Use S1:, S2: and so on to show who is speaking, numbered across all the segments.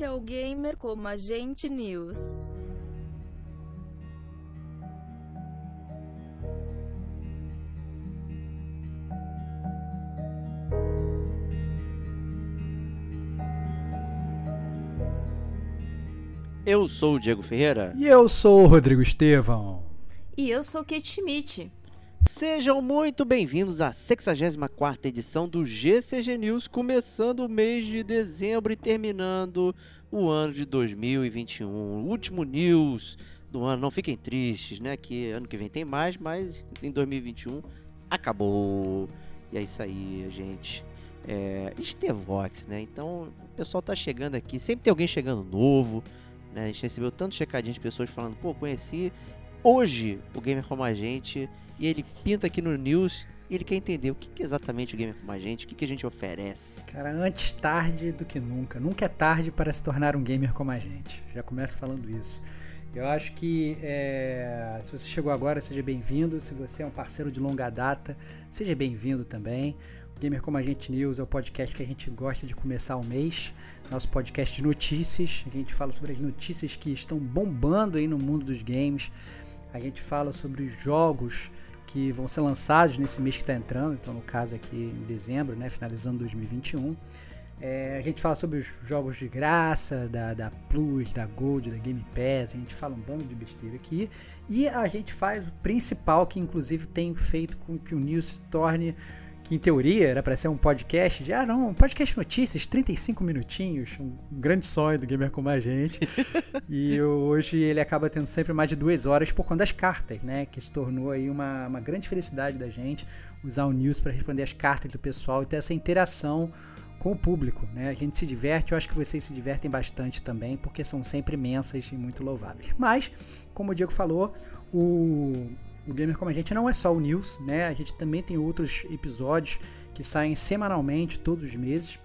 S1: Este é o Gamer como Agente News.
S2: Eu sou o Diego Ferreira.
S3: E eu sou o Rodrigo Estevão.
S4: E eu sou Kate Schmidt.
S2: Sejam muito bem-vindos à 64ª edição do GCG News, começando o mês de dezembro e terminando o ano de 2021. O último news do ano. Não fiquem tristes, né? Que ano que vem tem mais, mas em 2021 acabou. E é isso aí, gente. É, Estevox, né? Então o pessoal tá chegando aqui. Sempre tem alguém chegando novo. Né? A gente recebeu tanto checadinho de pessoas falando, pô, conheci hoje o Gamer Como a Gente e ele pinta aqui no News e ele quer entender o que, que é exatamente o Gamer Como a Gente, o que, que a gente oferece.
S3: Cara, antes tarde do que nunca. Nunca é tarde para se tornar um gamer como a gente. Já começo falando isso. Eu acho que é, se você chegou agora, seja bem-vindo. Se você é um parceiro de longa data, seja bem-vindo também. O Gamer Como a Gente News é o podcast que a gente gosta de começar o mês. Nosso podcast de notícias. A gente fala sobre as notícias que estão bombando aí no mundo dos games. A gente fala sobre os jogos que vão ser lançados nesse mês que está entrando, então no caso aqui em dezembro, né, finalizando 2021. É, a gente fala sobre os jogos de graça, da, da Plus, da Gold, da Game Pass, a gente fala um bando de besteira aqui. E a gente faz o principal que inclusive tem feito com que o News se torne que em teoria era para ser um podcast, já ah, não, um podcast notícias, 35 minutinhos, um grande sonho do gamer como a gente. e hoje ele acaba tendo sempre mais de duas horas por conta das cartas, né? Que se tornou aí uma, uma grande felicidade da gente usar o news para responder as cartas do pessoal e ter essa interação com o público, né? A gente se diverte, eu acho que vocês se divertem bastante também, porque são sempre imensas e muito louváveis. Mas, como o Diego falou, o o Gamer Como a Gente não é só o news, né? A gente também tem outros episódios que saem semanalmente, todos os meses,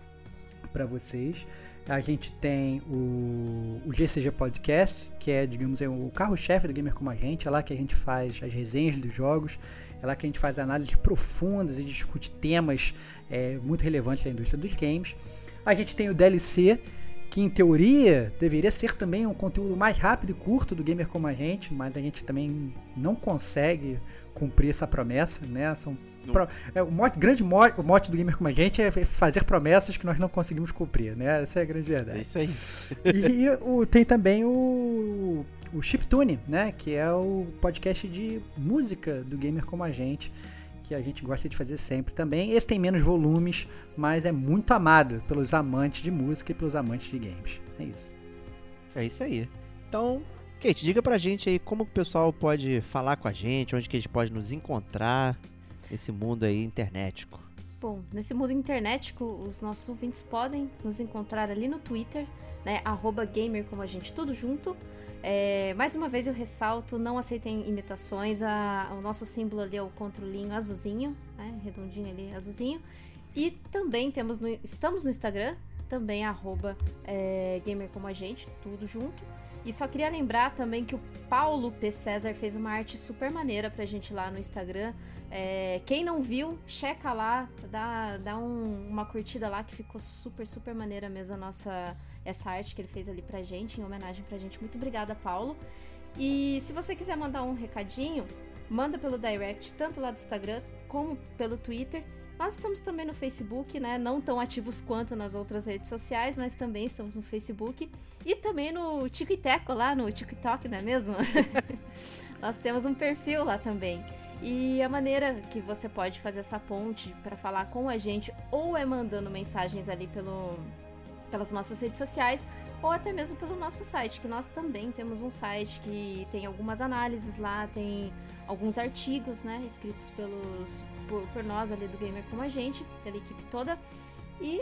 S3: para vocês. A gente tem o, o GCG Podcast, que é, digamos, é o carro-chefe do Gamer Como a Gente. É lá que a gente faz as resenhas dos jogos. É lá que a gente faz análises profundas e discute temas é, muito relevantes da indústria dos games. A gente tem o DLC, que em teoria deveria ser também um conteúdo mais rápido e curto do gamer como a gente, mas a gente também não consegue cumprir essa promessa, né? São pro, é, o mote, grande mote, o mote do gamer como a gente é fazer promessas que nós não conseguimos cumprir, né? Essa é a grande verdade.
S2: É isso aí.
S3: e o, tem também o, o Chiptune, né? Que é o podcast de música do gamer como a gente que a gente gosta de fazer sempre também. Esse tem menos volumes, mas é muito amado pelos amantes de música e pelos amantes de games. É isso.
S2: É isso aí. Então, Kate, diga pra gente aí como o pessoal pode falar com a gente, onde que a gente pode nos encontrar nesse mundo aí internetico.
S4: Bom, nesse mundo internetico, os nossos ouvintes podem nos encontrar ali no Twitter, né? Arroba gamer como a gente, tudo junto. É, mais uma vez eu ressalto, não aceitem imitações. A, o nosso símbolo ali é o controlinho azulzinho, né? Redondinho ali, azulzinho. E também temos no, estamos no Instagram, também arroba é, gamer como a gente, tudo junto. E só queria lembrar também que o Paulo P. César fez uma arte super maneira pra gente lá no Instagram. É, quem não viu, checa lá, dá, dá um, uma curtida lá que ficou super, super maneira mesmo a nossa essa arte que ele fez ali pra gente, em homenagem pra gente. Muito obrigada, Paulo. E se você quiser mandar um recadinho, manda pelo direct, tanto lá do Instagram como pelo Twitter. Nós estamos também no Facebook, né? Não tão ativos quanto nas outras redes sociais, mas também estamos no Facebook. E também no Tico e Teco, lá no TikTok, não é mesmo? Nós temos um perfil lá também. E a maneira que você pode fazer essa ponte para falar com a gente ou é mandando mensagens ali pelo, pelas nossas redes sociais ou até mesmo pelo nosso site, que nós também temos um site que tem algumas análises lá, tem alguns artigos, né, escritos pelos por, por nós ali do Gamer Como a Gente, pela equipe toda. E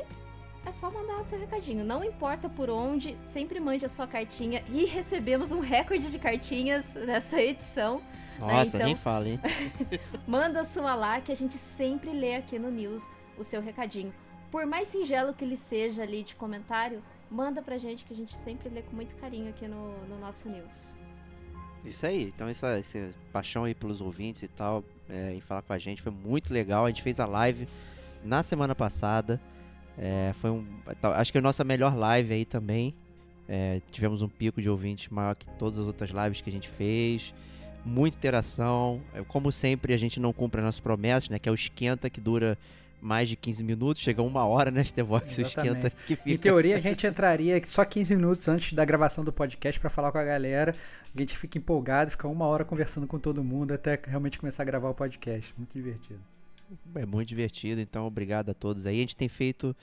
S4: é só mandar o seu recadinho. Não importa por onde, sempre mande a sua cartinha. E recebemos um recorde de cartinhas nessa edição.
S2: Nossa,
S4: né? então,
S2: nem fala, hein?
S4: manda a sua lá que a gente sempre lê aqui no News o seu recadinho. Por mais singelo que ele seja ali de comentário, manda pra gente que a gente sempre lê com muito carinho aqui no, no nosso News.
S2: Isso aí, então essa, essa paixão aí pelos ouvintes e tal, é, em falar com a gente, foi muito legal. A gente fez a live na semana passada. É, foi um. Acho que é a nossa melhor live aí também. É, tivemos um pico de ouvintes maior que todas as outras lives que a gente fez. Muita interação. É, como sempre, a gente não cumpre as nossas promessas, né? Que é o esquenta que dura mais de 15 minutos, chega uma hora, né, Stevox, o esquenta que fica...
S3: Em teoria, a gente entraria só 15 minutos antes da gravação do podcast para falar com a galera. A gente fica empolgado, fica uma hora conversando com todo mundo até realmente começar a gravar o podcast. Muito divertido.
S2: É muito divertido, então obrigado a todos aí. A gente tem feito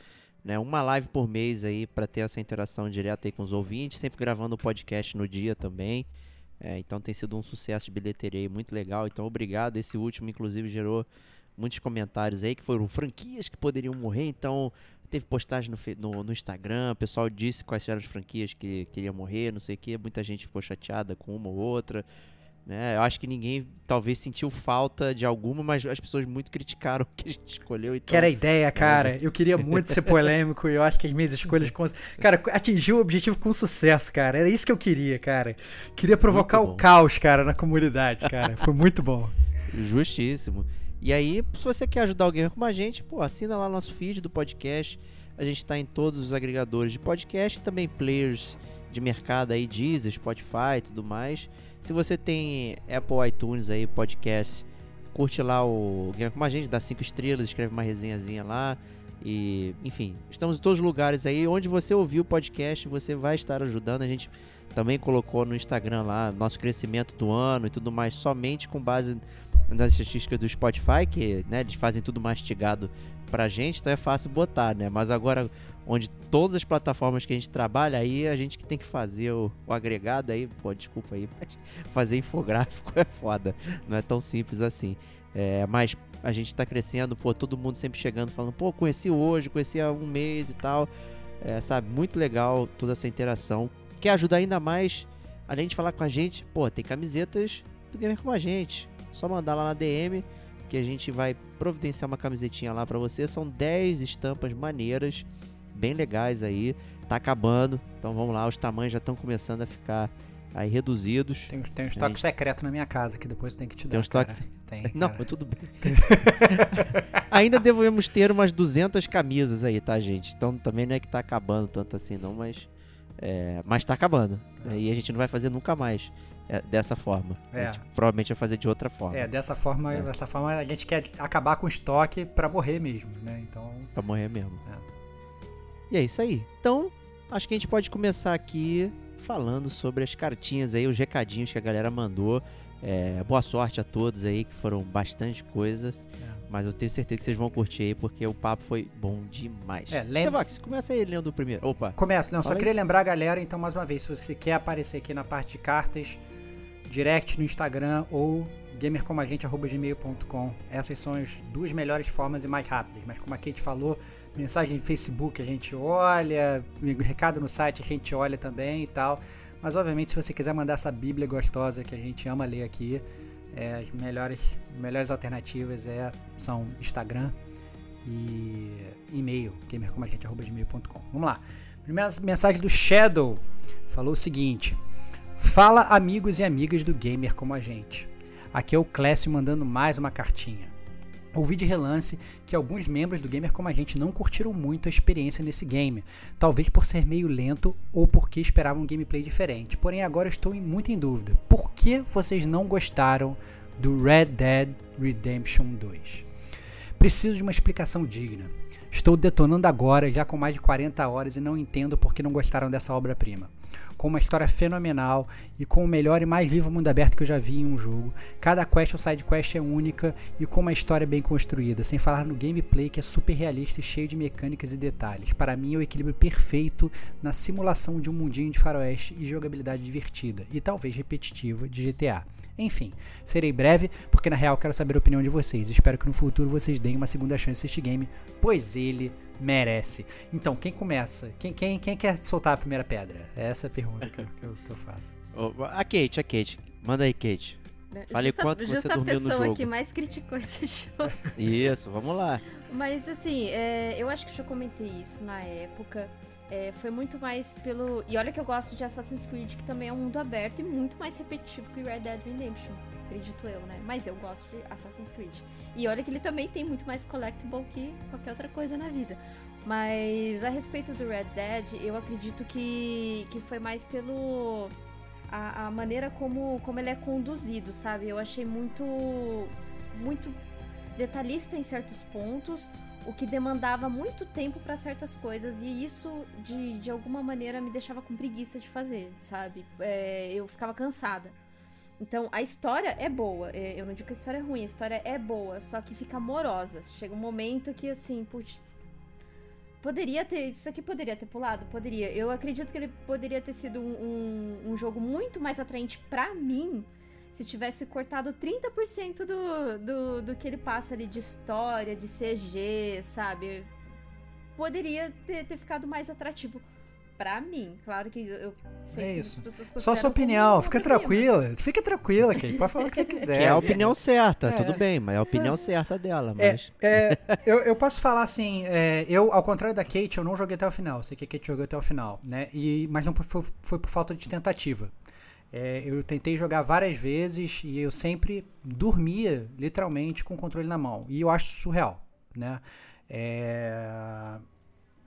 S2: né, uma live por mês aí para ter essa interação direta aí com os ouvintes, sempre gravando o podcast no dia também. É, então tem sido um sucesso de bilheteria aí, muito legal. Então obrigado. Esse último, inclusive, gerou muitos comentários aí que foram franquias que poderiam morrer, então teve postagem no, no, no, Instagram, o pessoal disse quais eram as franquias que queriam morrer, não sei o que, muita gente ficou chateada com uma ou outra. Né? Eu acho que ninguém talvez sentiu falta de alguma, mas as pessoas muito criticaram o que a gente escolheu. Então,
S3: que era a ideia, cara. Eu queria muito ser polêmico e eu acho que as minhas escolhas. Com... Cara, atingiu o objetivo com sucesso, cara. Era isso que eu queria, cara. Queria provocar o caos, cara, na comunidade, cara. Foi muito bom.
S2: Justíssimo. E aí, se você quer ajudar alguém como a gente, pô, assina lá nosso feed do podcast. A gente está em todos os agregadores de podcast e também players de mercado aí, Deezer, Spotify e tudo mais. Se você tem Apple iTunes aí, podcast, curte lá o Game como a gente, dá cinco estrelas, escreve uma resenhazinha lá. E, enfim, estamos em todos os lugares aí. Onde você ouviu o podcast, você vai estar ajudando. A gente também colocou no Instagram lá nosso crescimento do ano e tudo mais, somente com base das estatísticas do Spotify, que né, eles fazem tudo mastigado pra gente, então é fácil botar, né? Mas agora, onde todas as plataformas que a gente trabalha, aí a gente que tem que fazer o, o agregado aí, pô, desculpa aí, fazer infográfico é foda, não é tão simples assim. É, mas a gente tá crescendo, pô, todo mundo sempre chegando falando, pô, conheci hoje, conheci há um mês e tal. É, sabe, muito legal toda essa interação. Quer ajudar ainda mais, além de falar com a gente, pô, tem camisetas do Gamer com a gente. Só mandar lá na DM que a gente vai providenciar uma camisetinha lá para você. São 10 estampas maneiras, bem legais aí. Tá acabando, então vamos lá, os tamanhos já estão começando a ficar aí reduzidos.
S3: Tem, tem um estoque gente... secreto na minha casa que depois tem que te dar. Tem um
S2: estoque se... Tem. Não, tudo bem. Ainda devemos ter umas 200 camisas aí, tá, gente? Então também não é que tá acabando tanto assim, não, mas. É, mas tá acabando. É. E a gente não vai fazer nunca mais é, dessa forma. É. A gente provavelmente vai fazer de outra forma.
S3: É, dessa forma, é. dessa forma a gente quer acabar com o estoque para morrer mesmo, né? Então.
S2: Pra morrer mesmo. É. E é isso aí. Então, acho que a gente pode começar aqui falando sobre as cartinhas aí, os recadinhos que a galera mandou. É, boa sorte a todos aí, que foram bastante coisa. É. Mas eu tenho certeza que vocês vão curtir aí, porque o papo foi bom demais. É, lembra... começa aí lendo o primeiro. Opa.
S3: Começa, não, só aí. queria lembrar a galera, então, mais uma vez, se você quer aparecer aqui na parte de cartas, direct no Instagram ou gamercomagente.gmail.com. Essas são as duas melhores formas e mais rápidas. Mas como a Kate falou, mensagem no Facebook a gente olha, recado no site a gente olha também e tal. Mas obviamente se você quiser mandar essa bíblia gostosa que a gente ama ler aqui, é, as melhores, melhores alternativas é, são Instagram e e-mail, gamercomagente.gmail.com. Vamos lá. Primeira mensagem do Shadow falou o seguinte... Fala amigos e amigas do gamer como a gente. Aqui é o Clécio mandando mais uma cartinha. Ouvi de relance que alguns membros do Gamer Como a Gente não curtiram muito a experiência nesse game, talvez por ser meio lento ou porque esperavam um gameplay diferente. Porém, agora estou muito em dúvida. Por que vocês não gostaram do Red Dead Redemption 2? Preciso de uma explicação digna. Estou detonando agora, já com mais de 40 horas, e não entendo por que não gostaram dessa obra-prima. Com uma história fenomenal e com o melhor e mais vivo mundo aberto que eu já vi em um jogo. Cada quest ou side quest é única e com uma história bem construída, sem falar no gameplay que é super realista e cheio de mecânicas e detalhes. Para mim é o equilíbrio perfeito na simulação de um mundinho de faroeste e jogabilidade divertida e talvez repetitiva de GTA. Enfim, serei breve, porque na real quero saber a opinião de vocês. Espero que no futuro vocês deem uma segunda chance a este game, pois ele merece. Então, quem começa? Quem, quem, quem quer soltar a primeira pedra? É essa a pergunta que, eu- que eu, que eu faço.
S2: Ô, A Kate, a Kate. Manda aí, Kate. Fale
S4: Justa-
S2: quanto você
S4: justa
S2: dormiu
S4: a
S2: no
S4: pessoa
S2: jogo.
S4: que mais criticou esse jogo.
S2: Isso, vamos lá.
S4: Mas assim, é, eu acho que eu já comentei isso na época. É, foi muito mais pelo. E olha que eu gosto de Assassin's Creed, que também é um mundo aberto e muito mais repetitivo que Red Dead Redemption. Acredito eu, né? Mas eu gosto de Assassin's Creed. E olha que ele também tem muito mais collectible que qualquer outra coisa na vida. Mas a respeito do Red Dead, eu acredito que, que foi mais pelo. A, a maneira como, como ele é conduzido, sabe? Eu achei muito. Muito detalhista em certos pontos, o que demandava muito tempo para certas coisas e isso de, de alguma maneira me deixava com preguiça de fazer, sabe? É, eu ficava cansada. Então a história é boa, é, eu não digo que a história é ruim, a história é boa, só que fica amorosa. Chega um momento que assim, putz, poderia ter, isso aqui poderia ter pulado? Poderia. Eu acredito que ele poderia ter sido um, um, um jogo muito mais atraente pra mim se tivesse cortado 30% do, do, do que ele passa ali de história, de CG, sabe? Poderia ter, ter ficado mais atrativo pra mim. Claro que eu sei
S3: É
S4: que
S3: isso.
S4: as pessoas
S3: Só sua opinião, fica tranquila. Fica tranquila, Kate. Pode falar o que você quiser.
S2: Que é a opinião certa,
S3: É.
S2: tudo bem, mas é a opinião certa dela.
S3: É,
S2: Mas
S3: é, eu, eu posso falar assim, é, eu, ao contrário da Kate, eu não joguei até o final. Sei que a Kate jogou até o final, né? E, mas não foi, foi por falta de tentativa. É, eu tentei jogar várias vezes e eu sempre dormia, literalmente, com o controle na mão. E eu acho surreal, né? É,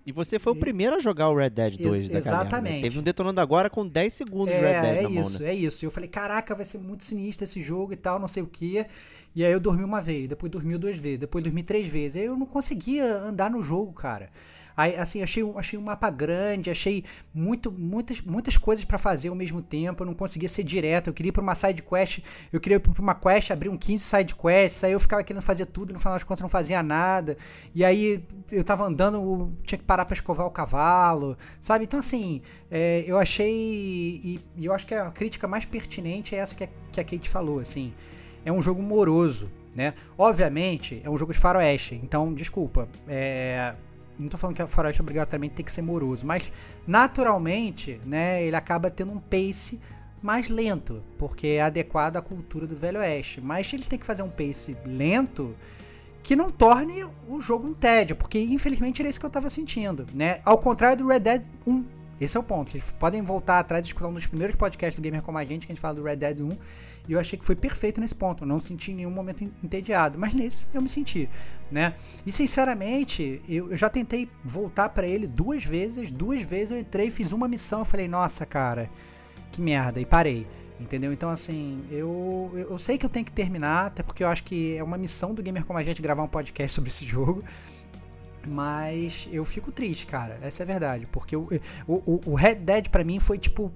S2: E você foi o primeiro a jogar o Red Dead 2 da galera, né?
S3: exatamente.
S2: Teve um detonando agora com 10 segundos de Red
S3: É,
S2: Dead
S3: é
S2: na mão,
S3: isso,
S2: né?
S3: é isso. E eu falei, caraca, vai ser muito sinistro esse jogo e tal, não sei o quê. E aí eu dormi uma vez, depois dormi duas vezes, depois dormi três vezes. Aí eu não conseguia andar no jogo, cara. Aí, assim, achei, achei um mapa grande, achei muito, muitas, muitas coisas pra fazer ao mesmo tempo. Eu não conseguia ser direto. Eu queria ir pra uma side quest, eu queria ir pra uma quest, abrir um 15 side quests. Aí eu ficava querendo fazer tudo, no final das contas não fazia nada. E aí eu tava andando, eu tinha que parar pra escovar o cavalo, sabe? Então, assim, é, eu achei. E, e eu acho que a crítica mais pertinente é essa que a, que a Kate falou, assim. É um jogo moroso, né? Obviamente, é um jogo de faroeste, então, desculpa. É, não tô falando que a faroeste obrigatoriamente tem que ser moroso, mas naturalmente, né, ele acaba tendo um pace mais lento, porque é adequado à cultura do Velho Oeste. Mas eles têm que fazer um pace lento que não torne o jogo um tédio, porque infelizmente era isso que eu tava sentindo, né? Ao contrário do Red Dead 1. Esse é o ponto. Vocês podem voltar atrás e escutar um dos primeiros podcasts do Gamer Como a Gente, que a gente fala do Red Dead 1. E eu achei que foi perfeito nesse ponto. Eu não senti em nenhum momento entediado. Mas nesse eu me senti, né? E sinceramente, eu, eu já tentei voltar pra ele duas vezes. Duas vezes eu entrei, fiz uma missão. Eu falei, nossa, cara, que merda. E parei. Entendeu? Então, assim, eu, eu sei que eu tenho que terminar, até porque eu acho que é uma missão do Gamer Como a Gente gravar um podcast sobre esse jogo. Mas eu fico triste, cara. Essa é a verdade. Porque o, o, o Red Dead pra mim foi tipo.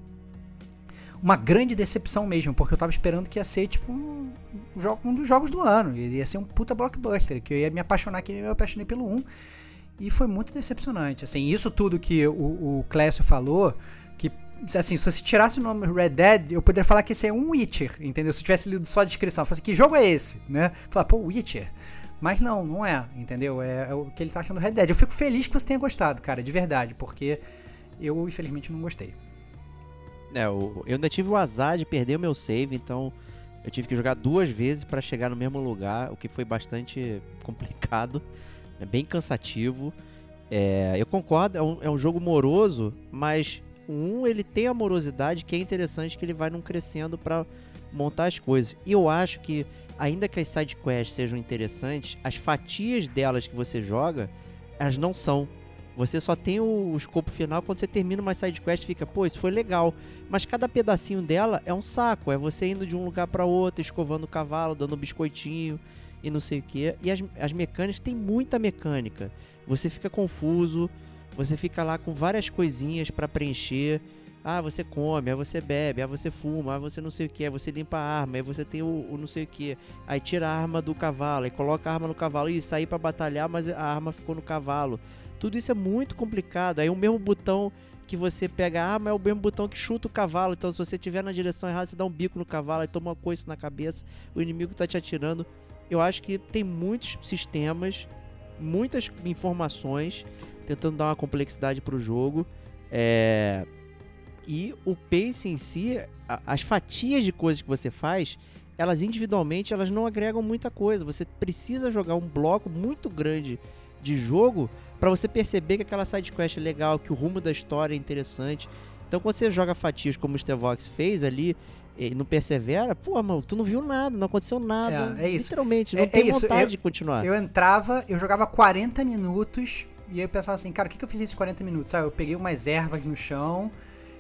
S3: Uma grande decepção mesmo, porque eu tava esperando que ia ser tipo um, um dos jogos do ano. Ia ser um puta blockbuster, que eu ia me apaixonar que nem eu apaixonei pelo 1. E foi muito decepcionante. Assim, isso tudo que o, o Clécio falou, que assim, se você tirasse o nome Red Dead, eu poderia falar que esse é um Witcher, entendeu? Se eu tivesse lido só a descrição, falasse, que jogo é esse, né? Falar, pô, Witcher. Mas não, não é, entendeu? É, é o que ele tá achando Red Dead. Eu fico feliz que você tenha gostado, cara, de verdade, porque eu, infelizmente, não gostei.
S2: É, o- eu ainda tive o azar de perder o meu save, então eu tive que jogar duas vezes pra chegar no mesmo lugar, o que foi bastante complicado, né, bem cansativo. É, eu concordo, é um, é um jogo moroso, mas um ele tem a morosidade que é interessante que ele vai num crescendo pra montar as coisas. E eu acho que, ainda que as side quests sejam interessantes, as fatias delas que você joga, elas não são. Você só tem o, o escopo final quando você termina uma side quest fica, pô, isso foi legal. Mas cada pedacinho dela é um saco. É você indo de um lugar para outro, escovando o cavalo, dando biscoitinho e não sei o que. E as, as mecânicas, tem muita mecânica. Você fica confuso, você fica lá com várias coisinhas para preencher. Ah, você come, aí você bebe, aí você fuma, aí você não sei o que, aí você limpa a arma, aí você tem o, o não sei o que, aí tira a arma do cavalo, aí coloca a arma no cavalo e sair para batalhar, mas a arma ficou no cavalo. Tudo isso é muito complicado. Aí o mesmo botão que você pega a arma é o mesmo botão que chuta o cavalo. Então se você estiver na direção errada, você dá um bico no cavalo e toma uma coisa na cabeça, o inimigo tá te atirando. Eu acho que tem muitos sistemas, muitas informações, tentando dar uma complexidade pro jogo. É... E o pace em si, a- as fatias de coisas que você faz, elas individualmente elas não agregam muita coisa. Você precisa jogar um bloco muito grande de jogo para você perceber que aquela side quest é legal, que o rumo da história é interessante. Então quando você joga fatias como o Stevox fez ali e não persevera, pô, mano, tu não viu nada, não aconteceu nada.
S3: É, é isso.
S2: Literalmente, não
S3: É- é
S2: tem
S3: isso,
S2: vontade
S3: eu-
S2: de continuar.
S3: Eu entrava, eu jogava 40 minutos e aí eu pensava assim, cara, o que, que eu fiz nesses 40 minutos? Sabe, eu peguei umas ervas no chão,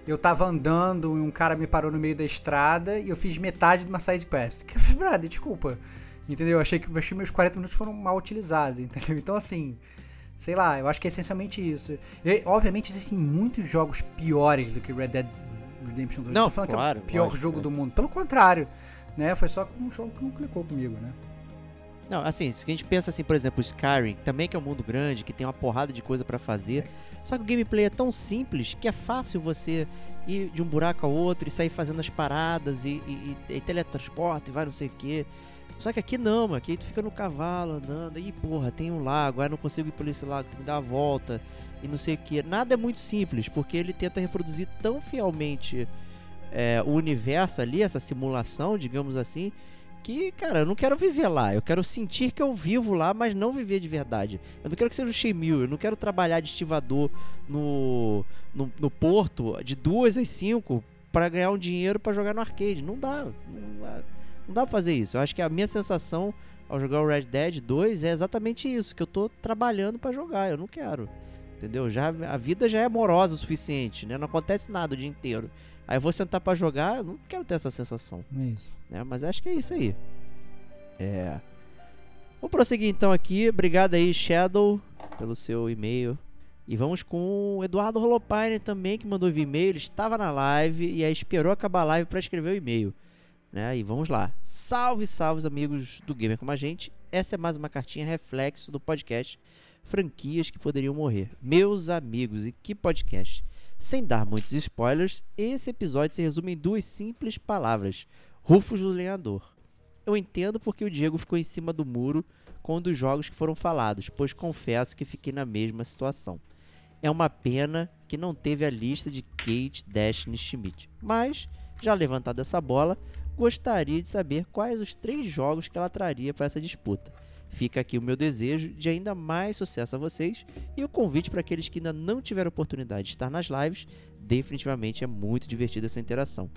S3: eu tava andando e um cara me parou no meio da estrada e eu fiz metade de uma side quest. Que brother, desculpa. Entendeu? Eu achei que achei meus 40 minutos foram mal utilizados, entendeu? Então assim, sei lá, eu acho que é essencialmente isso. E, obviamente existem muitos jogos piores do que Red Dead Redemption 2.
S2: Não,
S3: tô falando
S2: claro,
S3: que é o pior
S2: lógico,
S3: jogo
S2: é.
S3: do mundo. Pelo contrário, né? Foi só um jogo que não clicou comigo, né?
S2: Não, assim, se a gente pensa assim, por exemplo, o Skyrim, também que é um mundo grande, que tem uma porrada de coisa pra fazer, só que o gameplay é tão simples que é fácil você ir de um buraco ao outro e sair fazendo as paradas e, e, e, e teletransporta e vai não sei o que. Só que aqui não, mano, aqui tu fica no cavalo andando e porra, tem um lago, aí não consigo ir por esse lago, tem que dar a volta e não sei o que. Nada é muito simples, porque ele tenta reproduzir tão fielmente é, o universo ali, essa simulação, digamos assim, que, cara, eu não quero viver lá. Eu quero sentir que eu vivo lá, mas não viver de verdade. Eu não quero que seja o Shenmue, eu não quero trabalhar de estivador no, no, no porto de duas às cinco para ganhar um dinheiro para jogar no arcade. Não dá, não dá. Não dá pra fazer isso. Eu acho que a minha sensação ao jogar o Red Dead 2 é exatamente isso, que eu tô trabalhando pra jogar, eu não quero. Entendeu? Já a vida já é amorosa o suficiente, né? Não acontece nada o dia inteiro. Aí eu vou sentar pra jogar, eu não quero ter essa sensação
S3: É isso.
S2: né? Mas acho que é isso aí. É. Vamos prosseguir então aqui. Obrigado aí, Shadow, pelo seu e-mail. E vamos com o Eduardo Holopainen também, que mandou e-mail. Ele estava na live e aí esperou acabar a live para escrever o e-mail. Né? E vamos lá. Salve, salve, os amigos do Gamer Como a Gente. Essa é mais uma cartinha reflexo do podcast Franquias que Poderiam Morrer. Meus amigos, e que podcast! Sem dar muitos spoilers, esse episódio se resume em duas simples palavras: Rufus do Lenhador. Eu entendo porque o Diego ficou em cima do muro com um dos jogos que foram falados, pois confesso que fiquei na mesma situação. É uma pena que não teve a lista de Kate Destiny Schmidt, mas, já levantada essa bola, gostaria de saber quais os três jogos que ela traria para essa disputa. Fica aqui o meu desejo de ainda mais sucesso a vocês e o convite para aqueles que ainda não tiveram oportunidade de estar nas lives. Definitivamente é muito divertida essa interação.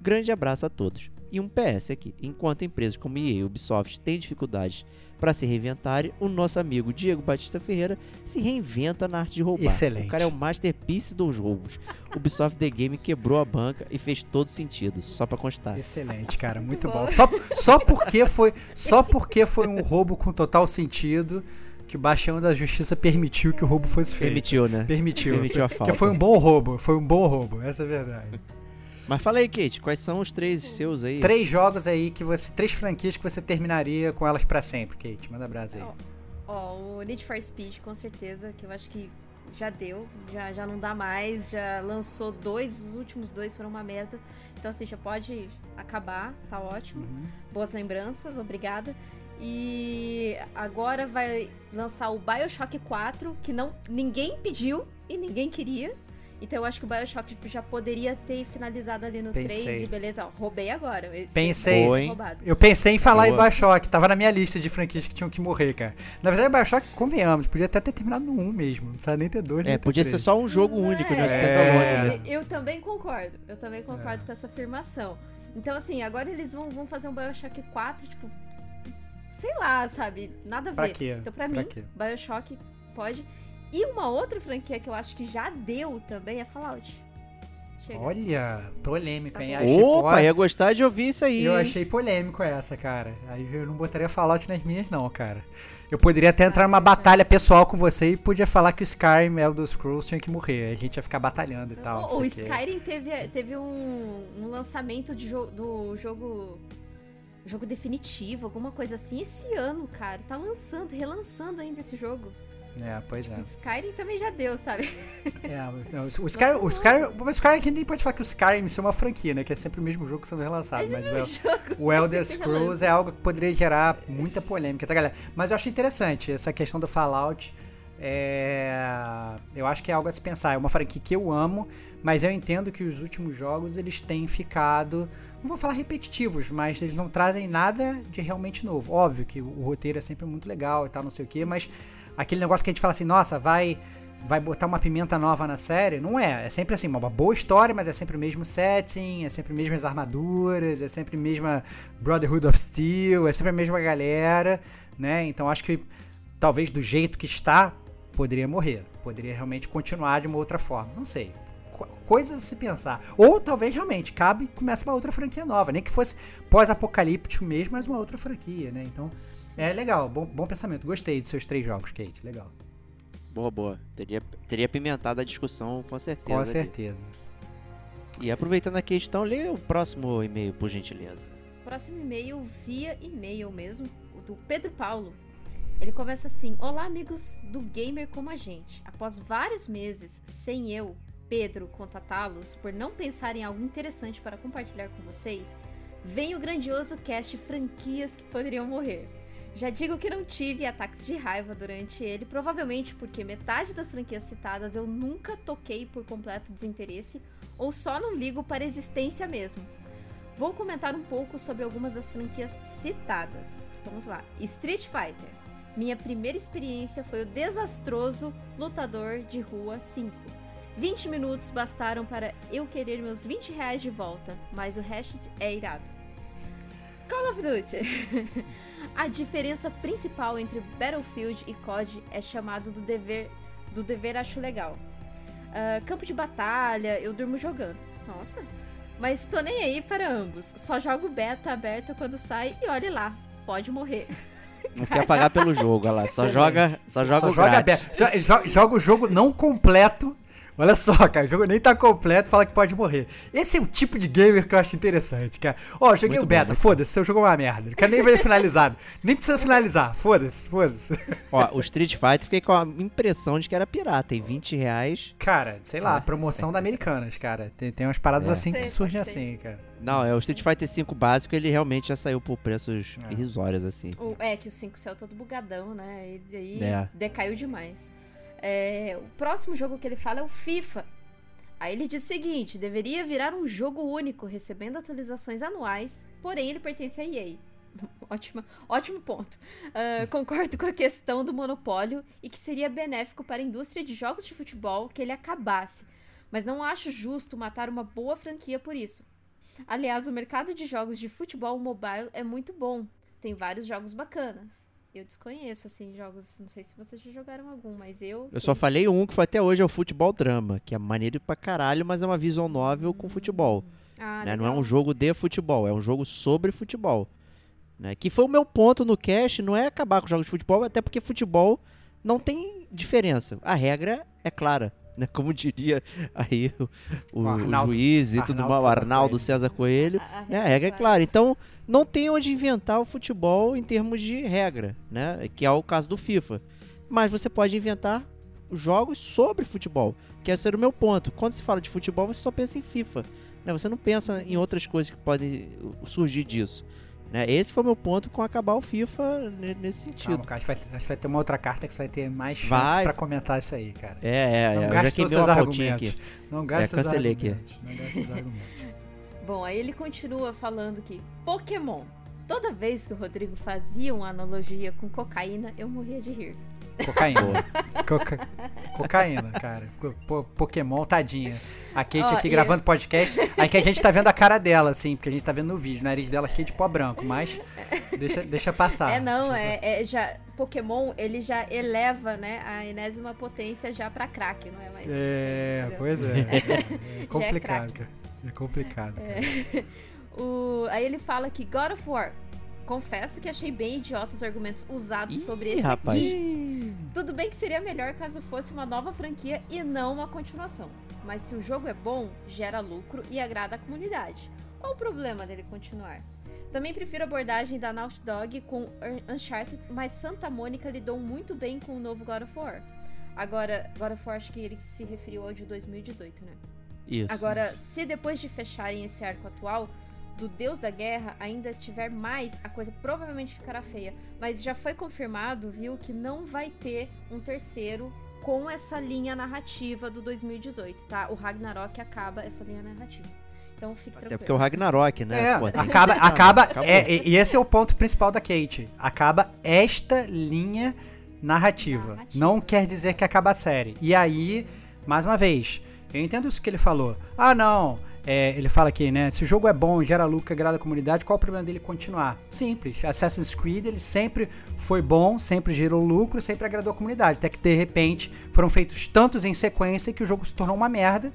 S2: Grande abraço a todos. E um PS aqui: enquanto empresas como EA e Ubisoft têm dificuldades para se reinventarem, o nosso amigo Diego Batista Ferreira se reinventa na arte de roubar.
S3: Excelente.
S2: O cara é o masterpiece dos roubos. Ubisoft The Game quebrou a banca e fez todo sentido, só para constar.
S3: Excelente, cara, muito
S4: Muito
S3: bom.
S4: bom.
S3: Só, só porque foi, só porque foi um roubo com total sentido que o Baixão da Justiça permitiu que o roubo fosse feito.
S2: Permitiu, né?
S3: Permitiu.
S2: Permitiu a
S3: Que
S2: falta.
S3: foi um bom roubo, foi um bom roubo, essa é a verdade.
S2: Mas fala aí, Kate, quais são os três seus aí?
S3: Três jogos aí que você, três franquias que você terminaria com elas pra sempre, Kate. Manda abraço aí.
S4: Ó, o Need for Speed, com certeza, que eu acho que já deu, já, já não dá mais, já lançou dois, os últimos dois foram uma merda. Então, assim, já pode acabar, tá ótimo.
S3: Uhum.
S4: Boas lembranças, obrigada. E agora vai lançar o Bioshock 4, que não ninguém pediu e ninguém queria. Então eu acho que o Bioshock tipo, já poderia ter finalizado ali no
S3: Pensei.
S4: 3 e beleza, ó, roubei agora. Esse
S3: Pensei.
S4: foi.
S3: Eu pensei em falar
S2: Boa.
S3: em Bioshock, tava na minha lista de franquias que tinham que morrer, cara. Na verdade, Bioshock, convenhamos, podia até ter terminado no 1 mesmo. Não precisava nem ter dois, nem
S2: É,
S3: ter
S2: podia ser só um jogo único, né?
S4: É.
S2: Standalone, né?
S4: Eu, eu também concordo. Eu também concordo com essa afirmação. Então, assim, agora eles vão, vão fazer um Bioshock 4, tipo. Sei lá, sabe? Nada a
S3: Pra
S4: ver.
S3: quê?
S4: Então, pra,
S3: Pra
S4: mim,
S3: quê?
S4: Bioshock pode. E uma outra franquia que eu acho que já deu também é Fallout. Chega.
S3: Olha, polêmico,
S4: Tá
S3: hein? Achei,
S2: Opa,
S3: pô,
S2: ia gostar de ouvir isso aí.
S3: eu
S2: hein?
S3: achei polêmico essa, cara. Aí eu não botaria Fallout nas minhas, não, cara. Eu poderia até entrar numa batalha pessoal com você e podia falar que o Skyrim Elder Scrolls tinha que morrer. A gente ia ficar batalhando e tal.
S4: o. Skyrim teve, teve um, um lançamento de jo- do jogo. Jogo definitivo, alguma coisa assim, esse ano, cara. Tá lançando, relançando ainda esse jogo.
S3: É, pois é.
S4: O Skyrim também já deu, sabe?
S3: É, o, o, o Skyrim, o Skyrim, o Skyrim, a gente nem pode falar que o Skyrim é uma franquia, né? Que é sempre o mesmo jogo sendo relançado. Mas, o, El-
S4: jogo.
S3: o Elder Scrolls é algo que poderia gerar muita polêmica, tá, galera? Mas eu acho interessante essa questão do Fallout. É, eu acho que é algo a se pensar. É uma franquia que eu amo, mas eu entendo que os últimos jogos eles têm ficado, não vou falar repetitivos, mas eles não trazem nada de realmente novo. Óbvio que o, o roteiro é sempre muito legal e tal, não sei o que, mas aquele negócio que a gente fala assim, nossa, vai vai botar uma pimenta nova na série, não é. É sempre assim, uma boa história, mas é sempre o mesmo setting, é sempre as mesmas armaduras, é sempre a mesma Brotherhood of Steel, é sempre a mesma galera, né? Então acho que talvez do jeito que está, poderia morrer. Poderia realmente continuar de uma outra forma. Não sei. Co- Coisas a se pensar. Ou talvez realmente cabe e comece uma outra franquia nova. Nem que fosse pós-apocalíptico mesmo, mas uma outra franquia, né? Então, é legal. Bom, bom pensamento. Gostei dos seus três jogos, Kate. Legal.
S2: Boa, boa. Teria, teria pimentado a discussão com certeza.
S3: Com certeza.
S2: E aproveitando a questão, lê o próximo e-mail, por gentileza.
S4: Próximo e-mail via e-mail mesmo, o do Pedro Paulo. Ele começa assim: Olá, amigos do Gamer como a gente. Após vários meses sem eu, Pedro, contatá-los por não pensar em algo interessante para compartilhar com vocês, vem o grandioso cast Franquias que poderiam morrer. Já digo que não tive ataques de raiva durante ele, provavelmente porque metade das franquias citadas eu nunca toquei por completo desinteresse ou só não ligo para a existência mesmo. Vou comentar um pouco sobre algumas das franquias citadas. Vamos lá. Street Fighter. Minha primeira experiência foi o desastroso Lutador de Rua 5. 20 minutos bastaram para eu querer meus 20 reais de volta, mas o resto é irado. Call of Duty. A diferença principal entre Battlefield e COD é chamado do dever, do dever acho legal. Ah, campo de batalha, eu durmo jogando. Nossa. Mas tô nem aí para ambos. Só jogo beta aberta quando sai e olhe lá. Pode morrer.
S2: Não quer pagar pelo jogo, olha lá. Só
S3: Excelente.
S2: joga, só joga
S3: Só
S2: o
S3: joga
S2: grátis.
S3: aberto. Jo- jo- Joga o jogo não completo. Olha só, cara, o jogo nem tá completo, fala que pode morrer. Esse é o tipo de gamer que eu acho interessante, cara. Ó, joguei
S2: Muito
S3: o beta, foda-se, seu jogo é uma merda. Não quero nem ver finalizado. Nem precisa finalizar, foda-se, foda-se.
S2: Ó, o Street Fighter fiquei com a impressão de que era pirata. Tem 20 reais.
S3: Cara, sei lá, promoção da Americanas, cara. Tem, tem umas paradas
S2: É.
S3: assim que surgem assim, cara.
S2: Não, é o Street Fighter 5 básico, ele realmente já saiu por preços
S3: É.
S2: irrisórios, assim.
S4: O- é que o 5 céu todo bugadão, né? E aí
S2: É.
S4: decaiu demais. É, o próximo jogo que ele fala é o FIFA. Aí ele diz o seguinte: deveria virar um jogo único, recebendo atualizações anuais, porém ele pertence à EA. Ótimo, ótimo ponto. Ah, concordo com a questão do monopólio e que seria benéfico para a indústria de jogos de futebol que ele acabasse. Mas não acho justo matar uma boa franquia por isso. Aliás, o mercado de jogos de futebol mobile é muito bom. Tem vários jogos bacanas. Eu desconheço, assim, jogos. Não sei se vocês já jogaram algum, mas eu.
S2: Eu só falei um que foi até hoje, é o Futebol Drama, que é maneiro pra caralho, mas é uma visual novel com futebol.
S4: Ah,
S2: né? Não é um jogo de futebol, é um jogo sobre futebol. Né? Que foi o meu ponto no cast, não é acabar com jogos de futebol, até porque futebol não tem diferença. A regra é clara. Né? Como diria aí o, o-
S3: O Arnaldo-
S2: o juiz e tudo mais, Arnaldo. César Coelho.
S4: A, a
S2: né? A regra é clara. Então, não tem onde inventar o futebol em termos de regra, né? Que é o caso do FIFA. Mas você pode inventar jogos sobre futebol, que esse era o meu ponto. Quando se fala de futebol, você só pensa em FIFA. Né? Você não pensa em outras coisas que podem surgir disso. Né? Esse foi o meu ponto com acabar o FIFA ne- nesse sentido.
S3: Calma, cara, acho que, vai, acho que vai ter uma outra carta que você vai ter mais chance
S2: Vai.
S3: pra comentar isso aí, cara.
S2: É, é,
S3: Não
S2: é, eu já
S3: gaste
S2: queimei
S3: seus
S2: uma pautinha aqui.
S3: Não gaste
S2: É, cancelei aqui.
S3: argumentos. Não gaste seus argumentos.
S4: Bom, aí ele continua falando que Pokémon. Toda vez que o Rodrigo fazia uma analogia com cocaína, eu morria de rir.
S3: Cocaína. Coca- Cocaína, cara. Po- Pokémon, tadinha. A Kate
S4: Ó,
S3: aqui gravando podcast. Aí que a gente tá vendo a cara dela, assim, porque a gente tá vendo no vídeo. O nariz dela cheio de pó branco, mas deixa, deixa passar.
S4: é, não,
S3: Deixa
S4: é, é já. Pokémon, ele já eleva, né, a enésima potência já pra crack, não é mais.
S3: É,
S4: entendeu?
S3: pois é. É complicado,
S4: craque.
S3: cara. É complicado, cara.
S4: O, aí ele aqui que God of War. Confesso que achei bem idiota os argumentos usados
S2: Ih,
S4: sobre esse
S2: rapaz.
S4: aqui. Tudo bem que seria melhor caso fosse uma nova franquia e não uma continuação. Mas se o jogo é bom, gera lucro e agrada a comunidade. Qual o problema dele continuar? Também prefiro a abordagem da Naughty Dog com Un- Uncharted, mas Santa Mônica lidou muito bem com o novo God of War. Agora, God of War acho que ele se referiu ao de 2018, né?
S2: Isso.
S4: Agora, se depois de fecharem esse arco atual do Deus da Guerra ainda tiver mais, a coisa provavelmente ficará feia. Mas já foi confirmado, viu, que não vai ter um terceiro com essa linha narrativa do 2018, tá? O Ragnarok acaba essa linha narrativa. Então fique
S2: Até
S4: tranquilo.
S2: porque é o Ragnarok, né?
S3: É,
S2: Pô,
S3: acaba, acaba, é, e e esse é o ponto principal da Kate. Acaba esta linha narrativa.
S4: Narrativa.
S3: Não quer dizer que acaba a série. E aí, mais uma vez, eu entendo isso que ele falou. Ah, não. É, ele fala aqui, né? Se o jogo é bom, gera lucro, agrada a comunidade, qual o problema dele continuar? Simples. Assassin's Creed, ele sempre foi bom, sempre gerou lucro, sempre agradou a comunidade. Até que, de repente, foram feitos tantos em sequência que o jogo se tornou uma merda.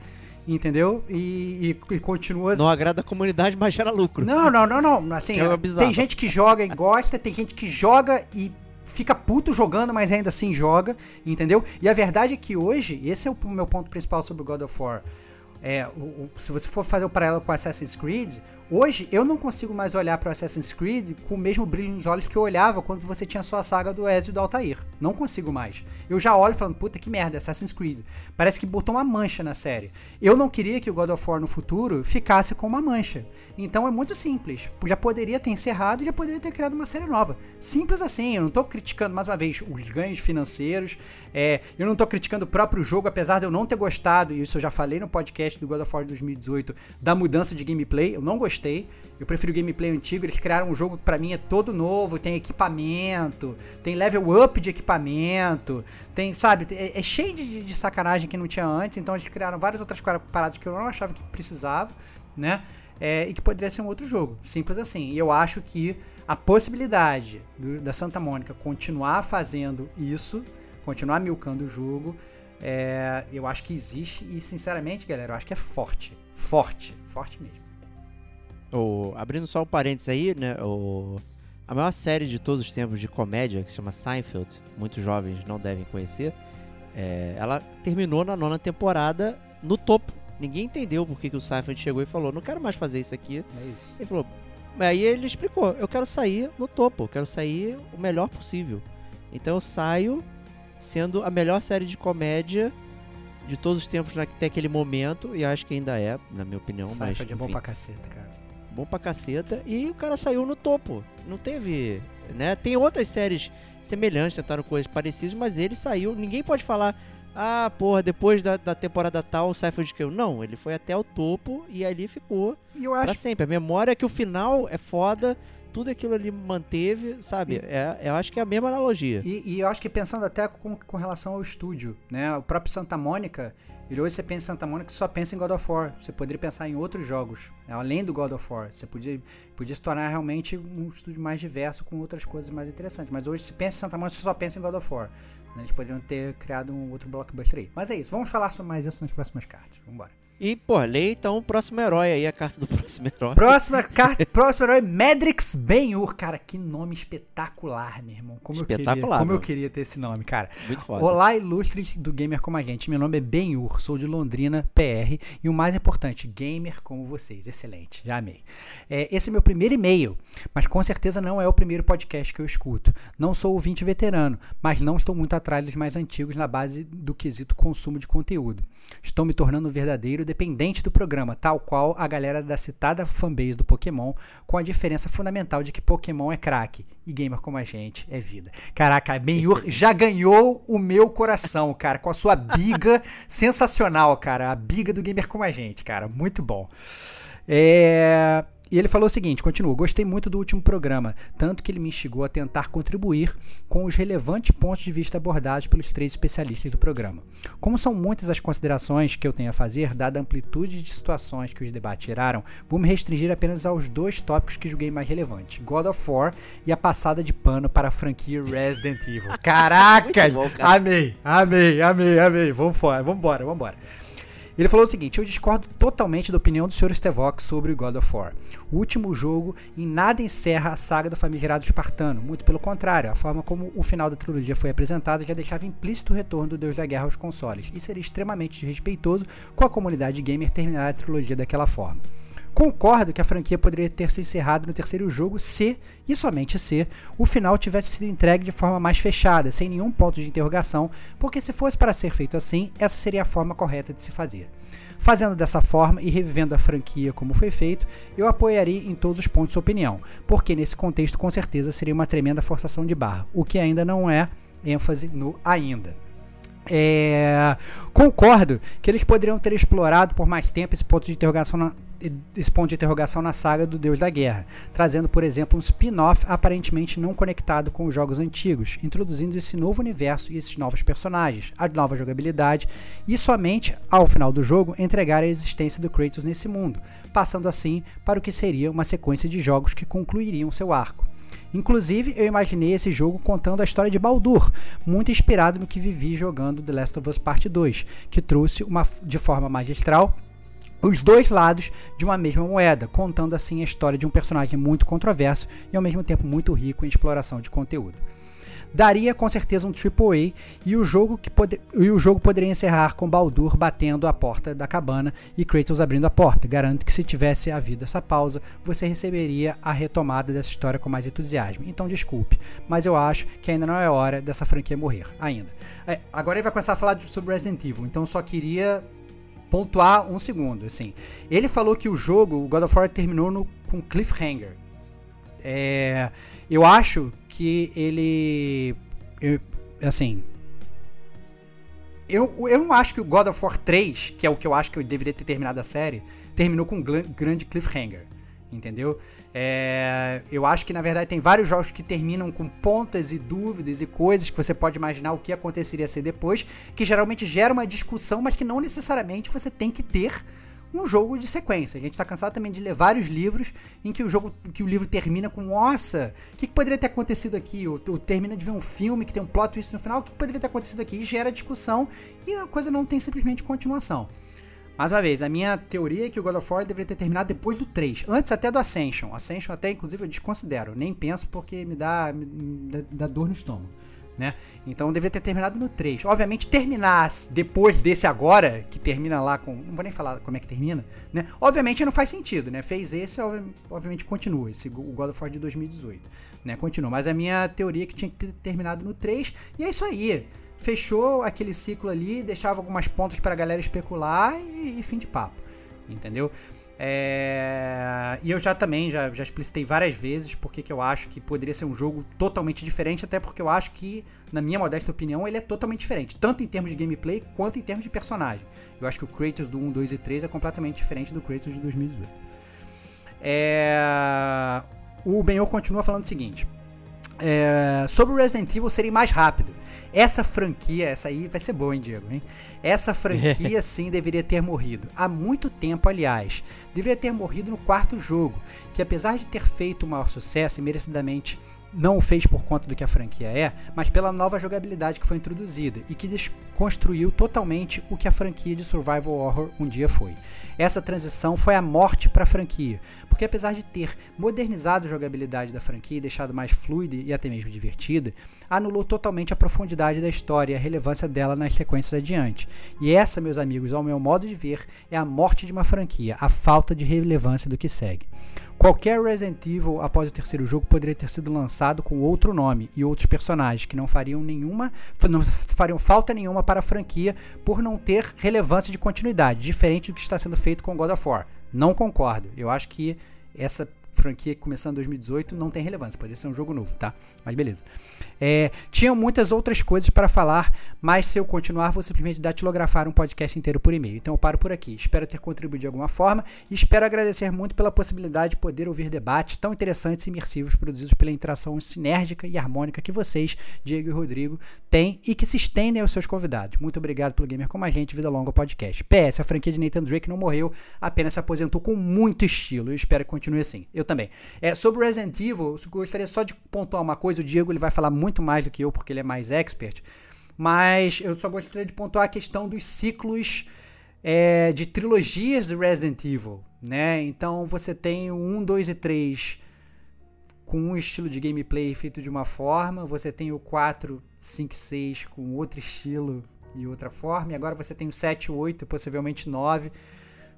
S3: Entendeu? E, e, e continua
S2: Não agrada a comunidade, mas gera lucro.
S3: não, não, não, não. Assim,
S2: é
S3: tem gente que joga e gosta, tem gente que joga e fica puto jogando, mas ainda assim joga, entendeu? E a verdade é que hoje, esse é o meu ponto principal sobre o God of War. É, o- o- se você for fazer o paralelo com Assassin's Creed, hoje eu não consigo mais olhar para Assassin's Creed com o mesmo brilho nos olhos que eu olhava quando você tinha a saga do Ezio e do Altair. Não consigo mais. Eu já olho falando, puta que merda, Assassin's Creed. Parece que botou uma mancha na série. Eu não queria que o God of War no futuro ficasse com uma mancha. Então é muito simples. Já poderia ter encerrado e já poderia ter criado uma série nova. Simples assim. Eu não tô criticando, mais uma vez, os ganhos financeiros. É, eu não tô criticando o próprio jogo, apesar de eu não ter gostado, e isso eu já falei no podcast do God of War 2018, da mudança de gameplay. Eu não gostei. Eu prefiro gameplay antigo. Eles criaram um jogo que pra mim é todo novo, tem equipamento, tem level up de equipamento, tem, sabe, é, é cheio de, de sacanagem que não tinha antes. Então eles criaram várias outras paradas que eu não achava que precisava, né? É, e que poderia ser um outro jogo. Simples assim. E eu acho que a possibilidade do- da Santa Mônica continuar fazendo isso, continuar milcando o jogo, é, eu acho que existe. E sinceramente, galera, eu acho que é forte. Forte. Forte mesmo.
S2: O- abrindo só um parênteses aí, né? O, a maior série de todos os tempos de comédia, que se chama Seinfeld, muitos jovens não devem conhecer, é, ela terminou na nona temporada no topo. Ninguém entendeu por que, que o Seinfeld chegou e falou: não quero mais fazer isso aqui.
S3: É isso.
S2: Ele falou. Aí ele explicou: eu quero sair no topo, eu quero sair o melhor possível. Então eu saio sendo a melhor série de comédia de todos os tempos até aquele momento, e acho que ainda é, na minha opinião. mas,
S3: Seinfeld é bom
S2: enfim
S3: pra caceta, cara.
S2: Bom pra caceta e o cara saiu no topo. Não teve, né? Tem outras séries semelhantes, tentaram coisas parecidas, mas ele saiu. Ninguém pode falar, ah, porra, depois da, da temporada tal o Seinfeld caiu. Não, ele foi até o topo e ali ficou
S3: E eu
S2: pra
S3: acho
S2: sempre. A memória é que o final é foda, tudo aquilo ali manteve, sabe? É, eu acho que é a mesma analogia.
S3: E, e eu acho que pensando até com, com relação ao estúdio, né? O próprio Santa Mônica, ele hoje você pensa em Santa Mônica, só pensa em God of War. Você poderia pensar em outros jogos, né, além do God of War. Você podia, podia se tornar realmente um estúdio mais diverso com outras coisas mais interessantes. Mas hoje, se pensa em Santa Mônica, você só pensa em God of War. Eles poderiam ter criado um outro blockbuster aí. Mas é isso, vamos falar sobre mais isso nas próximas cartas. Vambora.
S2: E, pô, lê então o próximo herói aí, a carta do próximo herói.
S3: Próxima carta, próximo herói, Medrix Ben-Hur. Cara, que nome espetacular, meu irmão. Como eu queria,
S2: Espetacular,
S3: como eu queria ter esse nome, cara.
S2: Muito foda.
S3: Olá, ilustres do Gamer Como a Gente. Meu nome é Ben-Hur, sou de Londrina, PR. E o mais importante, gamer como vocês. Excelente, já amei. É, esse é meu primeiro e-mail, mas com certeza não é o primeiro podcast que eu escuto. Não sou ouvinte veterano, mas não estou muito atrás dos mais antigos na base do quesito consumo de conteúdo. Estou me tornando um verdadeiro dependente do programa, tal qual a galera da citada fanbase do Pokémon, com a diferença fundamental de que Pokémon é craque e gamer como a gente é vida. Caraca, Ben-Hur já ganhou o meu coração, cara, com a sua biga sensacional, cara. A biga do gamer como a gente, cara. Muito bom. É, E ele falou o seguinte: continua, gostei muito do último programa, tanto que ele me instigou a tentar contribuir com os relevantes pontos de vista abordados pelos três especialistas do programa. Como são muitas as considerações que eu tenho a fazer, dada a amplitude de situações que os debates geraram, vou me restringir apenas aos dois tópicos que julguei mais relevantes: God of War e a passada de pano para a franquia Resident Evil. Caraca!
S2: Bom, cara.
S3: amei, amei, amei, amei. Vamos fora, vambora, vambora. Ele falou o seguinte: Eu discordo totalmente da opinião do Sr. Stevok sobre God of War. O último jogo em nada encerra a saga do famigerado espartano, muito pelo contrário, a forma como o final da trilogia foi apresentada já deixava implícito o retorno do Deus da Guerra aos consoles, e seria extremamente desrespeitoso com a comunidade gamer terminar a trilogia daquela forma. Concordo que a franquia poderia ter se encerrado no terceiro jogo se, e somente se, o final tivesse sido entregue de forma mais fechada, sem nenhum ponto de interrogação, porque se fosse para ser feito assim, essa seria a forma correta de se fazer. Fazendo dessa forma e revivendo a franquia como foi feito, eu apoiaria em todos os pontos sua opinião, porque nesse contexto com certeza seria uma tremenda forçação de barra, o que ainda não é ênfase no ainda. É, concordo que eles poderiam ter explorado por mais tempo esse ponto de interrogação na, esse ponto de interrogação na saga do Deus da Guerra, trazendo, por exemplo, um spin-off aparentemente não conectado com os jogos antigos, introduzindo esse novo universo e esses novos personagens, a nova jogabilidade, e somente ao final do jogo entregar a existência do Kratos nesse mundo, passando assim para o que seria uma sequência de jogos que concluiriam seu arco. Inclusive, eu imaginei esse jogo contando a história de Baldur, muito inspirado no que vivi jogando The Last of Us Part 2, que trouxe uma, de forma magistral os dois lados de uma mesma moeda, contando assim a história de um personagem muito controverso e ao mesmo tempo muito rico em exploração de conteúdo. Daria com certeza um AAA e o jogo, que pode, e o jogo poderia encerrar com Baldur batendo a porta da cabana e Kratos abrindo a porta. Garanto que se tivesse havido essa pausa, você receberia a retomada dessa história com mais entusiasmo. Então desculpe, mas eu acho que ainda não é hora dessa franquia morrer. Ainda. É, agora ele vai começar a falar sobre Resident Evil, então só queria pontuar um segundo, assim. Ele falou que o jogo, o God of War, terminou no, com cliffhanger. É, eu acho que ele, eu, assim, eu, eu não acho que o God of War 3, que é o que eu acho que eu deveria ter terminado a série, terminou com um grande cliffhanger, entendeu? É, eu acho que na verdade tem vários jogos que terminam com pontas e dúvidas e coisas que você pode imaginar o que aconteceria ser depois, que geralmente gera uma discussão, mas que não necessariamente você tem que ter um jogo de sequência. A gente tá cansado também de ler vários livros em que o jogo, que o livro termina com, nossa, o que, que poderia ter acontecido aqui? Ou, ou termina de ver um filme que tem um plot twist no final, o que poderia ter acontecido aqui? E gera discussão e a coisa não tem simplesmente continuação. Mais uma vez, a minha teoria é que o God of War deveria ter terminado depois do 3, antes até do Ascension. Ascension até, inclusive, eu desconsidero, nem penso porque me dá, me, dá, dá dor no estômago. Né? Então deveria ter terminado no 3. Obviamente, terminar depois desse agora, que termina lá com. Não vou nem falar como é que termina, né? Obviamente não faz sentido, né? Fez esse, obviamente continua, esse o God of War de 2018. Né? Continua. Mas a minha teoria é que tinha que ter terminado no 3. E é isso aí. Fechou aquele ciclo ali, deixava algumas pontas pra galera especular e, e fim de papo. Entendeu? É... E eu já também, já, já explicitei várias vezes porque que eu acho que poderia ser um jogo totalmente diferente, até porque eu acho que, na minha modesta opinião, ele é totalmente diferente, tanto em termos de gameplay quanto em termos de personagem. Eu acho que o Kratos do 1, 2 e 3 é completamente diferente do Kratos de 2018. É... O Benhor continua falando o seguinte. É, sobre o Resident Evil seria mais rápido. Essa franquia, essa aí vai ser boa, hein, Diego? Hein? Essa franquia sim deveria ter morrido. Há muito tempo, aliás. Deveria ter morrido no quarto jogo, que apesar de ter feito o maior sucesso e merecidamente não o fez por conta do que a franquia é, mas pela nova jogabilidade que foi introduzida e que desconstruiu totalmente o que a franquia de survival horror um dia foi. Essa transição foi a morte para a franquia, porque apesar de ter modernizado a jogabilidade da franquia e deixado mais fluida e até mesmo divertida, anulou totalmente a profundidade da história e a relevância dela nas sequências adiante. E essa, meus amigos, ao meu modo de ver, é a morte de uma franquia, a falta de relevância do que segue. Qualquer Resident Evil após o terceiro jogo poderia ter sido lançado com outro nome e outros personagens que não fariam nenhuma, não fariam falta nenhuma para a franquia por não ter relevância de continuidade, diferente do que está sendo feito com God of War. Não concordo. Eu acho que essa franquia começando em 2018 não tem relevância, poderia ser um jogo novo, tá? Mas beleza. É, tinham muitas outras coisas para falar, mas se eu continuar, vou simplesmente datilografar um podcast inteiro por e-mail. Então eu paro por aqui. Espero ter contribuído de alguma forma e espero agradecer muito pela possibilidade de poder ouvir debates tão interessantes e imersivos produzidos pela interação sinérgica e harmônica que vocês, Diego e Rodrigo, têm e que se estendem aos seus convidados. Muito obrigado pelo Gamer Como a Gente, Vida Longa Podcast. PS, a franquia de Nathan Drake não morreu, apenas se aposentou com muito estilo. Eu espero que continue assim. Eu também. É, sobre Resident Evil, eu gostaria só de pontuar uma coisa. O Diego ele vai falar muito mais do que eu, porque ele é mais expert. Mas eu só gostaria de pontuar a questão dos ciclos é, de trilogias de Resident Evil. Né? Então você tem o 1, 2 e 3 com um estilo de gameplay feito de uma forma, você tem o 4, 5 e 6 com outro estilo e outra forma, e agora você tem o 7, 8 e possivelmente 9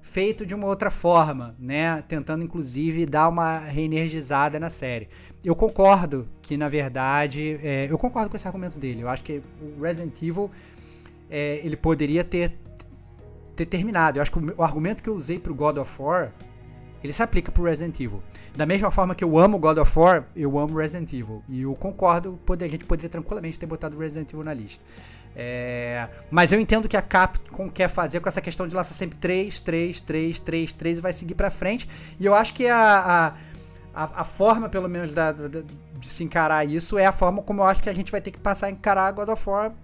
S3: feito de uma outra forma, né? Tentando inclusive dar uma reenergizada na série. Eu concordo que na verdade, é, eu concordo com esse argumento dele. Eu acho que o Resident Evil é, ele poderia ter ter terminado. Eu acho que o, o argumento que eu usei pro God of War ele se aplica pro Resident Evil. Da mesma forma que eu amo God of War, eu amo Resident Evil. E eu concordo, a gente poderia tranquilamente ter botado Resident Evil na lista. É, mas eu entendo que a Capcom quer fazer com essa questão de lançar sempre 3, 3, 3, 3, 3 e vai seguir pra frente. E eu acho que a, a, a, forma, pelo menos, da, da, de se encarar isso é a forma como eu acho que a gente vai ter que passar a encarar God of War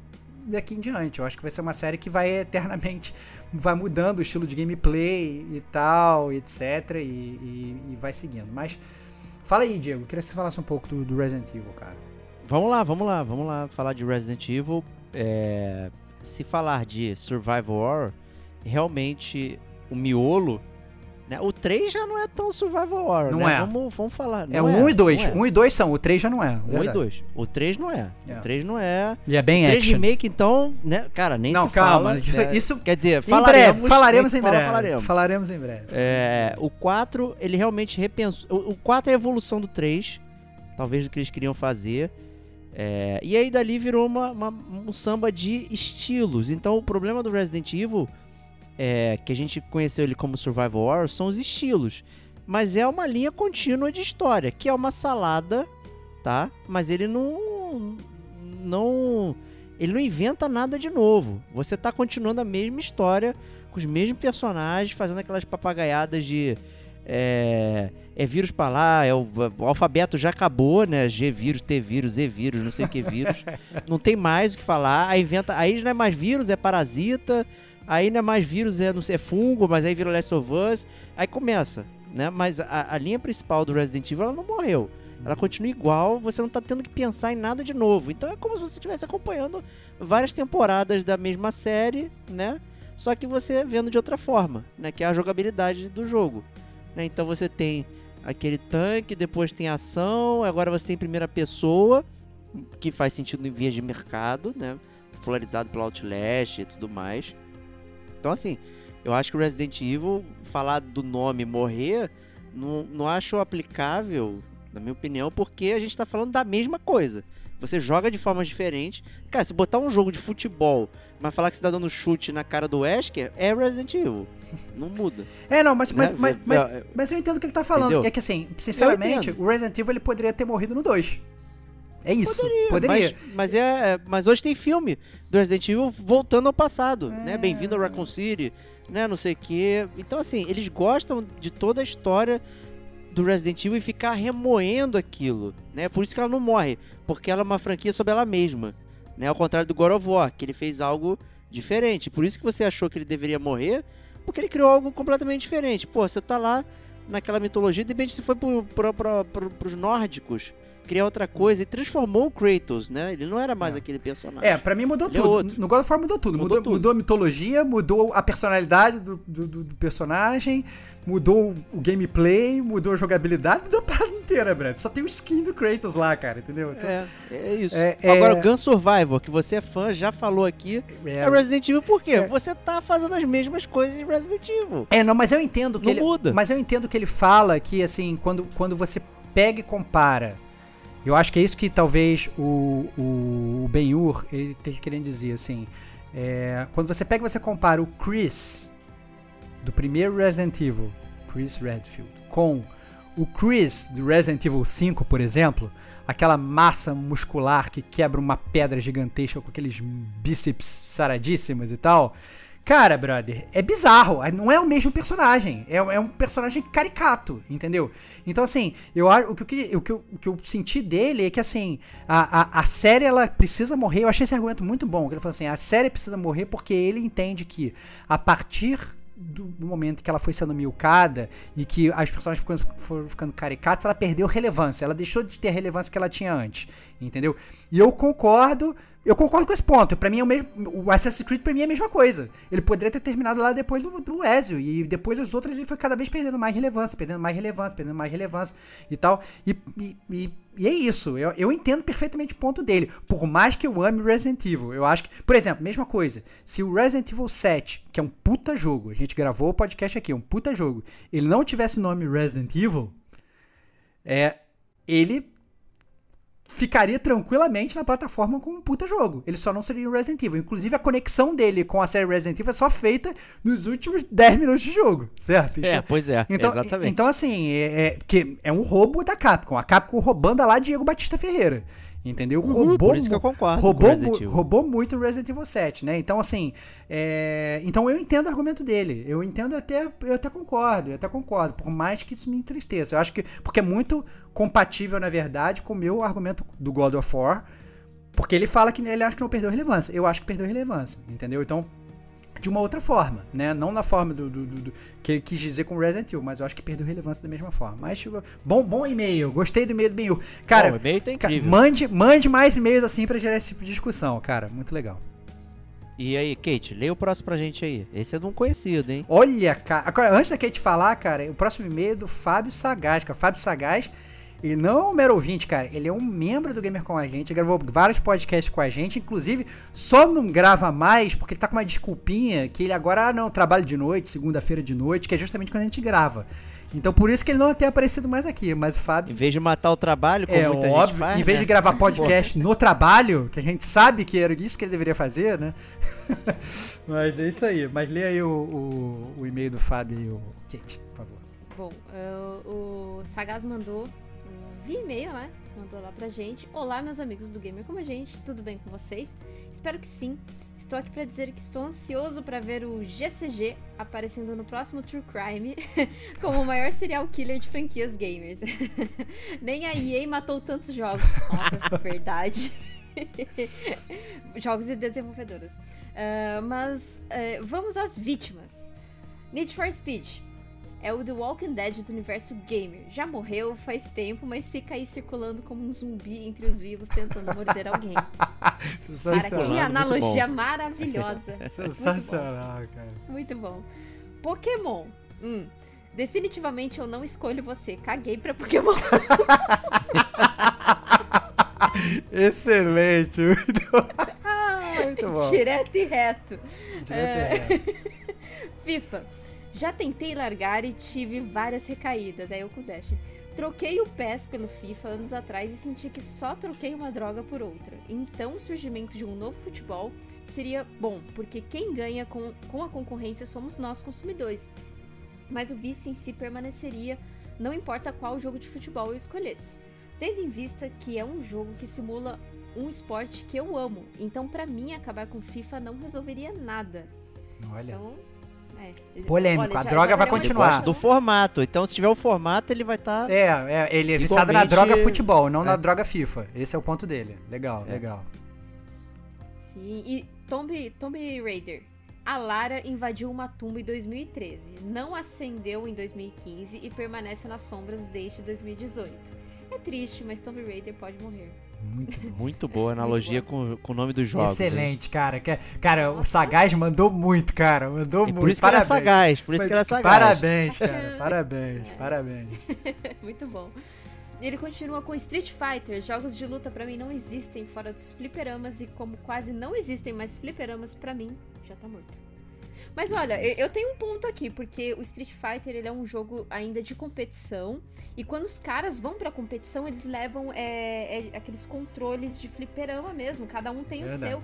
S3: daqui em diante. Eu acho que vai ser uma série que vai eternamente vai mudando o estilo de gameplay e tal, etc. E, e, e vai seguindo. Mas fala aí, Diego. Queria que você falasse um pouco do, do Resident Evil, cara.
S2: Vamos lá, vamos lá, vamos lá falar de Resident Evil é, se falar de Survival Horror, realmente o miolo. Né? O 3 já não é tão Survival Horror,
S3: não
S2: né?
S3: é.
S2: Vamos, vamos falar.
S3: é o 1 e 2. 1 e 2 são, o 3 já não é.
S2: 1 e 2. O 3 não é.
S3: É.
S2: O 3 não é.
S3: E é bem
S2: o 3
S3: action.
S2: remake, então, né? Cara, nem
S3: Não,
S2: se
S3: calma.
S2: fala.
S3: isso,
S2: né?
S3: isso
S2: Quer dizer,
S3: em
S2: falaremos,
S3: breve. Falaremos em
S2: fala,
S3: breve.
S2: falaremos.
S3: Falaremos em breve.
S2: É, o 4, ele realmente repensou. O, o 4 é a evolução do 3, talvez do que eles queriam fazer. É, e aí dali virou uma, uma- um samba de estilos. Então o problema do Resident Evil, é, que a gente conheceu ele como Survival Horror, são os estilos. Mas é uma linha contínua de história, que é uma salada, tá? Mas ele não. não ele não inventa nada de novo. Você tá continuando a mesma história, com os mesmos personagens, fazendo aquelas papagaiadas de. É, é vírus pra lá, é o, o alfabeto já acabou, né? G vírus, T vírus, Z vírus, não sei o que vírus. não tem mais o que falar. Aí inventa, aí não é mais vírus, é parasita. Aí não é mais vírus, é, não sei, é fungo, mas aí vira Last of Us. Aí começa, né? Mas a, a linha principal do Resident Evil ela não morreu. Ela continua igual, você não tá tendo que pensar em nada de novo. Então é como se você estivesse acompanhando várias temporadas da mesma série, né? Só que você vendo de outra forma, né? Que é a jogabilidade do jogo. Né? Então você tem aquele tanque, depois tem ação, agora você tem primeira pessoa, que faz sentido em vias de mercado, né? Popularizado pelo Outlast e tudo mais. Então assim, eu acho que o Resident Evil, falar do nome morrer, não, não acho aplicável, na minha opinião, porque a gente tá falando da mesma coisa. Você joga de formas diferentes. Cara, se botar um jogo de futebol, mas falar que você tá dando chute na cara do Wesker, é Resident Evil. Não muda.
S3: É, não, mas, mas,
S2: né?
S3: mas,
S2: É,
S3: mas,
S2: é,
S3: mas eu entendo o que ele tá falando.
S2: Entendeu?
S3: É que assim, sinceramente, o Resident Evil ele poderia ter morrido no 2. É isso. Poderia.
S2: Mas, mas, é, mas hoje tem filme do Resident Evil voltando ao passado,
S3: É.
S2: né? Bem-vindo a Raccoon City, né? Não sei o quê. Então, assim, eles gostam de toda a história do Resident Evil e ficar remoendo aquilo, né? Por isso que ela não morre, porque ela é uma franquia sobre ela mesma, né? Ao contrário do God of War, que ele fez algo diferente. Por isso que você achou que ele deveria morrer, porque ele criou algo completamente diferente. Pô, você tá lá naquela mitologia, de repente você foi pro, pro, pro, pro, pros nórdicos, criar outra coisa e transformou o Kratos, né? Ele não era mais
S3: É.
S2: aquele personagem.
S3: É, pra mim mudou
S2: Ele é
S3: tudo.
S2: outro.
S3: No God of War mudou tudo.
S2: Mudou
S3: Mudou,
S2: tudo.
S3: mudou a mitologia, mudou a personalidade do, do, do- personagem, mudou o gameplay, mudou a jogabilidade, mudou a parada inteira, Brad. Só tem o skin do Kratos lá, cara, entendeu? Então,
S2: É, é isso.
S3: É, é-
S2: Agora, o Gun Survivor, que você é fã, já falou aqui,
S3: é,
S2: é Resident Evil por quê?
S3: É.
S2: Você tá fazendo as mesmas coisas em Resident Evil.
S3: É, não, mas eu entendo que
S2: Não
S3: ele.
S2: muda.
S3: Mas eu entendo que ele fala que, assim, quando, quando você pega e compara. Eu acho que é isso que talvez o, o, o Ben-Hur esteja querendo dizer, assim. é, quando você pega e você compara o Chris do primeiro Resident Evil, Chris Redfield, com o Chris do Resident Evil 5, por exemplo, aquela massa muscular que quebra uma pedra gigantesca com aqueles bíceps saradíssimos e tal. Cara, brother, é bizarro. Não é o mesmo personagem. É, é um personagem caricato, entendeu? Então, assim, eu o que, o, que eu, o que eu senti dele é que, assim, a, a, a série ela precisa morrer. Eu achei esse argumento muito bom. Ele falou assim: a série precisa morrer porque ele entende que a partir do, do, momento que ela foi sendo milcada e que as personagens foram, foram ficando caricatas, ela perdeu relevância. Ela deixou de ter a relevância que ela tinha antes, entendeu? E eu concordo eu concordo com esse ponto. Para mim é o mesmo. O Assassin's Creed pra mim é a mesma coisa. Ele poderia ter terminado lá depois do, do Ezio. E depois os outros ele foi cada vez perdendo mais relevância, perdendo mais relevância, perdendo mais relevância e tal. E, e, e, e é isso. Eu, eu entendo perfeitamente o ponto dele. Por mais que eu ame Resident Evil. Eu acho que. Por exemplo, mesma coisa. Se o Resident Evil 7, que é um puta jogo, a gente gravou o podcast aqui, é um puta jogo, ele não tivesse o nome Resident Evil, é. Ele ficaria tranquilamente na plataforma com um puta jogo. Ele só não seria o Resident Evil. Inclusive, a conexão dele com a série Resident Evil é só feita nos últimos 10 minutos de jogo, certo?
S2: É, então, é, pois é,
S3: então,
S2: exatamente.
S3: Então, assim, é, é, que é um roubo da Capcom. A Capcom roubando lá Diego Batista Ferreira. Entendeu?
S2: Uhum, roubou, por isso que eu concordo
S3: roubou, roubou muito Resident Evil 7, né? Então, assim, é... então eu entendo o argumento dele. Eu entendo até, eu até concordo, eu até concordo, por mais que isso me entristeça. Eu acho que, porque é muito compatível, na verdade, com o meu argumento do God of War, porque ele fala que ele acha que não perdeu relevância. Eu acho que perdeu relevância, entendeu? Então, de uma outra forma, né? Não na forma do, do, do, do, que ele quis dizer com Resident Evil, mas eu acho que perdeu relevância da mesma forma. Mas, tipo, bom, bom e-mail, gostei do e-mail do Benhur. Cara,
S2: bom, e-mail tá incrível.
S3: mande, mande mais e-mails assim pra gerar esse tipo de discussão, cara. Muito legal.
S2: E aí, Kate, leia o próximo pra gente aí. Esse é de um conhecido, hein?
S3: Olha, cara. Agora, antes da Kate falar, cara, o próximo e-mail é do Fábio Sagaz, cara. Fábio Sagaz ele não é um mero ouvinte, cara. Ele é um membro do Gamer com a gente. Gravou vários podcasts com a gente. Inclusive, só não grava mais porque ele tá com uma desculpinha que ele agora, ah, não, trabalha de noite, segunda-feira de noite, que é justamente quando a gente grava. Então por isso que ele não tem aparecido mais aqui, mas o Fábio.
S2: Em vez de matar o trabalho, como
S3: é
S2: muita
S3: óbvio,
S2: gente faz,
S3: em vez
S2: né?
S3: de gravar podcast no trabalho, que a gente sabe que era isso que ele deveria fazer, né? mas é isso aí. Mas lê aí o, o, o e-mail do Fábio e o Kate, por favor.
S4: Bom, uh, o Sagaz mandou via e-mail, né? Mandou lá pra gente. Olá, meus amigos do Gamer Como a Gente, tudo bem com vocês? Espero que sim. Estou aqui para dizer que estou ansioso para ver o GCG aparecendo no próximo True Crime como o maior serial killer de franquias gamers. Nem a EA matou tantos jogos. Nossa, verdade. jogos e desenvolvedoras. Uh, mas uh, vamos às vítimas. Need for Speed é o The Walking Dead do universo gamer. Já morreu faz tempo, mas fica aí circulando como um zumbi entre os vivos tentando morder alguém. Cara, que analogia maravilhosa.
S3: Sensacional, cara.
S4: Muito bom. Pokémon. Hum, definitivamente eu não escolho você. Caguei pra Pokémon.
S3: Excelente. Muito, muito bom.
S4: Direto e reto.
S3: Direto é... e reto.
S4: FIFA. Já tentei largar e tive várias recaídas, aí eu com o Dash. Troquei o PES pelo FIFA anos atrás e senti que só troquei uma droga por outra. Então o surgimento de um novo futebol seria bom, porque quem ganha com, com a concorrência somos nós consumidores. Mas o vício em si permaneceria, não importa qual jogo de futebol eu escolhesse. Tendo em vista que é um jogo que simula um esporte que eu amo, então para mim acabar com FIFA não resolveria nada.
S3: Olha.
S4: Então,
S3: é. Polêmico, Olha, a já, droga já vai continuar.
S2: Do formato. Então, se tiver o formato, ele vai estar. Tá
S3: é, é, ele é viciado igualmente... na droga futebol, não é. na droga FIFA. Esse é o ponto dele. Legal, é. legal.
S4: Sim, e Tomb, Tomb Raider. A Lara invadiu uma tumba em 2013, não acendeu em 2015 e permanece nas sombras desde 2018. É triste, mas Tomb Raider pode morrer.
S2: Muito, muito boa analogia com, com o nome dos jogos.
S3: Excelente, cara. Cara, Nossa. o Sagaz mandou muito, cara. Mandou e muito.
S2: Por isso parabéns. que é sagaz. Por isso que é sagaz.
S3: Parabéns, cara. Parabéns, parabéns.
S4: muito bom. Ele continua com Street Fighter. Jogos de luta para mim não existem fora dos fliperamas e como quase não existem mais fliperamas para mim, já tá morto. Mas olha, eu tenho um ponto aqui, porque o Street Fighter ele é um jogo ainda de competição. E quando os caras vão pra competição, eles levam é, é, aqueles controles de fliperama mesmo. Cada um tem Verdade. o seu.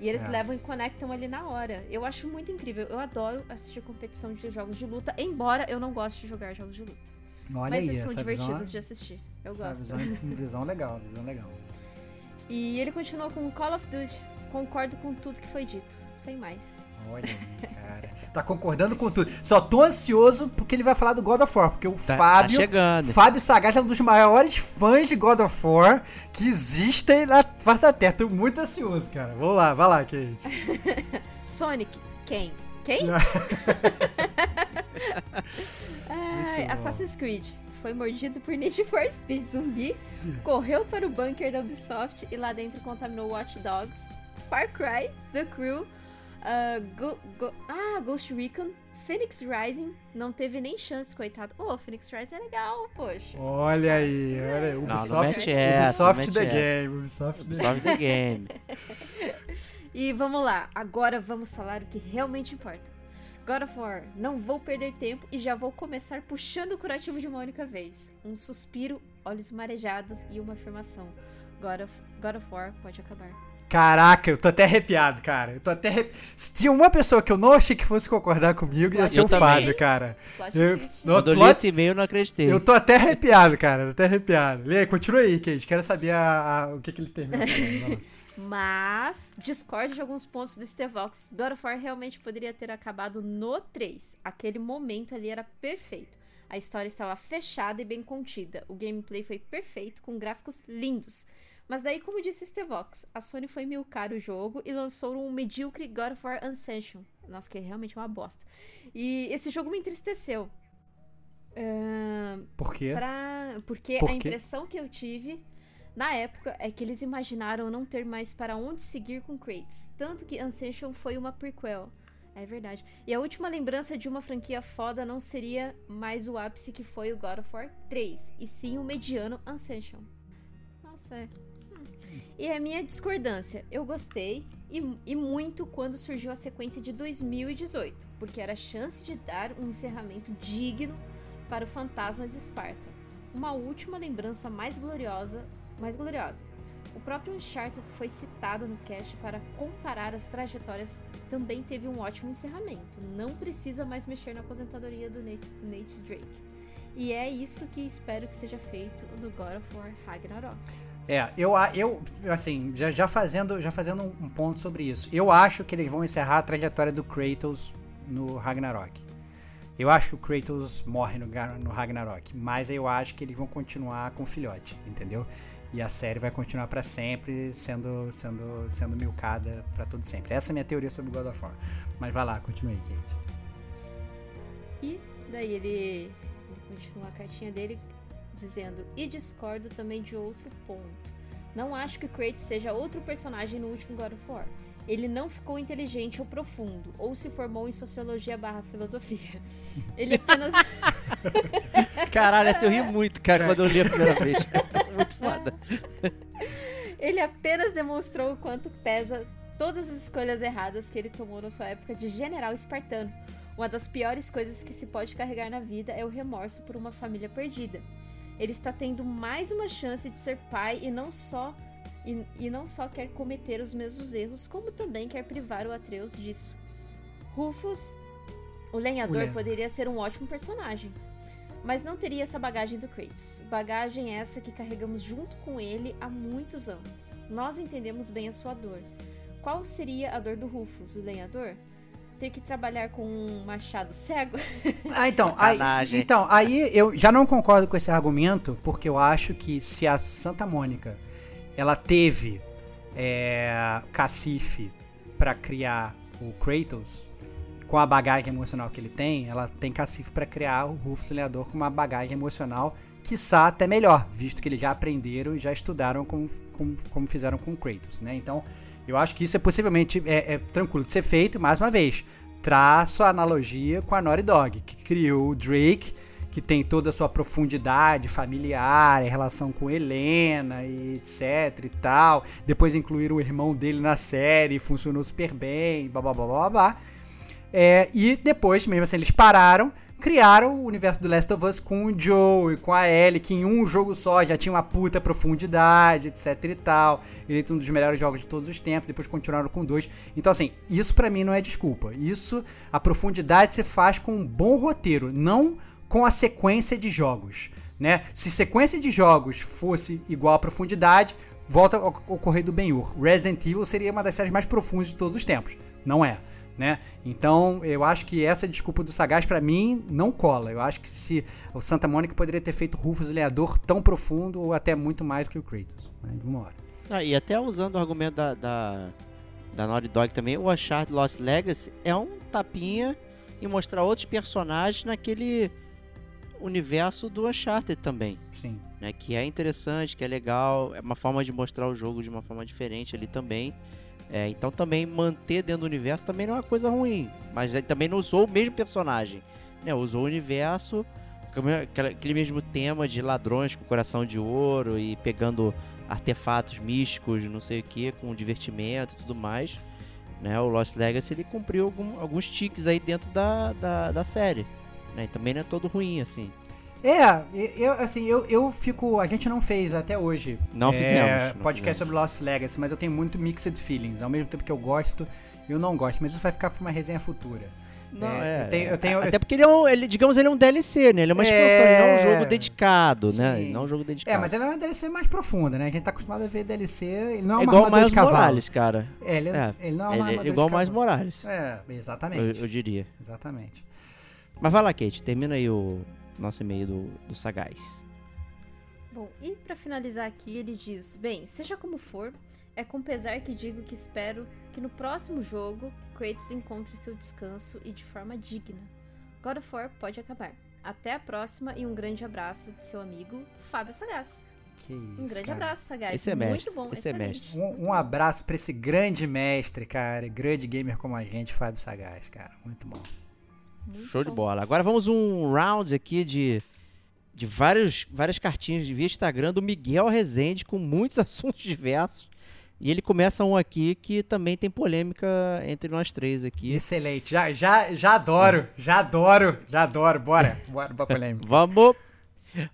S4: E eles é. levam e conectam ali na hora. Eu acho muito incrível. Eu adoro assistir competição de jogos de luta, embora eu não goste de jogar jogos de luta.
S3: Olha
S4: Mas
S3: aí,
S4: eles são divertidos
S3: visão,
S4: de assistir. Eu gosto.
S3: visão, visão legal, visão legal.
S4: E ele continuou com Call of Duty. Concordo com tudo que foi dito. Sem mais.
S3: Olha aí, cara. Tá concordando com tudo. Só tô ansioso porque ele vai falar do God of War, porque o
S2: Tá, tá
S3: Fábio.
S2: chegando.
S3: Fábio Sagaz é um dos maiores fãs de God of War que existem na face da Terra. Tô muito ansioso, cara. Vamos lá, vai lá, Kate.
S4: Sonic. Quem? Quem? Ai. Assassin's Creed. Foi mordido por Need for Speed zumbi, correu para o bunker da Ubisoft e lá dentro contaminou Watch Dogs, Far Cry, The Crew, ah, Go- Go- ah, Ghost Recon, Phoenix Rising, não teve nem chance, coitado. Oh, Phoenix Rising é legal, poxa.
S3: Olha aí, olha aí.
S2: Não, não
S3: Ubisoft,
S2: mete essa, não
S3: Ubisoft the
S2: essa.
S3: game. Ubisoft the
S2: Ubisoft The Game.
S4: E vamos lá, agora vamos falar o que realmente importa. God of War, não vou perder tempo e já vou começar puxando o curativo de uma única vez. Um suspiro, olhos marejados e uma afirmação. God of, God of War pode acabar.
S3: Caraca, eu tô até arrepiado, cara. Eu tô até arrepi... Se tinha uma pessoa que eu não achei que fosse concordar comigo, ia ser o
S2: também.
S3: Fábio, cara.
S4: Plot
S3: Eu- no-
S2: Quando eu li esse e-mail, eu não acreditei.
S3: Eu tô até arrepiado, cara. Tô até arrepiado. Lê, continua aí, Kate. Quero saber a- a- o que, que ele falando. Lá.
S4: Mas discordo de alguns pontos do Stevox. God of War realmente poderia ter acabado no 3. Aquele momento ali era perfeito. A história estava fechada e bem contida. O gameplay foi perfeito, com gráficos lindos. Mas daí, como disse Stevox, a Sony foi milcar o jogo e lançou um medíocre God of War Ascension. Nossa, que é realmente uma bosta. E esse jogo me entristeceu. Ahn,
S3: Por quê?
S4: Pra- porque
S3: Por
S4: a
S3: quê?
S4: impressão que eu tive na época é que eles imaginaram não ter mais para onde seguir com Kratos. Tanto que Ascension foi uma prequel. É verdade. E a última lembrança de uma franquia foda não seria mais o ápice que foi o God of War 3, e sim o mediano Ascension. Nossa, é. E a minha discordância, eu gostei e, e muito quando surgiu a sequência de 2018, porque era a chance de dar um encerramento digno para o fantasma de Esparta. Uma última lembrança mais gloriosa, mais gloriosa. O próprio Uncharted foi citado no cast para comparar as trajetórias, também teve um ótimo encerramento. Não precisa mais mexer na aposentadoria do Nate, Nate Drake. E é isso que espero que seja feito no God of War Ragnarok.
S3: É, eu, eu assim, já, já fazendo, já fazendo um, um ponto sobre isso. Eu acho que eles vão encerrar a trajetória do Kratos no Ragnarok. Eu acho que o Kratos morre no, no Ragnarok, mas eu acho que eles vão continuar com o filhote, entendeu? E a série vai continuar pra sempre sendo sendo sendo milcada pra todo sempre. Essa é a minha teoria sobre God of War. Mas vai lá, continue Kate.
S4: E daí ele, ele continua a cartinha dele dizendo: E discordo também de outro ponto. Não acho que Kratos seja outro personagem no último God of War. Ele não ficou inteligente ou profundo, ou se formou em sociologia barra filosofia. Ele apenas.
S2: Caralho, essa eu ri muito, cara, quando eu li a primeira vez. muito foda.
S4: Ele apenas demonstrou o quanto pesa todas as escolhas erradas que ele tomou na sua época de general espartano. Uma das piores coisas que se pode carregar na vida é o remorso por uma família perdida. Ele está tendo mais uma chance de ser pai e não só e, e não só quer cometer os mesmos erros, como também quer privar o Atreus disso. Rufus, o lenhador,
S3: O lenhador.
S4: poderia ser um ótimo personagem, mas não teria essa bagagem do Kratos. Bagagem essa que carregamos junto com ele há muitos anos. Nós entendemos bem a sua dor. Qual seria a dor do Rufus, o lenhador? Ter que trabalhar com um machado cego?
S3: Ah, então, aí, então, aí eu já não concordo com esse argumento, porque eu acho que se a Santa Mônica ela teve é, cacife pra criar o Kratos, com a bagagem emocional que ele tem, ela tem cacife pra criar o Rufus Leador com uma bagagem emocional, quiçá até melhor, visto que eles já aprenderam e já estudaram como, como, como fizeram com o Kratos, né? Então, eu acho que isso é possivelmente é, é tranquilo de ser feito, mais uma vez traço a analogia com a Naughty Dog, que criou o Drake, que tem toda a sua profundidade familiar, em relação com Helena e etc e tal. Depois incluíram o irmão dele na série, funcionou super bem, blá blá blá blá blá. É, e depois, mesmo assim, eles pararam, criaram o universo do Last of Us com o Joe e com a Ellie, que em um jogo só já tinha uma puta profundidade, etc e tal. Ele é um dos melhores jogos de todos os tempos, depois continuaram com dois. Então, assim, isso pra mim não é desculpa. Isso, a profundidade se faz com um bom roteiro, não com a sequência de jogos. Né? Se sequência de jogos fosse igual à profundidade, volta ao ocorrer do Ben-Hur. Resident Evil seria uma das séries mais profundas de todos os tempos. Não é. Né? Então, eu acho que essa desculpa do Sagaz para mim não cola. Eu acho que se o Santa Mônica poderia ter feito Rufus Leador tão profundo ou até muito mais que o Kratos, né? de uma hora.
S2: Ah, e até usando o argumento da, da, da Naughty Dog também, o Uncharted Lost Legacy é um tapinha e mostrar outros personagens naquele universo do Uncharted também.
S3: Sim.
S2: Né, que é interessante, que é legal, é uma forma de mostrar o jogo de uma forma diferente ali também. É, então também manter dentro do universo também não é uma coisa ruim, mas ele também não usou o mesmo personagem, né? Usou o universo, aquele mesmo tema de ladrões com coração de ouro e pegando artefatos místicos, não sei o que, com divertimento e tudo mais. Né? O Lost Legacy ele cumpriu algum, alguns tiques aí dentro da, da, da série. Né? E também não é todo ruim, assim.
S3: É, eu, assim, eu, eu fico. A gente não fez até hoje.
S2: Não
S3: é,
S2: fizemos. Não
S3: podcast
S2: fizemos.
S3: sobre Lost Legacy, mas eu tenho muito mixed feelings. Ao mesmo tempo que eu gosto, eu não gosto. Mas isso vai ficar pra uma resenha futura.
S2: Não,
S3: É,
S2: é.
S3: eu tenho- eu tenho-
S2: Até porque ele é um, ele, digamos, ele é um DLC, né? Ele é uma expansão, ele não é um jogo dedicado, né?
S3: Sim.
S2: Ele não é um jogo dedicado.
S3: É, mas ele é uma DLC mais profunda, né? A gente tá acostumado a ver DLC. Ele não é
S2: é
S3: uma
S2: igual Miles
S3: cavalo.
S2: Morales, cara.
S3: É, ele,
S2: É,
S3: ele não é uma
S2: Ele- igual Miles
S3: cavalo.
S2: Morales,
S3: É,
S2: eu,
S3: exatamente.
S2: eu diria.
S3: Exatamente.
S2: Mas vai lá, Kate, termina aí o nosso e-mail do, do Sagaz.
S4: Bom, e pra finalizar aqui, ele diz: Bem, seja como for, é com pesar que digo que espero que no próximo jogo Kratos encontre seu descanso e de forma digna. God of War pode acabar. Até a próxima e um grande abraço de seu amigo Fábio Sagaz.
S3: Que isso.
S4: Um grande
S3: cara.
S4: abraço, Sagaz.
S2: Esse é
S4: Muito
S2: mestre,
S4: bom,
S2: esse é mestre.
S3: Um, um abraço pra esse grande mestre, cara. Grande gamer como a gente, Fábio Sagaz, cara. Muito bom.
S4: Muito
S2: Show de
S4: bom.
S2: bola. Agora vamos um round aqui de, de vários, várias cartinhas de via Instagram do Miguel Rezende com muitos assuntos diversos. E ele começa um aqui que também tem polêmica entre nós três aqui.
S3: Excelente. Já, já, já adoro. Já adoro. Já adoro. Bora. Bora pra polêmica.
S2: Vamos!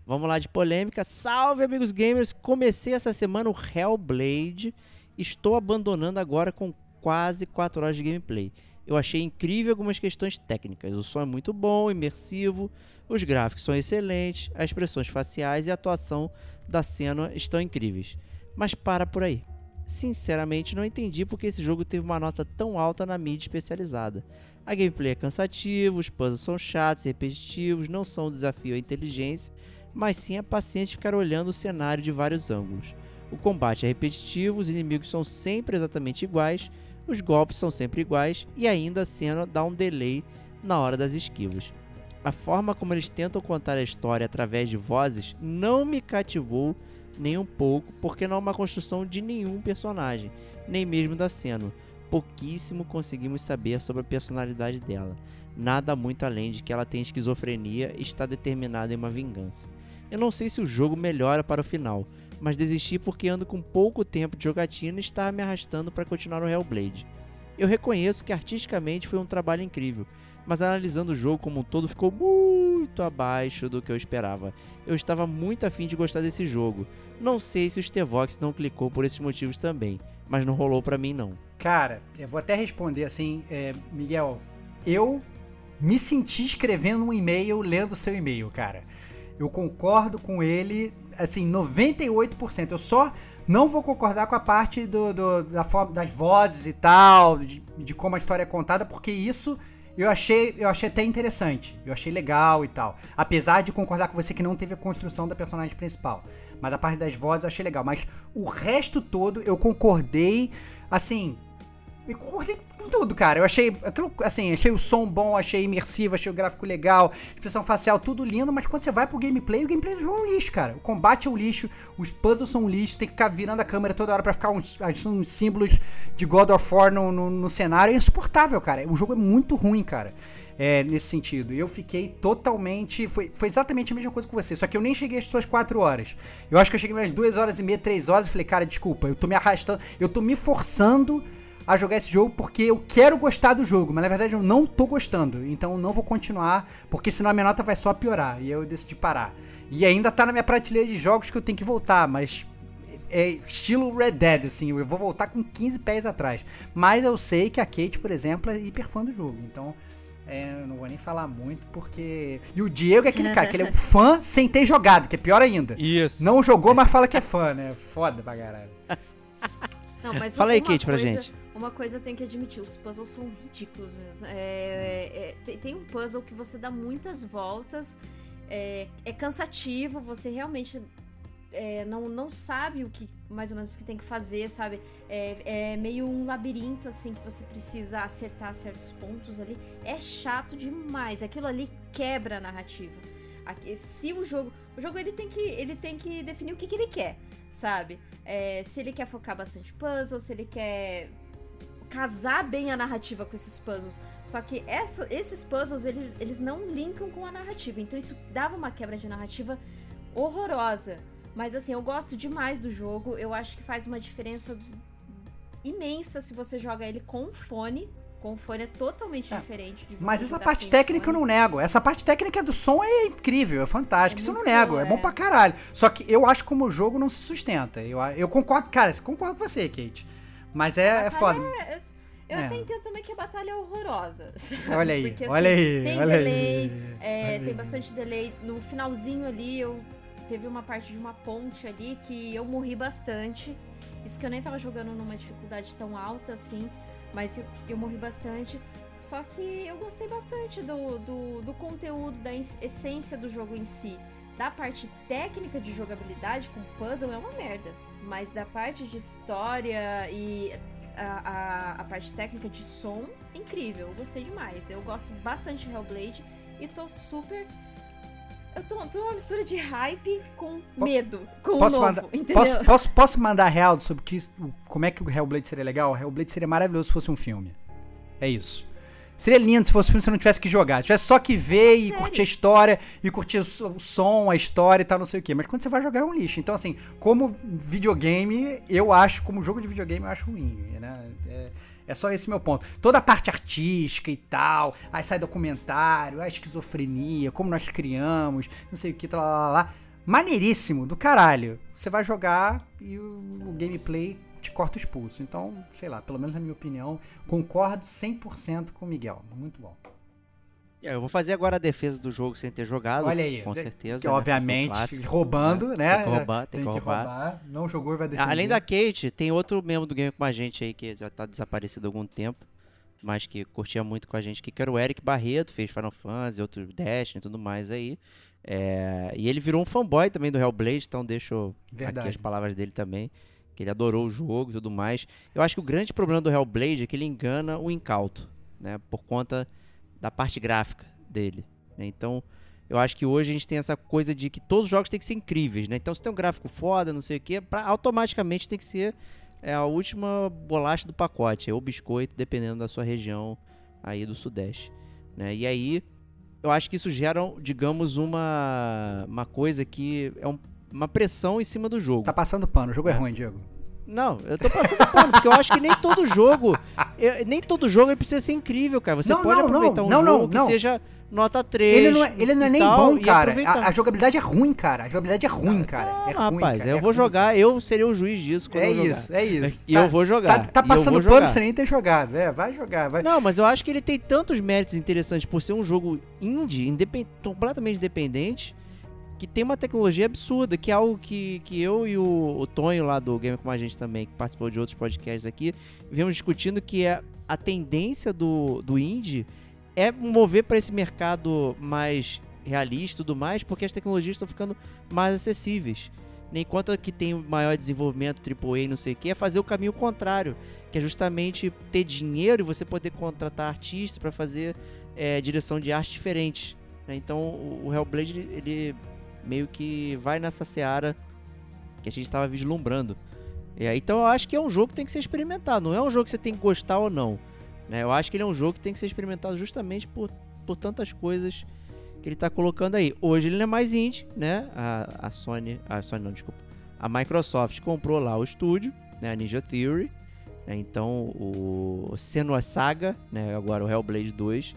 S2: Vamos lá de polêmica. Salve, amigos gamers! Comecei essa semana o Hellblade. Estou abandonando agora com quase 4 horas de gameplay. Eu achei incrível algumas questões técnicas. O som é muito bom, imersivo, os gráficos são excelentes, as expressões faciais e a atuação da cena estão incríveis. Mas para por aí. Sinceramente, não entendi porque esse jogo teve uma nota tão alta na mídia especializada. A gameplay é cansativa, os puzzles são chatos e repetitivos, não são um desafio à inteligência, mas sim a paciência de ficar olhando o cenário de vários ângulos. O combate é repetitivo, os inimigos são sempre exatamente iguais, os golpes são sempre iguais e ainda a cena dá um delay na hora das esquivas. A forma como eles tentam contar a história através de vozes não me cativou nem um pouco, porque não é uma construção de nenhum personagem, nem mesmo da cena. Pouquíssimo conseguimos saber sobre a personalidade dela. Nada muito além de que ela tem esquizofrenia e está determinada em uma vingança. Eu não sei se o jogo melhora para o final, mas desisti porque ando com pouco tempo de jogatina e estava me arrastando para continuar no Hellblade. Eu reconheço que artisticamente foi um trabalho incrível, mas analisando o jogo como um todo ficou muito abaixo do que eu esperava. Eu estava muito afim de gostar desse jogo. Não sei se o Stevox não clicou por esses motivos também, mas não rolou pra mim não.
S3: Cara, eu vou até responder assim, é, Miguel. Eu me senti escrevendo um e-mail lendo seu e-mail, cara. Eu concordo com ele, assim, 98%. Eu só não vou concordar com a parte do, do- da forma das vozes e tal, de, de como a história é contada, porque isso eu achei, eu achei até interessante. Eu achei legal e tal. Apesar de concordar com você que não teve a construção da personagem principal. Mas a parte das vozes eu achei legal. Mas o resto todo eu concordei, assim. Eu concordei com tudo, cara. Eu achei aquilo, assim, achei o som bom, achei imersivo, achei o gráfico legal, expressão facial, tudo lindo, mas quando você vai pro gameplay, o gameplay é um lixo, cara. O combate é um lixo, os puzzles são um lixo, tem que ficar virando a câmera toda hora pra ficar uns, uns símbolos de God of War no, no, no cenário. É insuportável, cara. O jogo é muito ruim, cara. É, nesse sentido. Eu fiquei totalmente. Foi, foi exatamente a mesma coisa que você. Só que eu nem cheguei às suas 4 horas. Eu acho que eu cheguei umas 2 horas e meia, 3 horas. E falei, cara, desculpa, eu tô me arrastando. Eu tô me forçando a jogar esse jogo porque eu quero gostar do jogo, mas na verdade eu não tô gostando. Então eu não vou continuar, porque senão a minha nota vai só piorar. E eu decidi parar. E ainda tá na minha prateleira de jogos que eu tenho que voltar, mas é estilo Red Dead, assim, eu vou voltar com 15 pés atrás. Mas eu sei que a Kate, por exemplo, é hiper fã do jogo. Então É, eu não vou nem falar muito, porque. E o Diego é aquele cara que ele é um fã sem ter jogado, que é pior ainda.
S2: Isso.
S3: Não jogou, mas fala que é fã, né? Foda pra caralho.
S4: Não, mas
S2: Fala aí, Kate, pra
S4: coisa-
S2: gente.
S4: Uma coisa eu tenho que admitir, os puzzles são ridículos mesmo. É, é- é- tem, um puzzle que você dá muitas voltas, é, é cansativo, você realmente é, não, não sabe o que mais ou menos o que tem que fazer, sabe? É, é meio um labirinto assim que você precisa acertar certos pontos ali. É chato demais. Aquilo ali quebra a narrativa. Aqui- se o jogo, o jogo ele tem que ele tem que definir o que, que ele quer, sabe? É, se ele quer focar bastante puzzle, se ele quer casar bem a narrativa com esses puzzles. Só que essa- esses puzzles, eles, eles não linkam com a narrativa. Então isso dava uma quebra de narrativa horrorosa. Mas assim, eu gosto demais do jogo. Eu acho que faz uma diferença imensa se você joga ele com fone. Com fone é totalmente
S3: É,
S4: diferente
S3: Mas essa parte técnica eu
S4: fone.
S3: não nego. Essa parte técnica do som é incrível, é fantástico.
S4: É
S3: Isso eu não
S4: muito
S3: nego, é bom
S4: é.
S3: pra caralho. Só que eu acho como o jogo não se sustenta. Eu, eu concordo, cara, eu concordo com você, Kate. Mas é, é foda.
S4: é- Eu
S3: É.
S4: até entendo também que a batalha é horrorosa. sabe?
S3: Olha aí,
S4: Porque,
S3: olha
S4: assim,
S3: aí,
S4: tem
S3: olha
S4: delay,
S3: aí.
S4: É,
S3: olha
S4: tem
S3: aí.
S4: bastante delay. No finalzinho ali, eu teve uma parte de uma ponte ali que eu morri bastante. Isso que eu nem tava jogando numa dificuldade tão alta assim, mas eu, eu morri bastante. Só que eu gostei bastante do, do, do conteúdo, da es- essência do jogo em si. Da parte técnica de jogabilidade com puzzle é uma merda. Mas da parte de história e a, a, a parte técnica de som, é incrível. Eu gostei demais. Eu gosto bastante de Hellblade e tô super. Eu tô, tô numa mistura de hype com
S3: Po-
S4: medo, com o
S3: posso
S4: novo,
S3: mandar-
S4: entendeu?
S3: Posso, posso, posso mandar real sobre que, como é que o Hellblade seria legal? O Hellblade seria maravilhoso se fosse um filme. É isso. Seria lindo se fosse um filme e você não tivesse que jogar. Se tivesse só que ver e
S4: Sério?
S3: curtir a história, e curtir o so- o som, a história e tal, não sei o quê. Mas quando você vai jogar é um lixo. Então, assim, como videogame, eu acho, como jogo de videogame, eu acho ruim. Né? É, é só esse meu ponto. Toda a parte artística e tal, aí sai documentário, a esquizofrenia, como nós criamos, não sei o que, lá, lá, lá. Maneiríssimo, do caralho. Você vai jogar e o, o gameplay te corta os pulsos. Então, sei lá, pelo menos na minha opinião, concordo 100% com o Miguel. Muito bom.
S2: É, Eu vou fazer agora a defesa do jogo sem ter jogado.
S3: Olha aí,
S2: Com
S3: de-
S2: certeza.
S3: Que,
S2: né?
S3: obviamente,
S2: Questão clássica,
S3: roubando, né?
S2: Tem que roubar, tem que roubar.
S3: Não jogou e vai defender.
S2: Além da Kate, tem outro membro do game com a gente aí que já tá desaparecido há algum tempo, mas que curtia muito com a gente, que era o Eric Barreto, fez Final Fantasy, outro Destiny e tudo mais aí. É, e ele virou um fanboy também do Hellblade, então deixo aqui
S3: Verdade.
S2: as palavras dele também, que ele adorou o jogo e tudo mais. Eu acho que o grande problema do Hellblade é que ele engana o incauto, né, por conta da parte gráfica dele. né. Então, eu acho que hoje a gente tem essa coisa de que todos os jogos têm que ser incríveis, né? Então, se tem um gráfico foda, não sei o quê, pra, automaticamente tem que ser é, a última bolacha do pacote, é o biscoito, dependendo da sua região aí do Sudeste, né? E aí, eu acho que isso gera, digamos, uma, uma coisa que é um- uma pressão em cima do jogo.
S3: Tá passando pano. O jogo é ruim, Diego.
S2: Não, eu tô passando pano, porque eu acho que nem todo jogo, eu- nem todo jogo precisa ser incrível, cara. Você
S3: Não,
S2: pode
S3: não,
S2: aproveitar
S3: não,
S2: um
S3: não,
S2: jogo que seja nota 3
S3: Ele não é, ele não é nem
S2: tal,
S3: bom, cara. A, a jogabilidade é ruim, cara. A jogabilidade é ruim, cara.
S2: Ah,
S3: é ruim,
S2: rapaz,
S3: cara.
S2: eu
S3: é
S2: vou
S3: ruim.
S2: jogar, eu seria o juiz disso quando
S3: É
S2: eu jogar.
S3: isso, é isso.
S2: E
S3: Tá-
S2: eu vou jogar.
S3: Tá, tá passando pano sem nem ter jogado. É, vai jogar. Vai.
S2: Não, mas eu acho que ele tem tantos méritos interessantes por ser um jogo indie, independ- completamente independente, que tem uma tecnologia absurda, que é algo que, que eu e o, o Tonho lá do Game Com a gente também, que participou de outros podcasts aqui, vimos discutindo que é a tendência do, do indie é mover para esse mercado mais realista e tudo mais, porque as tecnologias estão ficando mais acessíveis. Né, Enquanto que tem maior desenvolvimento AAA não sei o que, é fazer o caminho contrário, que é justamente ter dinheiro e você poder contratar artistas para fazer é, direção de arte diferente. né? Então o Hellblade ele meio que vai nessa seara que a gente estava vislumbrando. É, então eu acho que é um jogo que tem que ser experimentado, não é um jogo que você tem que gostar ou não. né? Eu acho que ele é um jogo que tem que ser experimentado justamente por, por tantas coisas que ele está colocando aí. Hoje ele não é mais indie, né? A, a Sony, a Sony não, desculpa. A Microsoft comprou lá o estúdio, né? A Ninja Theory. né? Então o Senua Saga, né? Agora o Hellblade 2,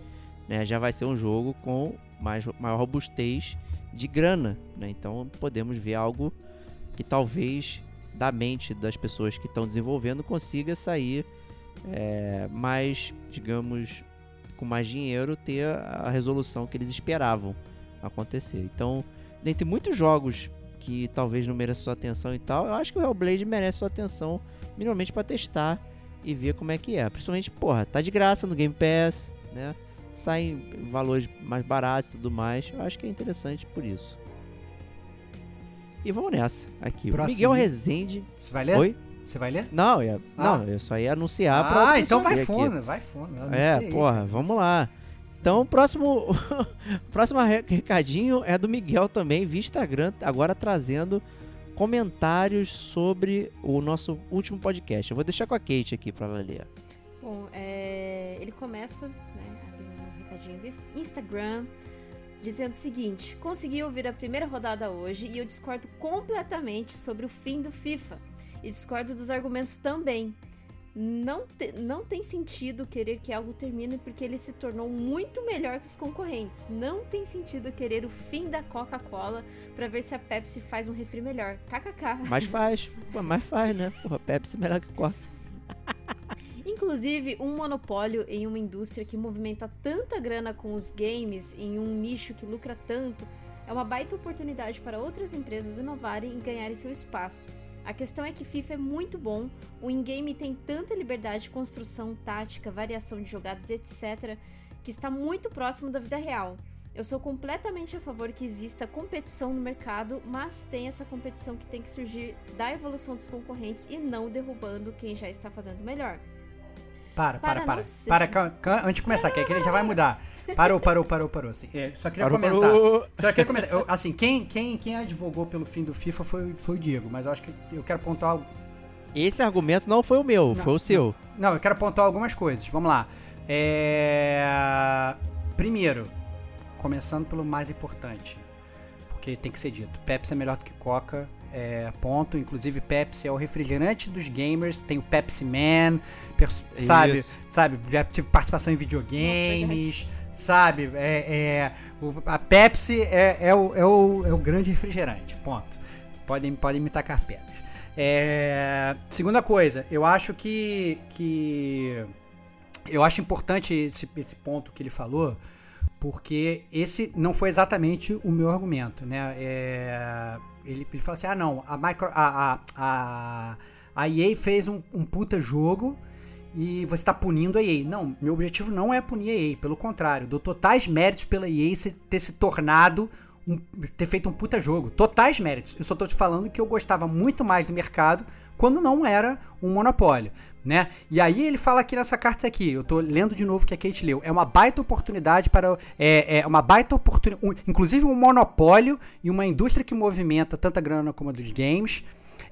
S2: né? Já vai ser um jogo com mais, maior robustez de grana, né? Então podemos ver algo que talvez da mente das pessoas que estão desenvolvendo consiga sair é, mais, digamos, com mais dinheiro, ter a resolução que eles esperavam acontecer. Então, dentre muitos jogos que talvez não mereçam sua atenção e tal, eu acho que o Hellblade merece sua atenção, minimamente para testar e ver como é que é. Principalmente, porra, tá de graça no Game Pass, né? Saem valores mais baratos e tudo mais. Eu acho que é interessante por isso. E vamos nessa. Aqui,
S3: Próximo.
S2: Miguel Rezende.
S3: Você vai ler?
S2: Oi?
S3: Você vai ler?
S2: Não, eu,
S3: Ah.
S2: não, eu só ia anunciar pra
S3: Ah, então vai fundo, vai não
S2: É, porra,
S3: cara.
S2: vamos lá. Então, o próximo, próximo re- recadinho é do Miguel também, via Instagram, agora trazendo comentários sobre o nosso último podcast. Eu vou deixar com a Kate aqui pra ela ler.
S4: Bom, é, ele começa, né, Instagram, dizendo o seguinte: consegui ouvir a primeira rodada hoje e eu discordo completamente sobre o fim do FIFA. E discordo dos argumentos também. Não, te- não tem sentido querer que algo termine porque ele se tornou muito melhor que os concorrentes. Não tem sentido querer o fim da Coca-Cola pra ver se a Pepsi faz um refri melhor. KKK.
S2: Mas faz, mas faz, né? Porra, Pepsi melhor que Coca.
S4: Inclusive, um monopólio em uma indústria que movimenta tanta grana com os games em um nicho que lucra tanto é uma baita oportunidade para outras empresas inovarem e ganharem seu espaço. A questão é que FIFA é muito bom, o in-game tem tanta liberdade de construção, tática, variação de jogadas, etc., que está muito próximo da vida real. Eu sou completamente a favor que exista competição no mercado, mas tem essa competição que tem que surgir da evolução dos concorrentes e não derrubando quem já está fazendo melhor.
S3: Para,
S4: Para
S3: para, para. Para, ca- antes de começar, que aqui ele já vai mudar. Parou, parou, parou, parou. Assim, é, só queria
S2: Parou,
S3: comentar.
S2: parou.
S3: Só queria comentar. Eu, assim, quem, quem, quem advogou pelo fim do FIFA foi, foi o Diego, mas eu acho que eu quero pontuar. algo-
S2: Esse argumento não foi o meu,
S3: Não,
S2: foi o seu.
S3: Não, eu quero pontuar algumas coisas. Vamos lá. É... Primeiro, começando pelo mais importante, porque tem que ser dito: Pepsi é melhor do que Coca. É, ponto. Inclusive, Pepsi é o refrigerante dos gamers. Tem o Pepsi Man, sabe?
S2: Isso.
S3: sabe? Já tive participação em videogames, sabe? É, é, o- a Pepsi é, é o, é, o, é o grande refrigerante, ponto. Podem, podem me tacar pedras. É, segunda coisa, eu acho que, que eu acho importante esse, esse ponto que ele falou, porque esse não foi exatamente o meu argumento, né? É, ele, ele falou assim, ah não, a, micro, a, a, a, EA fez um, um puta jogo e você está punindo a EA. Não, meu objetivo não é punir a EA, pelo contrário, dou totais méritos pela EA ter se tornado, um- ter feito um puta jogo. Totais méritos. Eu só tô te falando que eu gostava muito mais do mercado quando não era um monopólio, né? E aí ele fala aqui nessa carta aqui, eu tô lendo de novo que a Kate leu, é uma baita oportunidade para, é, é uma baita oportunidade, inclusive um monopólio e uma indústria que movimenta tanta grana como a dos games,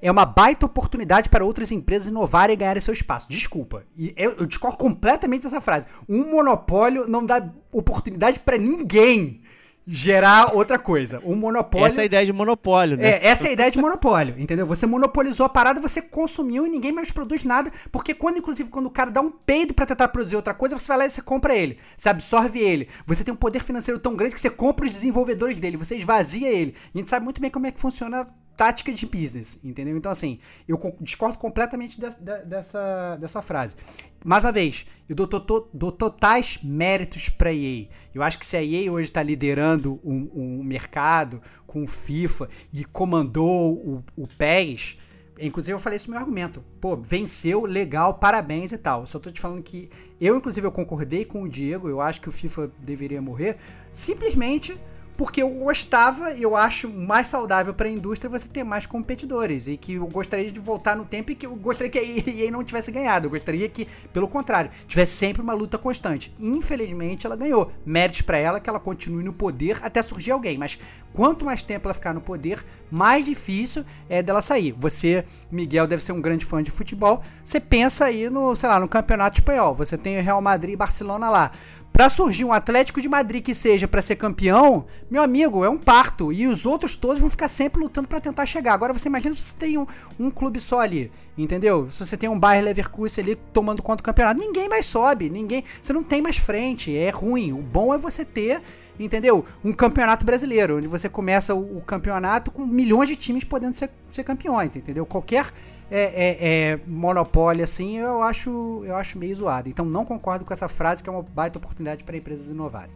S3: é uma baita oportunidade para outras empresas inovarem e ganharem seu espaço. Desculpa. E eu, eu discordo completamente dessa frase. Um monopólio não dá oportunidade para ninguém gerar outra coisa. Um monopólio.
S2: Essa é a ideia de monopólio, né?
S3: É, essa é a ideia de monopólio, entendeu? Você monopolizou a parada, você consumiu e ninguém mais produz nada, porque quando, inclusive, quando o cara dá um peido pra tentar produzir outra coisa, você vai lá e você compra ele, você absorve ele. Você tem um poder financeiro tão grande que você compra os desenvolvedores dele, você esvazia ele. E a gente sabe muito bem como é que funciona tática de business, entendeu? Então, assim, eu co- discordo completamente des- de- dessa, dessa frase. Mais uma vez, eu dou, to- dou totais méritos pra EA. Eu acho que se a EA hoje tá liderando um, um mercado com o FIFA e comandou o, o PES, inclusive eu falei isso no meu argumento. Pô, venceu, legal, parabéns e tal. Só tô te falando que eu, inclusive, eu concordei com o Diego, eu acho que o FIFA deveria morrer, simplesmente porque eu gostava e eu acho mais saudável para a indústria você ter mais competidores e que eu gostaria de voltar no tempo e que eu gostaria que a EA não tivesse ganhado. Eu gostaria que, pelo contrário, tivesse sempre uma luta constante. Infelizmente, ela ganhou. Méritos para ela que ela continue no poder até surgir alguém, mas quanto mais tempo ela ficar no poder, mais difícil é dela sair. Você, Miguel, deve ser um grande fã de futebol. Você pensa aí no, sei lá, no Campeonato Espanhol. Você tem o Real Madrid e Barcelona lá. Pra surgir um Atlético de Madrid que seja pra ser campeão, meu amigo, é um parto. E os outros todos vão ficar sempre lutando pra tentar chegar. Agora você imagina se você tem um, um clube só ali, entendeu? Se você tem um Bayer Leverkusen ali tomando conta do campeonato, ninguém mais sobe, ninguém, você não tem mais frente, é ruim. O bom é você ter, entendeu? Um campeonato brasileiro, onde você começa o, o campeonato com milhões de times podendo ser, ser campeões, entendeu? Qualquer é, é, é monopólio assim, eu acho, eu acho meio zoado. Então não concordo com essa frase que é uma baita oportunidade para empresas inovarem.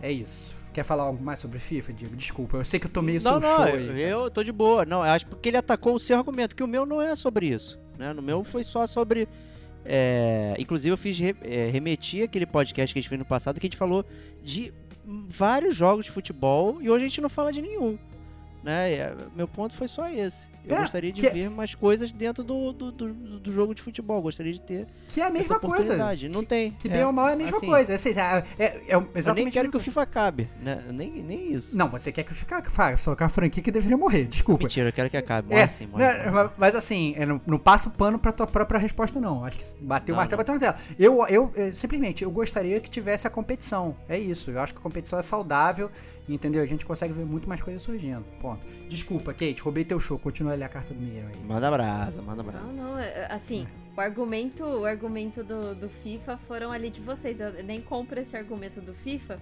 S3: É isso. Quer falar algo mais sobre FIFA, Diego? Desculpa, eu sei que eu tô meio
S2: Não, não,
S3: show
S2: eu,
S3: aí.
S2: eu tô de boa. Não, eu acho porque ele atacou o seu argumento, que o meu não é sobre isso. Né? No meu foi só sobre. é, inclusive, eu fiz re, é, remeti aquele podcast que a gente fez no passado, que a gente falou de vários jogos de futebol e hoje a gente não fala de nenhum. Né? É, meu ponto foi só esse. Eu
S3: É,
S2: gostaria de
S3: que-
S2: ver mais coisas dentro do, do, do, do jogo de futebol. Gostaria de ter
S3: Que é a mesma coisa.
S2: Não tem.
S3: Que
S2: é,
S3: bem ou mal é a mesma
S2: assim,
S3: coisa. É, assim, é, é, é
S2: Eu nem
S3: exatamente
S2: quero que o FIFA acabe, né? Nem, nem isso.
S3: Não, você quer que fique só com a franquia que deveria morrer, desculpa.
S2: Mentira, eu quero que acabe.
S3: É,
S2: Morre sim, morre,
S3: né,
S2: morre.
S3: mas- assim, não, não passo pano pra tua própria resposta, não. Acho que bateu o martelo, bateu o martelo. Eu, eu, simplesmente, eu gostaria que tivesse a competição. É isso. Eu acho que a competição é saudável, entendeu? A gente consegue ver muito mais coisas surgindo. Desculpa, Kate, roubei teu show. Continua ali a carta do Miguel aí.
S2: Manda brasa, manda
S4: Não,
S2: brasa.
S4: não, é- é, assim, o argumento, o argumento do, do FIFA foram ali de vocês. Eu nem compro esse argumento do FIFA,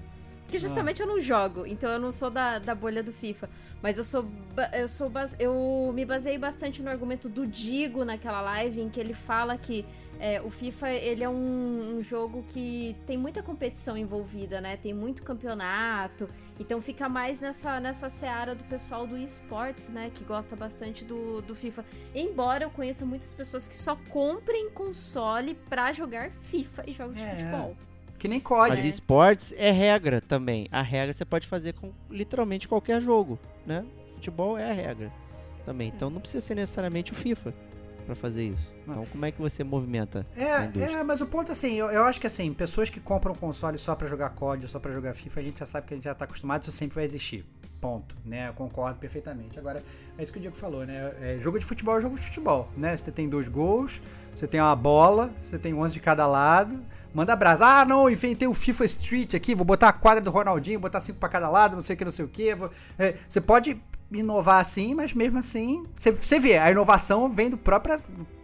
S4: que justamente eu não jogo, então eu não sou da, da bolha do FIFA. Mas eu sou, eu sou, eu me baseei bastante no argumento do Digo naquela live, em que ele fala que é, o FIFA ele é um, um jogo que tem muita competição envolvida, né? Tem muito campeonato, então fica mais nessa, nessa seara do pessoal do esportes, né? Que gosta bastante do, do FIFA. Embora eu conheça muitas pessoas que só comprem console pra jogar FIFA e jogos
S3: É.
S4: de futebol.
S3: Que nem COD.
S2: Mas esportes é regra também. A regra você pode fazer com literalmente qualquer jogo, né? Futebol é a regra também. Então não precisa ser necessariamente o FIFA pra fazer isso. Então como é que você movimenta
S3: É, é, mas o ponto assim, eu, eu acho que assim, pessoas que compram console só pra jogar COD só pra jogar FIFA, a gente já sabe que a gente já tá acostumado, isso sempre vai existir. Ponto, né? Eu concordo perfeitamente. Agora, é isso que o Diego falou, né? É, jogo de futebol é jogo de futebol, né? Você tem dois gols, você tem uma bola, você tem 11 de cada lado, manda brasa. Ah, não, inventei o FIFA Street aqui, vou botar a quadra do Ronaldinho, botar cinco pra cada lado, não sei o que, não sei o que. É, você pode inovar assim, mas mesmo assim, você, vê, a inovação vem do próprio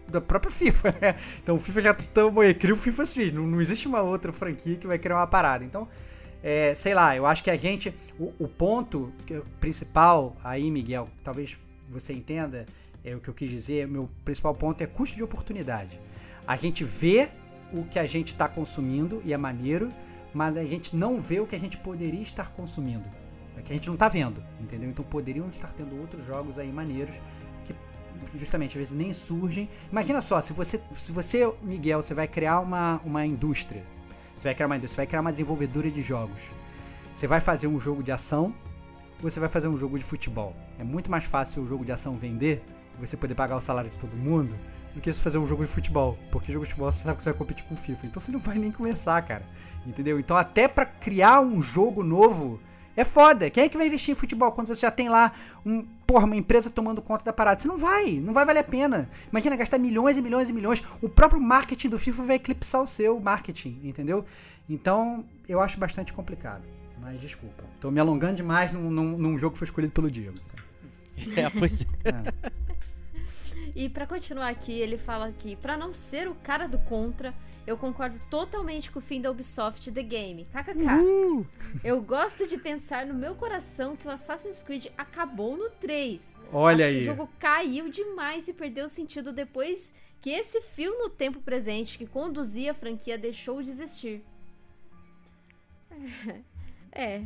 S3: da própria FIFA, né? Então o FIFA já tomou cria o FIFA Street. Não, não existe uma outra franquia que vai criar uma parada. Então, é, sei lá, eu acho que a gente. O, o ponto principal aí, Miguel, talvez você entenda, é o que eu quis dizer, meu principal ponto é custo de oportunidade. A gente vê o que a gente está consumindo e é maneiro, mas a gente não vê o que a gente poderia estar consumindo. É que a gente não tá vendo, entendeu? Então poderiam estar tendo outros jogos aí maneiros que justamente às vezes nem surgem. Imagina só, se você, se você Miguel, você vai criar uma, uma indústria, você vai criar uma indústria, você vai criar uma desenvolvedora de jogos. Você vai fazer um jogo de ação ou você vai fazer um jogo de futebol? É muito mais fácil o jogo de ação vender e você poder pagar o salário de todo mundo do que fazer um jogo de futebol. Porque jogo de futebol você sabe que você vai competir com FIFA. Então você não vai nem começar, cara. Entendeu? Então até pra criar um jogo novo é foda. Quem é que vai investir em futebol quando você já tem lá um, porra, uma empresa tomando conta da parada? Você não vai, não vai valer a pena. Imagina gastar milhões e milhões e milhões. O próprio marketing do FIFA vai eclipsar o seu marketing, entendeu? Então, eu acho bastante complicado. Mas desculpa. Tô me alongando demais num, num- num jogo que foi escolhido pelo Diego.
S2: É, pois é.
S3: É.
S4: E pra continuar aqui, ele fala que pra não ser o cara do contra, eu concordo totalmente com o fim da Ubisoft The Game. KKK. Eu gosto de pensar no meu coração que o Assassin's Creed acabou no 3.
S3: Olha
S4: Acho
S3: aí.
S4: O jogo caiu demais e perdeu sentido depois que esse fio no tempo presente que conduzia a franquia deixou de existir. É.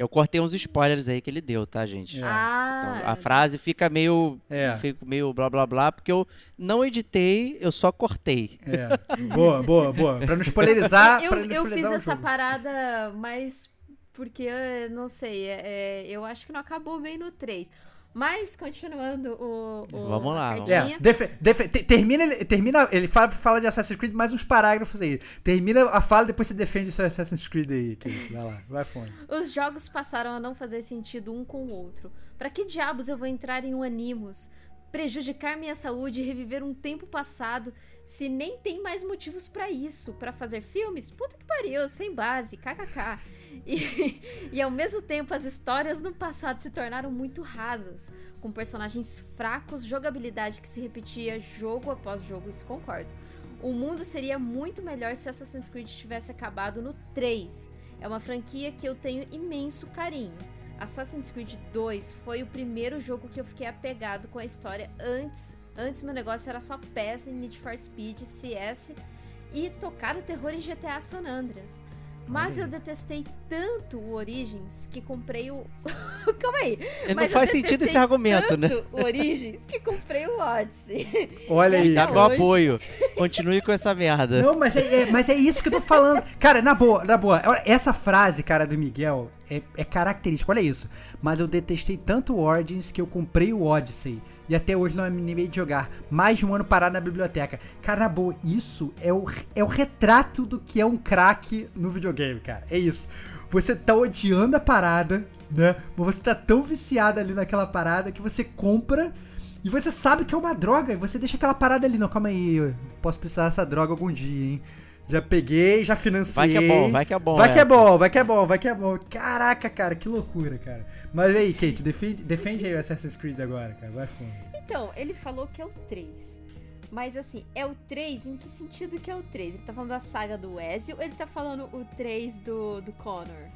S2: Eu cortei uns spoilers aí que ele deu, tá, gente?
S3: É.
S4: Ah.
S2: Então, a frase fica meio,
S3: É.
S2: fica meio blá blá blá, porque eu não editei, eu só cortei.
S3: É. Boa, boa, boa. Pra não spoilerizar.
S4: eu,
S3: pra não
S4: eu fiz essa
S3: jogo.
S4: parada, mas porque eu não sei, é- é, eu acho que não acabou bem no 3. Mas continuando o, o
S2: Vamos lá.
S3: É, defe- defe- te- termina, ele- termina, ele fala, fala de Assassin's Creed mais uns parágrafos aí. Termina a fala, depois você defende o seu Assassin's Creed aí, Kate. Vai lá, vai fundo.
S4: Os jogos passaram a não fazer sentido um com o outro. Pra que diabos eu vou entrar em um Animus? Prejudicar minha saúde e reviver um tempo passado se nem tem mais motivos pra isso? Pra fazer filmes? Puta que pariu, sem base, kkk. E, e ao mesmo tempo as histórias no passado se tornaram muito rasas, com personagens fracos, jogabilidade que se repetia jogo após jogo, isso concordo. O mundo seria muito melhor se Assassin's Creed tivesse acabado no 3. É uma franquia que eu tenho imenso carinho. Assassin's Creed 2 foi o primeiro jogo que eu fiquei apegado com a história antes Antes meu negócio era só PES, Need for Speed, CS e tocar o terror em GTA San Andreas. Mas eu detestei tanto o Origins que comprei o. Calma aí.
S2: Não
S4: Mas eu
S2: faz sentido esse argumento, né?
S4: tanto o Origins que comprei o Odyssey.
S3: Olha aí.
S2: Dá meu
S4: hoje.
S2: apoio. Continue com essa merda.
S3: Não, mas é, é- mas é isso que eu tô falando. Cara, na boa, na boa. Essa frase, cara, do Miguel é, é característica. Olha isso. Mas eu detestei tanto o Origins que eu comprei o Odyssey. E até hoje não me animei de jogar. Mais de um ano parado na biblioteca. Cara, na boa, isso é o, é o retrato do que é um craque no videogame, cara. É isso. Você tá odiando a parada, né? Mas você tá tão viciado ali naquela parada que você compra e você sabe que é uma droga, e você deixa aquela parada ali. Não, calma aí, eu posso precisar dessa droga algum dia, hein? Já peguei, já financiei.
S2: Vai que é bom, vai que é bom.
S3: Vai que é
S2: essa.
S3: bom, vai que é bom, vai que é bom. Caraca, cara, que loucura, cara. Mas aí, Kate, defende, defende aí o Assassin's Creed agora, cara. Vai fundo.
S4: Então, ele falou que é o 3. Mas assim, é o 3? Em que sentido que é o 3? Ele tá falando da saga do Ezio ou ele tá falando o 3 do, do Connor?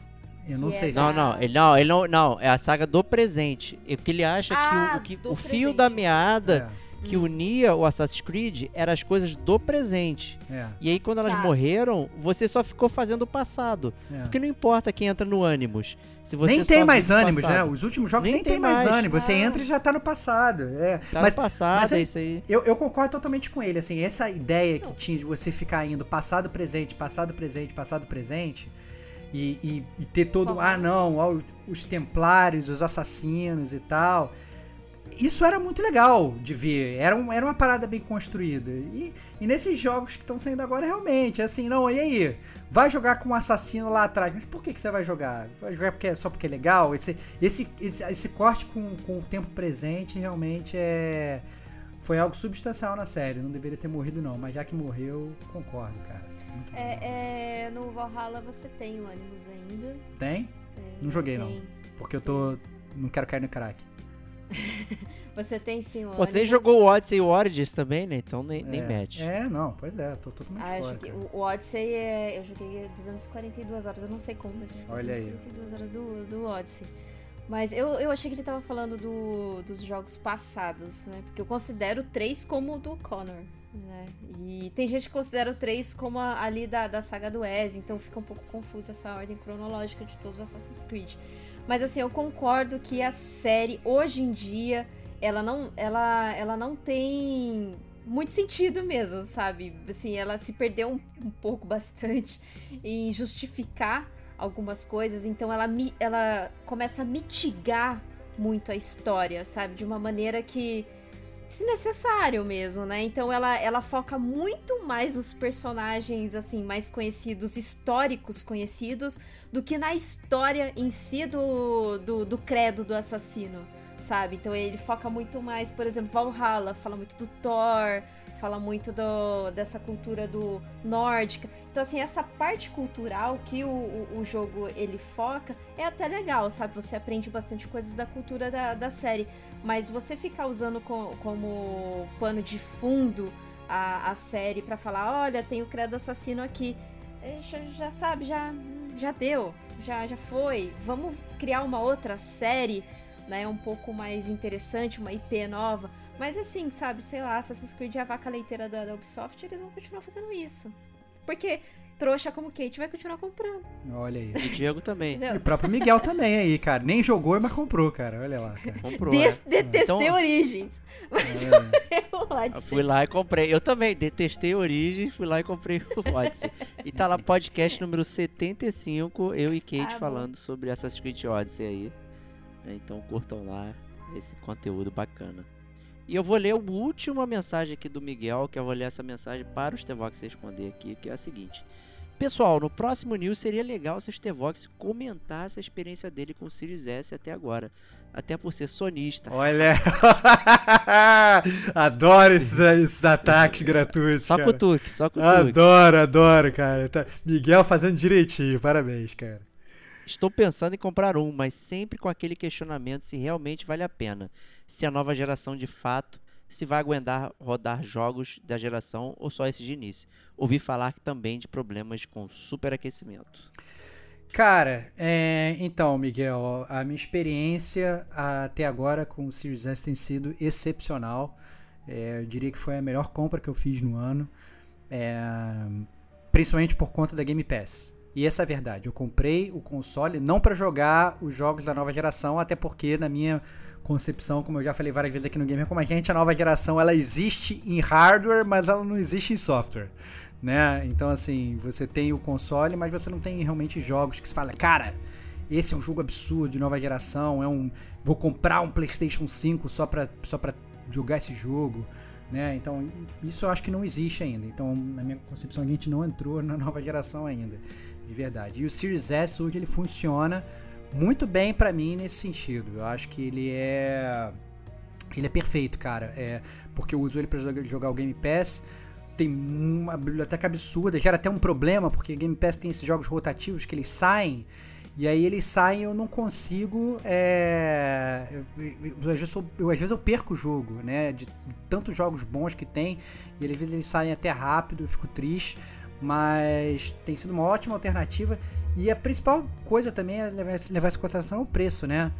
S3: Eu não sei
S4: é
S3: se.
S2: Não, não, ele não, ele não, não, é a saga do presente. E porque ele acha
S4: Ah,
S2: que o, o que o fio da meada
S3: É,
S2: que
S4: Hum.
S2: unia o Assassin's Creed eram as coisas do presente.
S3: é,
S2: E aí quando elas
S4: Tá.
S2: morreram, você só ficou fazendo o passado.
S3: é.
S2: Porque não importa quem entra no Animus. Se você
S3: Nem tem mais ânimos, né? Os últimos jogos nem,
S2: Nem
S3: tem
S2: tem
S3: mais,
S2: mais.
S3: ânimo. Você
S4: Ah.
S3: entra e já tá no passado. É.
S2: Tá
S3: mas
S2: no passado,
S3: mas
S2: é
S3: aí-
S2: isso aí.
S3: Eu, eu concordo totalmente com ele, assim, essa ideia que tinha de você ficar indo passado, presente, passado, presente, passado, presente, e, e- e ter todo, ah não, ó, os templários, os assassinos e tal. Isso era muito legal de ver, era, um- era uma parada bem construída. E, e nesses jogos que estão saindo agora, realmente, é assim, não, e aí? Vai jogar com um assassino lá atrás, mas por que, que você vai jogar? Vai jogar porque, é- só porque é legal? Esse, esse, esse, esse corte com, com o tempo presente realmente é foi algo substancial na série. Não deveria ter morrido, não. Mas já que morreu, concordo, cara.
S4: É, é, no Valhalla você tem o Animus ainda.
S3: Tem?
S4: É,
S3: Não joguei, não.
S4: tem.
S3: Porque eu tô. Não quero cair no crack.
S4: Você tem sim o
S2: Pô, nem jogou o Odyssey e o Origins também, né? Então nem, nem
S3: é.
S2: mete.
S3: É, não, pois é, tô totalmente
S4: Ah, eu
S3: fora.
S4: joguei, o Odyssey é, eu joguei 242 horas, eu não sei como, mas eu joguei
S3: Olha aí.
S4: 242 horas do, do Odyssey. Mas eu, eu achei que ele tava falando do, dos jogos passados, né? Porque eu considero o 3 como o do Connor, né? E tem gente que considera o 3 como a, ali da, da saga do Ezio, então fica um pouco confusa essa ordem cronológica de todos os Assassin's Creed. Mas assim, eu concordo que a série, hoje em dia, ela não, ela, ela não tem muito sentido mesmo, sabe? Assim, ela se perdeu um, um pouco bastante em justificar algumas coisas, então ela, ela começa a mitigar muito a história, sabe? De uma maneira que desnecessário mesmo, né? Então ela, ela foca muito mais nos personagens assim mais conhecidos, históricos conhecidos, do que na história em si do, do, do credo do assassino, sabe? Então ele foca muito mais, por exemplo, Valhalla fala muito do Thor, fala muito do, dessa cultura do nórdica. Então, assim, essa parte cultural que o, o, o jogo ele foca é até legal, sabe? Você aprende bastante coisas da cultura da, da série. Mas você ficar usando co- como pano de fundo a, a série pra falar, olha, tem o credo assassino aqui. É, Já, já sabe, já, já deu, já, já foi. Vamos criar uma outra série, né? Um pouco mais interessante, uma IP nova. Mas assim, sabe, sei lá, Assassin's Creed é a vaca leiteira da, da Ubisoft, eles vão continuar fazendo isso. Porque trouxa como Kate vai continuar comprando.
S3: Olha aí.
S2: E Diego também.
S3: E
S4: Entendeu?
S3: o próprio Miguel também aí, cara. Nem jogou, mas comprou, cara. Olha lá, cara.
S2: Comprou.
S4: Des-
S2: né?
S4: detestei
S2: Então-
S4: Origins. Mas eu
S2: Eu
S4: Odyssey.
S2: fui lá e comprei. Eu também detestei Origem, fui lá e comprei o Odyssey. e tá lá podcast número 75, eu e Kate
S4: Ah, bom.
S2: falando sobre Assassin's Creed Odyssey aí. né? Então curtam lá esse conteúdo bacana. E eu vou ler a última mensagem aqui do Miguel, que eu vou ler essa mensagem para o Stevox responder aqui, que é a seguinte. Pessoal, no próximo news seria legal se o Stevox comentasse a experiência dele com o Series S até agora. Até por ser sonista.
S3: Olha. adoro esses, esses ataques gratuitos.
S2: Só
S3: cara.
S2: cutuque, só cutuque.
S3: Adoro, adoro, cara. Tá- Miguel fazendo direitinho, parabéns, cara.
S2: Estou pensando em comprar um, mas sempre com aquele questionamento se realmente vale a pena. Se a nova geração de fato se vai aguentar rodar jogos da geração ou só esse de início. Ouvi falar também de problemas com superaquecimento.
S3: Cara, é, então, Miguel, a minha experiência até agora com o Series S tem sido excepcional. É, eu diria que foi a melhor compra que eu fiz no ano. É, principalmente por conta da Game Pass. E essa é a verdade. Eu comprei o console não para jogar os jogos da nova geração, até porque na minha concepção, como eu já falei várias vezes aqui no Gamer como a gente, a nova geração ela existe em hardware, mas ela não existe em software. Né? Então, assim, você tem o console, mas você não tem realmente jogos que se fala, cara, esse é um jogo absurdo de nova geração, é um. Vou comprar um PlayStation 5 só pra, só pra jogar esse jogo. Né? Então, isso eu acho que não existe ainda. Então, na minha concepção, a gente não entrou na nova geração ainda, de verdade. E o Series S hoje ele funciona muito bem para mim nesse sentido. Eu acho que ele é ele é perfeito, cara. É porque eu uso ele para jogar o Game Pass. Tem uma biblioteca absurda, gera até um problema, porque o Game Pass tem esses jogos rotativos que eles saem e aí eles saem eu não consigo. É, eu, às vezes eu, eu, às vezes eu perco o jogo, né? De tantos jogos bons que tem. E às vezes eles saem até rápido, eu fico triste. Mas tem sido uma ótima alternativa. E a principal coisa também é levar, essa consideração o preço, né?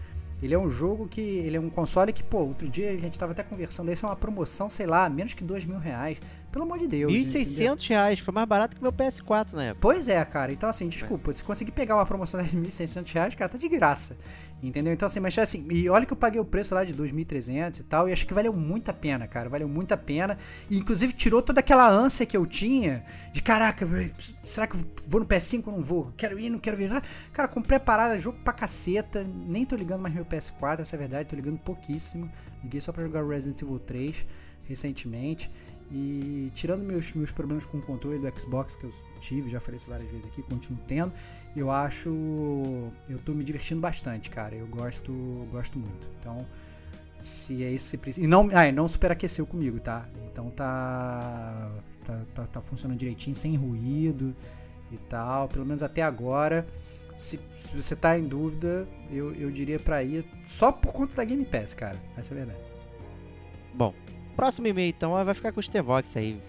S3: Ele é um jogo que. Ele é um console que, pô, outro dia a gente tava até conversando. Esse é uma promoção, sei lá, menos que dois mil reais. Pelo amor de Deus.
S2: 1.600 reais. Foi mais barato que meu PS4 na época.
S3: Pois é, cara. Então, assim, desculpa. Se conseguir pegar uma promoção de 1.600 reais, cara, tá de graça. Entendeu? Então, assim, mas assim, e olha que eu paguei o preço lá de 2.300 e tal, e acho que valeu muito a pena, cara. Valeu muito a pena. E, inclusive, tirou toda aquela ânsia que eu tinha de caraca, será que vou no PS5 ou não vou? Quero ir, não quero viajar. Cara, comprei a parada, jogo pra caceta. Nem tô ligando mais meu PS4, essa é a verdade, tô ligando pouquíssimo. Liguei só pra jogar Resident Evil 3 recentemente. E tirando meus, meus problemas com o controle do Xbox que eu tive, já falei isso várias vezes aqui, continuo tendo, eu acho. Eu tô me divertindo bastante, cara. Eu gosto, gosto muito. Então, se é isso que você. E não, ah, não superaqueceu comigo, tá? Então tá, tá, tá, tá funcionando direitinho, sem ruído e tal. Pelo menos até agora. Se, se você tá em dúvida, eu, eu diria para ir só por conta da Game Pass, cara. Essa é a verdade.
S2: Bom, Próximo e-mail, então, vai ficar com o Stevox aí.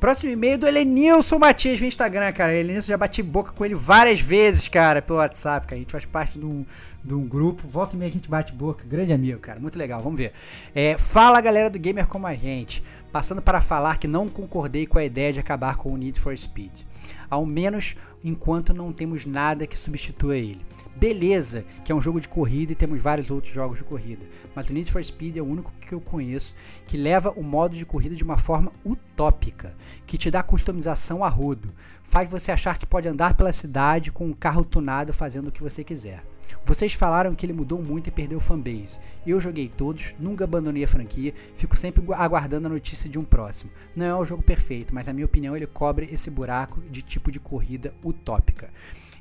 S3: Próximo e-mail do Elenilson Matias no Instagram, cara. Elenilson já bati boca com ele várias vezes, cara, pelo WhatsApp, cara. A gente faz parte de um, de um grupo. Volta e meia a gente bate boca. Grande amigo, cara. Muito legal. Vamos ver. É, fala, galera do Gamer Como a Gente. Passando para falar que não concordei com a ideia de acabar com o Need for Speed. Ao menos enquanto não temos nada que substitua ele. Beleza, que é um jogo de corrida e temos vários outros jogos de corrida, mas o Need for Speed é o único que eu conheço que leva o modo de corrida de uma forma utópica, que te dá customização a rodo, faz você achar que pode andar pela cidade com um carro tunado fazendo o que você quiser. Vocês falaram que ele mudou muito e perdeu fanbase. Eu joguei todos, nunca abandonei a franquia, fico sempre aguardando a notícia de um próximo. Não é o jogo perfeito, mas na minha opinião ele cobre esse buraco de tipo de corrida utópica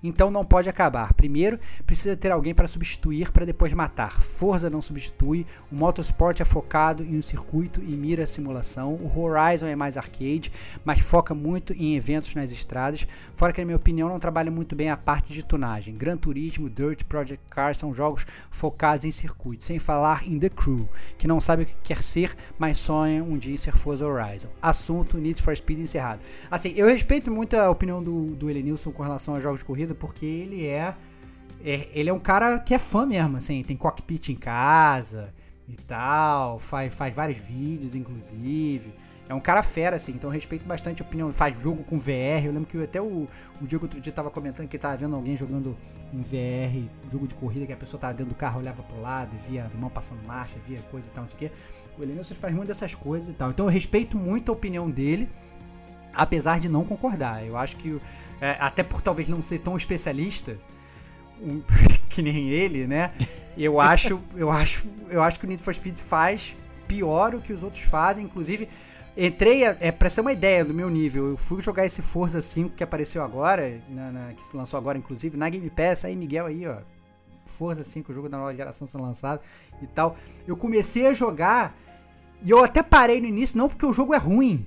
S3: então não pode acabar. Primeiro, precisa ter alguém para substituir para depois matar. Forza não substitui, o Motorsport é focado em um circuito e mira a simulação, o Horizon é mais arcade, mas foca muito em eventos nas estradas, fora que na minha opinião não trabalha muito bem a parte de tunagem. Gran Turismo, Dirt, Project Cars são jogos focados em circuitos, sem falar em The Crew, que não sabe o que quer ser, mas sonha um dia em ser Forza Horizon. Assunto Need for Speed encerrado. Assim, eu respeito muito a opinião do, do Elenilson com relação a jogos de corrida, porque ele é, é, ele é um cara que é fã mesmo, assim, tem cockpit em casa e tal, faz, faz vários vídeos, inclusive. É um cara fera, assim, então respeito bastante a opinião. Faz jogo com VR. Eu lembro que até o, o Diego outro dia tava comentando que tava vendo alguém jogando um VR, jogo de corrida, que a pessoa tava dentro do carro, olhava pro lado, via mão passando marcha, via coisa e tal, não sei o quê. O Elenilson faz muito dessas coisas e tal. Então eu respeito muito a opinião dele, apesar de não concordar. Eu acho que é, até por talvez não ser tão especialista um, que nem ele, né? Eu acho, eu acho, eu acho que o Need for Speed faz pior o que os outros fazem, inclusive entrei, é pra ser uma ideia do meu nível, eu fui jogar esse Forza 5 que apareceu agora, na, na, que se lançou agora inclusive, na Game Pass, aí Miguel aí, ó, Forza 5, o jogo da nova geração sendo lançado e tal. Eu comecei a jogar e eu até parei no início, não porque o jogo é ruim,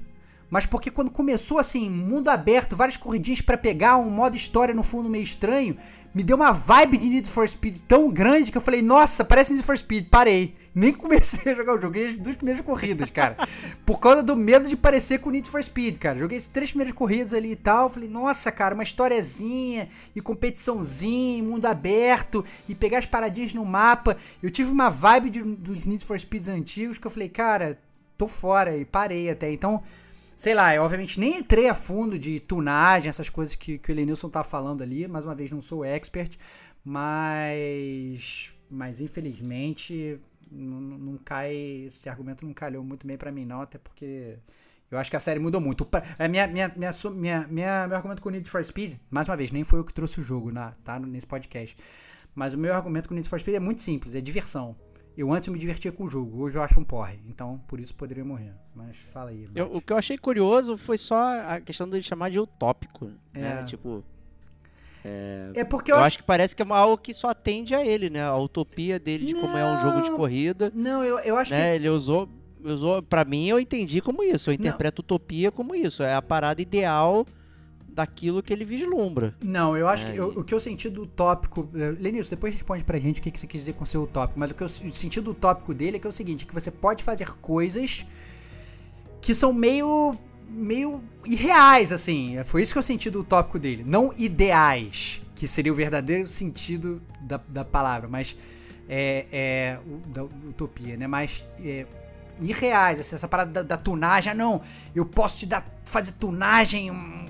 S3: mas porque quando começou assim, mundo aberto, várias corridinhas para pegar, um modo história no fundo meio estranho, me deu uma vibe de Need for Speed tão grande que eu falei, nossa, parece Need for Speed, parei. Nem comecei a jogar o jogo, joguei as duas primeiras corridas, cara. por causa do medo de parecer com Need for Speed, cara. Joguei as três primeiras corridas ali e tal, falei, nossa, cara, uma historiazinha e competiçãozinha, mundo aberto e pegar as paradinhas no mapa. Eu tive uma vibe de, dos Need for Speeds antigos que eu falei, cara, tô fora e parei até. Então, sei lá, eu obviamente nem entrei a fundo de tunagem, essas coisas que, que o Elenilson tá falando ali. Mais uma vez, não sou expert, mas. Mas infelizmente não, não cai. Esse argumento não calhou muito bem para mim, não, até porque. Eu acho que a série mudou muito. A minha, minha, minha, minha, minha, meu argumento com o Need for Speed, mais uma vez, nem foi eu que trouxe o jogo, na, tá? Nesse podcast. Mas o meu argumento com o Need for Speed é muito simples, é diversão. Eu antes me divertia com o jogo, hoje eu acho um porre. Então, por isso poderia morrer. Mas fala aí.
S2: Eu, o que eu achei curioso foi só a questão dele chamar de utópico. É. Né? Tipo.
S3: É, é porque eu,
S2: eu
S3: acho...
S2: acho... que parece que é algo que só atende a ele, né? A utopia dele de não, como é um jogo de corrida.
S3: Não, eu, eu acho
S2: né?
S3: que.
S2: Ele usou. usou para mim, eu entendi como isso. Eu interpreto não. utopia como isso. É a parada ideal daquilo que ele vislumbra.
S3: Não, eu acho é, que eu, o que eu senti do tópico. Eh, Lenilson, depois responde pra gente o que, que você quis dizer com o seu tópico. Mas o que eu senti do tópico dele é que é o seguinte: que você pode fazer coisas que são meio. meio irreais, assim. Foi isso que eu senti do tópico dele. Não ideais, que seria o verdadeiro sentido da, da palavra, mas. É, é, da utopia, né? Mas é, irreais, assim, essa parada da, da tunagem. Ah, não, eu posso te dar, fazer tunagem, um,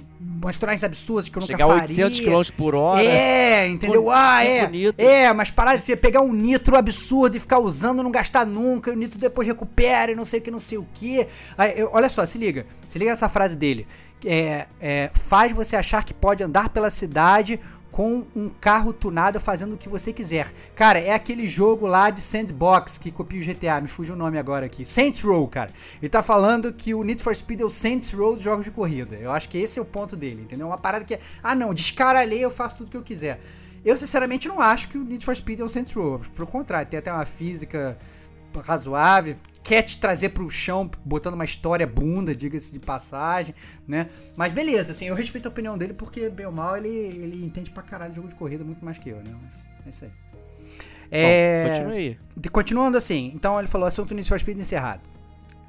S3: umas tunagens absurdas que eu nunca
S2: Chegar
S3: faria.
S2: a 800 km por hora.
S3: É, entendeu? ah, é. Nitro. É, mas parar de pegar um nitro absurdo e ficar usando, não gastar nunca, e o nitro depois recupera e não sei o que, não sei o que. Aí, eu, olha só, se liga. Se liga nessa frase dele. É, é, faz você achar que pode andar pela cidade com um carro tunado fazendo o que você quiser. Cara, é aquele jogo lá de sandbox que copia o GTA, me fugiu o nome agora aqui. Saints Row, cara. Ele tá falando que o Need for Speed é o Saints Row dos jogos de corrida. Eu acho que esse é o ponto dele, entendeu? Uma parada que é, ah não, descaralhei, eu faço tudo que eu quiser. Eu sinceramente não acho que o Need for Speed é o Saints Row. Pelo contrário, tem até uma física razoável, quer te trazer pro chão, botando uma história bunda, diga-se de passagem, né? Mas beleza, assim, eu respeito a opinião dele porque, bem ou mal, ele, ele entende pra caralho jogo de corrida muito mais que eu, né? É isso aí. É...
S2: Bom, continue aí.
S3: Continuando assim, então ele falou assunto for Speed encerrado.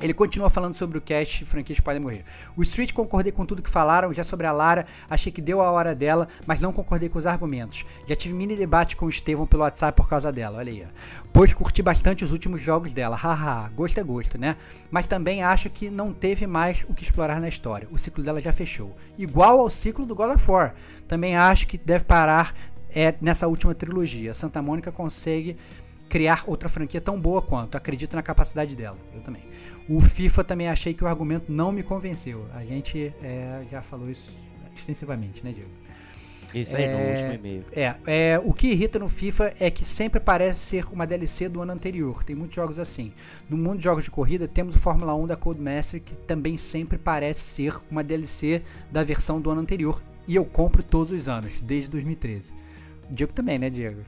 S3: Ele continua falando sobre o cast Franquias Podem Morrer. O Street concordei com tudo que falaram, já sobre a Lara, achei que deu a hora dela, mas não concordei com os argumentos. Já tive mini debate com o Estevão pelo WhatsApp por causa dela, olha aí. Pois curti bastante os últimos jogos dela, haha, gosto é gosto, né? Mas também acho que não teve mais o que explorar na história. O ciclo dela já fechou. Igual ao ciclo do God of War. Também acho que deve parar é, nessa última trilogia. Santa Mônica consegue criar outra franquia tão boa quanto. Acredito na capacidade dela. Eu também. O FIFA também achei que o argumento não me convenceu. A gente é, já falou isso extensivamente, né, Diego?
S2: Isso aí, é, no último e-mail.
S3: É, é, o que irrita no FIFA é que sempre parece ser uma DLC do ano anterior. Tem muitos jogos assim. No mundo de jogos de corrida, temos o Fórmula 1 da Codemaster, que também sempre parece ser uma DLC da versão do ano anterior. E eu compro todos os anos, desde 2013. O Diego também, né, Diego?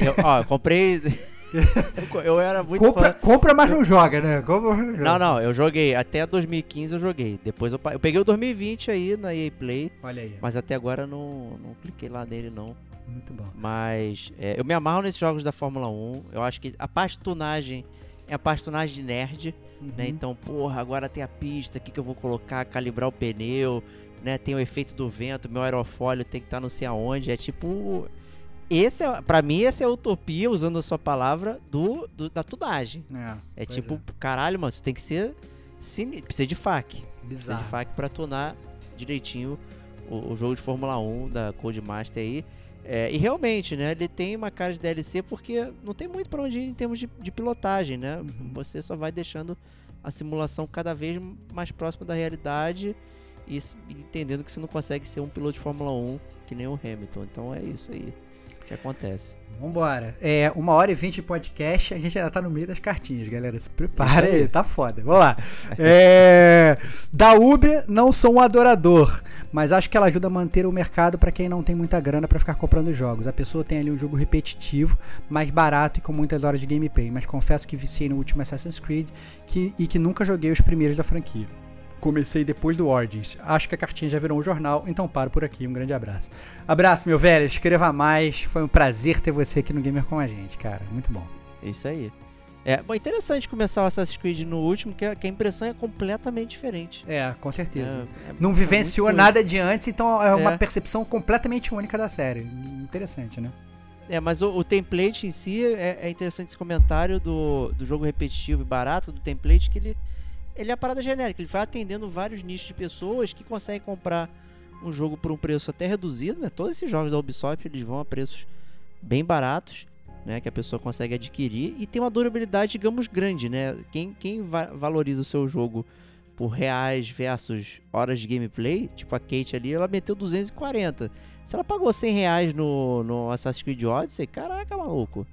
S2: Eu, ó, eu comprei. eu era muito
S3: compra,
S2: fã.
S3: compra, mas não joga, né? Compra, mas não,
S2: joga. não, não, eu joguei. Até 2015 eu joguei. Depois eu, eu peguei o 2020 aí na EA Play.
S3: Olha aí.
S2: Mas até agora não, não cliquei lá nele, não.
S3: Muito bom.
S2: Mas é, eu me amarro nesses jogos da Fórmula 1. Eu acho que a parte de tunagem é a parte de tunagem de nerd. Né? Uhum. Né? Então, porra, agora tem a pista, o que, que eu vou colocar? Calibrar o pneu, né? Tem o efeito do vento, meu aerofólio tem que estar tá não sei aonde. É tipo esse é, pra mim, essa é a utopia, usando a sua palavra, do, do da tunagem. É, é tipo, é. caralho, mano, você tem que ser. Precisa de FAQ. Bizarro. Precisa de FAQ pra tunar direitinho o, o, jogo de Fórmula 1 da Codemaster aí. É, e realmente, né, ele tem uma cara de DLC porque não tem muito para onde ir em termos de, de pilotagem, né? Uhum. Você só vai deixando a simulação cada vez mais próxima da realidade e entendendo que você não consegue ser um piloto de Fórmula 1 que nem o Hamilton. Então é isso aí que acontece.
S3: Vambora. É, uma hora e vinte de podcast, a gente já tá no meio das cartinhas, galera. Se prepara aí, tá foda. Vamos lá. É, da Uber, não sou um adorador, mas acho que ela ajuda a manter o mercado para quem não tem muita grana para ficar comprando jogos. A pessoa tem ali um jogo repetitivo, mais barato e com muitas horas de gameplay, mas confesso que viciei no último Assassin's Creed que, e que nunca joguei os primeiros da franquia. Comecei depois do Origins. Acho que a cartinha já virou um jornal, então paro por aqui. Um grande abraço. Abraço, meu velho. Escreva mais. Foi um prazer ter você aqui no Gamer com a gente, cara. Muito bom.
S2: Isso aí. É bom, interessante começar o Assassin's Creed no último, que a, que a impressão é completamente diferente.
S3: É, com certeza. É, é, Não vivenciou nada de antes, então é uma é. percepção completamente única da série. Interessante, né?
S2: É, mas o, o template em si é, é, interessante esse comentário do, do jogo repetitivo e barato do template que ele ele é a parada genérica, ele vai atendendo vários nichos de pessoas que conseguem comprar um jogo por um preço até reduzido, né? Todos esses jogos da Ubisoft, eles vão a preços bem baratos, né? Que a pessoa consegue adquirir e tem uma durabilidade, digamos, grande, né? Quem, quem va valoriza o seu jogo por reais versus horas de gameplay, tipo a Kate ali, ela meteu 240. Se ela pagou 100 reais no, no Assassin's Creed Odyssey, caraca, maluco,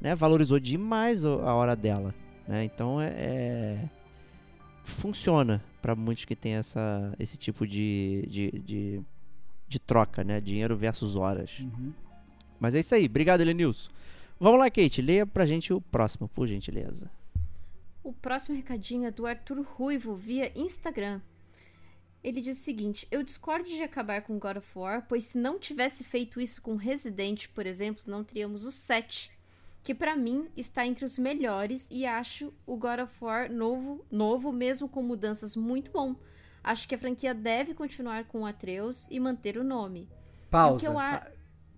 S2: né? Valorizou demais a hora dela, né? Então é, é... funciona para muitos que tem essa, esse tipo de, de, de, de troca, né? Dinheiro versus horas.
S3: Uhum.
S2: Mas é isso aí. Obrigado, Elenilson. Vamos lá, Kate. Leia pra gente o próximo, por gentileza.
S4: O próximo recadinho é do Arthur Ruivo via Instagram. Ele diz o seguinte: Eu discordo de acabar com God of War, pois se não tivesse feito isso com Resident, por exemplo, não teríamos o 7, que para mim está entre os melhores e acho o God of War novo, novo mesmo com mudanças muito bom. Acho que a franquia deve continuar com o Atreus e manter o nome.
S3: Pausa.
S4: Eu
S3: Pa-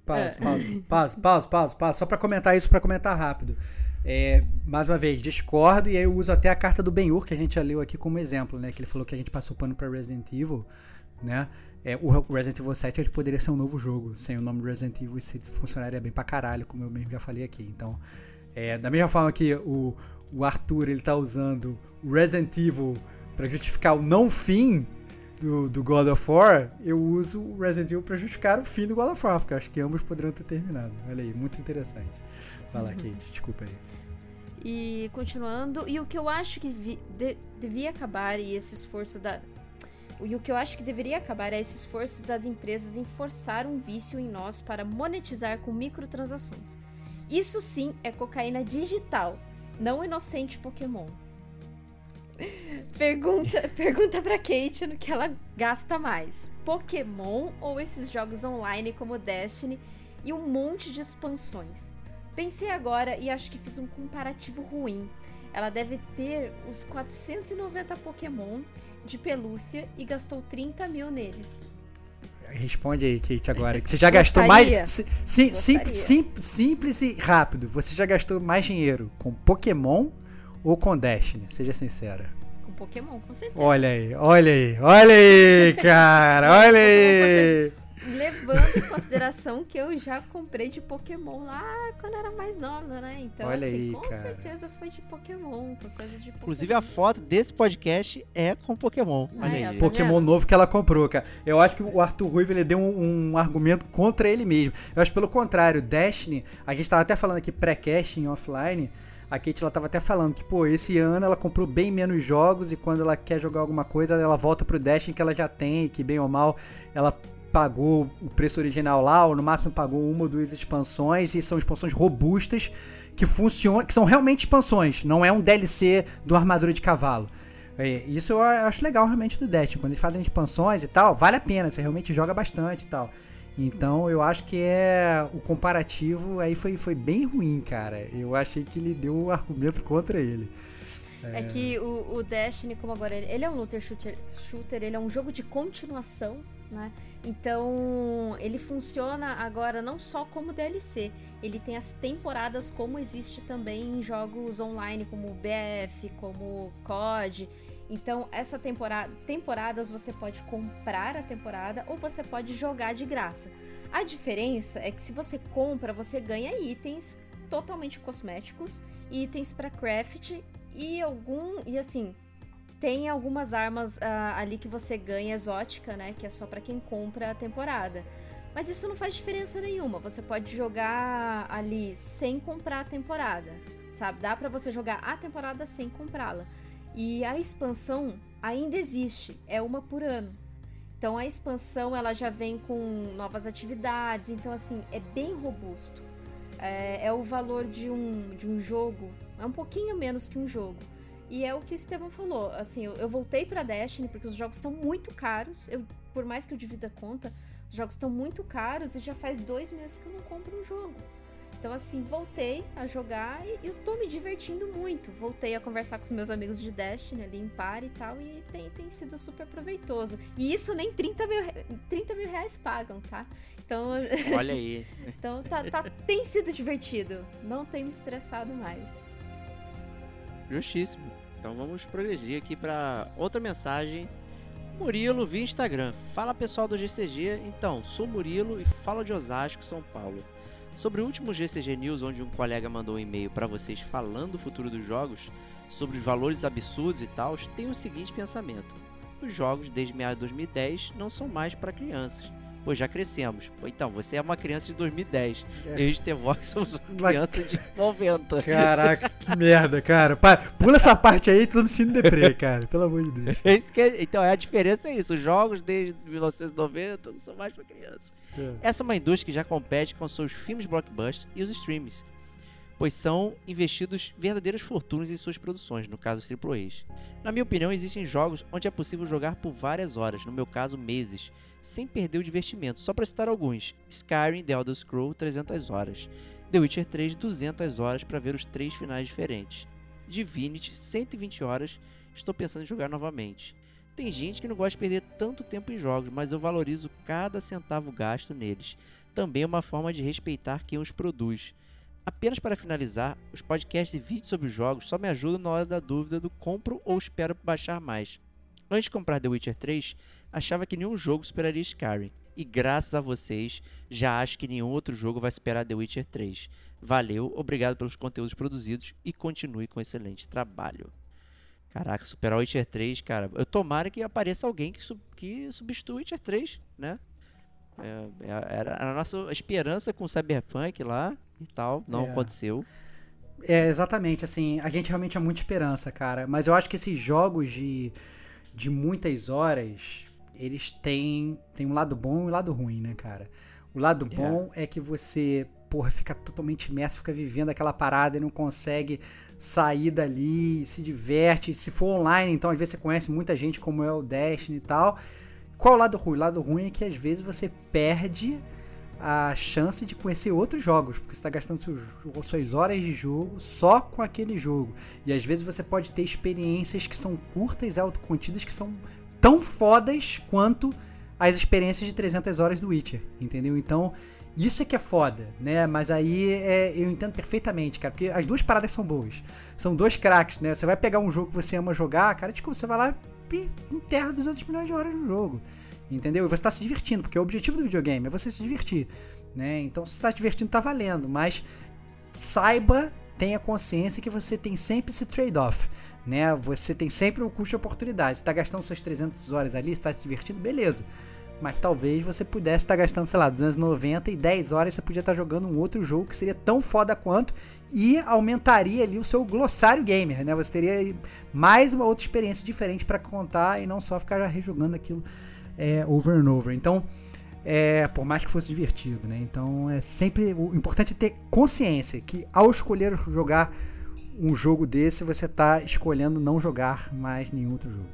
S3: Pausa,
S4: É.
S3: pausa, pausa, pausa, pausa, pausa. Só pra comentar isso, pra comentar rápido. É, mais uma vez, discordo e aí eu uso até a carta do Ben-Hur, que a gente já leu aqui como exemplo, né? Que ele falou que a gente passou pano pra Resident Evil, né? É, o Resident Evil 7 ele poderia ser um novo jogo, sem o nome Resident Evil, isso funcionaria bem pra caralho, como eu mesmo já falei aqui. Então, é, da mesma forma que o, o Arthur ele tá usando o Resident Evil pra justificar o não fim do, do God of War, eu uso o Resident Evil pra justificar o fim do God of War, porque eu acho que ambos poderiam ter terminado. Olha aí, muito interessante. Vai lá, Kate, desculpa aí.
S4: E continuando, e o que eu acho que vi- de- devia acabar e esse esforço da e o que eu acho que deveria acabar é esse esforço das empresas em forçar um vício em nós para monetizar com microtransações. Isso sim é cocaína digital, não inocente Pokémon. Pergunta, pergunta pra Kate no que ela gasta mais: Pokémon ou esses jogos online como Destiny e um monte de expansões? Pensei agora e acho que fiz um comparativo ruim. Ela deve ter os 490 Pokémon de pelúcia e gastou 30 mil neles.
S3: Responde aí, Kate, agora. Você já gastou mais. si- si- sim-
S4: Gostaria.
S3: sim- simples e rápido. Você já gastou mais dinheiro com Pokémon ou com Destiny? Seja sincera.
S4: Com Pokémon, com certeza.
S3: Olha aí, olha aí, olha aí, cara, olha aí.
S4: Levando em consideração que eu já comprei de Pokémon lá quando eu era mais nova, né? Então,
S3: Olha
S4: assim,
S3: aí,
S4: com
S3: cara.
S4: certeza foi de Pokémon, com coisas de Pokémon.
S2: Inclusive a foto desse podcast é com Pokémon. Olha
S4: Aí, tá
S3: Pokémon novo que ela comprou, cara. Eu acho que o Arthur Ruivo ele deu um, um argumento contra ele mesmo. Eu acho pelo contrário, Destiny, a gente tava até falando aqui pré-cast em offline. A Kate ela tava até falando que, pô, esse ano ela comprou bem menos jogos e quando ela quer jogar alguma coisa, ela volta pro Destiny que ela já tem, que bem ou mal ela pagou o preço original lá, ou no máximo pagou uma ou duas expansões, e são expansões robustas que funcionam, que são realmente expansões, não é um DLC do Armadura de Cavalo. É, isso eu acho legal realmente do Destiny. Quando eles fazem expansões e tal, vale a pena, você realmente joga bastante e tal. Então eu acho que é. O comparativo aí foi, foi bem ruim, cara. Eu achei que ele deu um argumento contra ele.
S4: É que o, o Destiny, como agora ele, ele é um looter shooter, shooter, ele é um jogo de continuação, né? Então ele funciona agora não só como DLC, ele tem as temporadas como existe também em jogos online como o BF, como COD. Então essa temporada, temporadas você pode comprar a temporada ou você pode jogar de graça. A diferença é que se você compra, você ganha itens totalmente cosméticos, itens para craft e algum e assim tem algumas armas ah, ali que você ganha exótica, né? Que é só pra quem compra a temporada. Mas isso não faz diferença nenhuma. Você pode jogar ali sem comprar a temporada, sabe? Dá pra você jogar a temporada sem comprá-la. E a expansão ainda existe, é uma por ano. Então a expansão ela já vem com novas atividades, então assim é bem robusto. É, é o valor de um, de um jogo, é um pouquinho menos que um jogo. E é o que o Estevão falou. Assim, eu, eu voltei pra Destiny porque os jogos estão muito caros. Eu, por mais que eu divida a conta, os jogos estão muito caros e já faz dois meses que eu não compro um jogo. Então, assim, voltei a jogar e eu tô me divertindo muito. Voltei a conversar com os meus amigos de Destiny ali em par e tal, e tem, tem sido super proveitoso. E isso nem 30 mil, re- 30 mil reais pagam, tá? Então,
S2: Olha aí.
S4: então tá, tá- tem sido divertido. Não tem me estressado mais.
S2: Justíssimo. Então vamos progredir aqui para outra mensagem. Murilo via Instagram. Fala pessoal do GCG. Então, sou Murilo e falo de Osasco, São Paulo. Sobre o último GCG News, onde um colega mandou um e-mail para vocês falando do futuro dos jogos, sobre os valores absurdos e tal, tenho o seguinte pensamento: os jogos desde meados de 2010 não são mais para crianças Pô, já crescemos. Pô, então, você é uma criança de 2010. É. Eu e Stevox somos uma criança de 90.
S3: Caraca, que merda, cara. Pula essa parte aí, tu me sinto deprê, cara. Pelo amor de Deus.
S2: É isso que é, então, a diferença é isso. Os jogos desde 1990 não são mais para criança. É. Essa é uma indústria que já compete com seus filmes blockbusters e os streams. Pois são investidos verdadeiras fortunas em suas produções, no caso os AAAs. Na minha opinião, existem jogos onde é possível jogar por várias horas, no meu caso meses, sem perder o divertimento. Só para citar alguns: Skyrim The Elder Scrolls 300 horas, The Witcher 3 200 horas para ver os três finais diferentes, Divinity 120 horas. Estou pensando em jogar novamente. Tem gente que não gosta de perder tanto tempo em jogos, mas eu valorizo cada centavo gasto neles. Também é uma forma de respeitar quem os produz. Apenas para finalizar, os podcasts e vídeos sobre os jogos só me ajudam na hora da dúvida do compro ou espero baixar mais. Antes de comprar The Witcher 3, achava que nenhum jogo superaria Skyrim. E graças a vocês, já acho que nenhum outro jogo vai superar The Witcher 3. Valeu, obrigado pelos conteúdos produzidos e continue com excelente trabalho. Caraca, superar o Witcher 3, cara. Eu tomara que apareça alguém que, sub, que substitua o Witcher 3, né? É, é era a nossa esperança com o Cyberpunk lá e tal. Não é. aconteceu.
S3: É, exatamente, assim, a gente realmente é muita esperança, cara. Mas eu acho que esses jogos de, de muitas horas, eles têm, têm um lado bom e um lado ruim, né, cara? O lado yeah. bom é que você, porra, fica totalmente imerso, fica vivendo aquela parada e não consegue sair dali, se diverte. Se for online, então às vezes você conhece muita gente, como é o Destiny e tal. Qual o lado ruim? O lado ruim é que às vezes você perde a chance de conhecer outros jogos, porque você está gastando seus, suas horas de jogo só com aquele jogo. E às vezes você pode ter experiências que são curtas e autocontidas, que são tão fodas quanto as experiências de 300 horas do Witcher, entendeu? Então, isso é que é foda, né? Mas aí é, eu entendo perfeitamente, cara, porque as duas paradas são boas. São dois craques, né? Você vai pegar um jogo que você ama jogar, cara, tipo, você vai lá e enterra 200 milhões de horas no jogo, entendeu? E você tá se divertindo, porque o objetivo do videogame é você se divertir, né? Então, se você tá se divertindo, tá valendo, mas saiba, tenha consciência que você tem sempre esse trade-off né? Você tem sempre um custo de oportunidade. Você tá gastando suas 300 horas ali, está se divertindo, beleza. Mas talvez você pudesse estar tá gastando, sei lá, 290 e 10 horas você podia estar tá jogando um outro jogo que seria tão foda quanto e aumentaria ali o seu glossário gamer, né? Você teria mais uma outra experiência diferente para contar e não só ficar já rejogando aquilo é, over and over. Então, é, por mais que fosse divertido, né? Então, é sempre o importante é ter consciência que ao escolher jogar um jogo desse você está escolhendo não jogar mais nenhum outro jogo.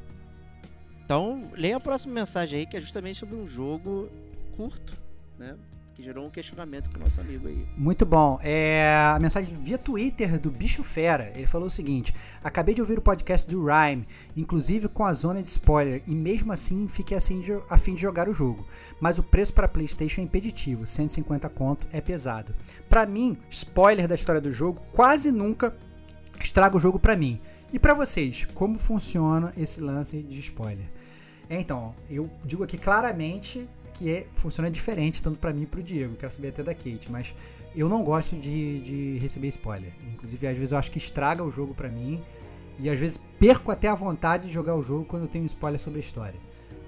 S2: Então, leia a próxima mensagem aí, que é justamente sobre um jogo curto, né? Que gerou um questionamento com o nosso amigo aí.
S3: Muito bom. É a mensagem via Twitter do Bicho Fera. Ele falou o seguinte: Acabei de ouvir o podcast do Rhyme, inclusive com a zona de spoiler, e mesmo assim fiquei assim de, a fim de jogar o jogo. Mas o preço para PlayStation é impeditivo, 150 conto é pesado. Para mim, spoiler da história do jogo quase nunca estraga o jogo para mim. E para vocês, como funciona esse lance de spoiler? Então, eu digo aqui claramente que é, funciona diferente, tanto para mim e pro Diego. Quero saber até da Kate, mas eu não gosto de, de receber spoiler. Inclusive, às vezes eu acho que estraga o jogo para mim. E às vezes perco até a vontade de jogar o jogo quando eu tenho spoiler sobre a história.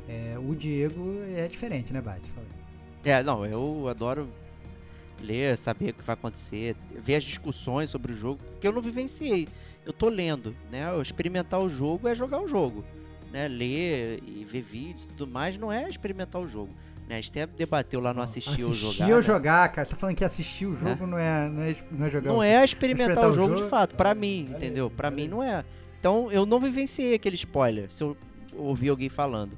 S3: É, o Diego é diferente, né, Bate?
S2: É, não, eu adoro ler, saber o que vai acontecer, ver as discussões sobre o jogo, que eu não vivenciei. Eu tô lendo, né? Experimentar o jogo é jogar o jogo, né? Ler e ver vídeos e tudo mais não é experimentar o jogo. Né? A gente até debateu lá no assistir, assistir ou jogar.
S3: Assistir ou né? jogar, cara. Tá falando que assistir o jogo é. Não, é, não, é, não é jogar
S2: Não é experimentar, experimentar o, jogo, jogo de fato, para mim, entendeu? Para mim não é. Então eu não vivenciei aquele spoiler, se eu ouvir alguém falando.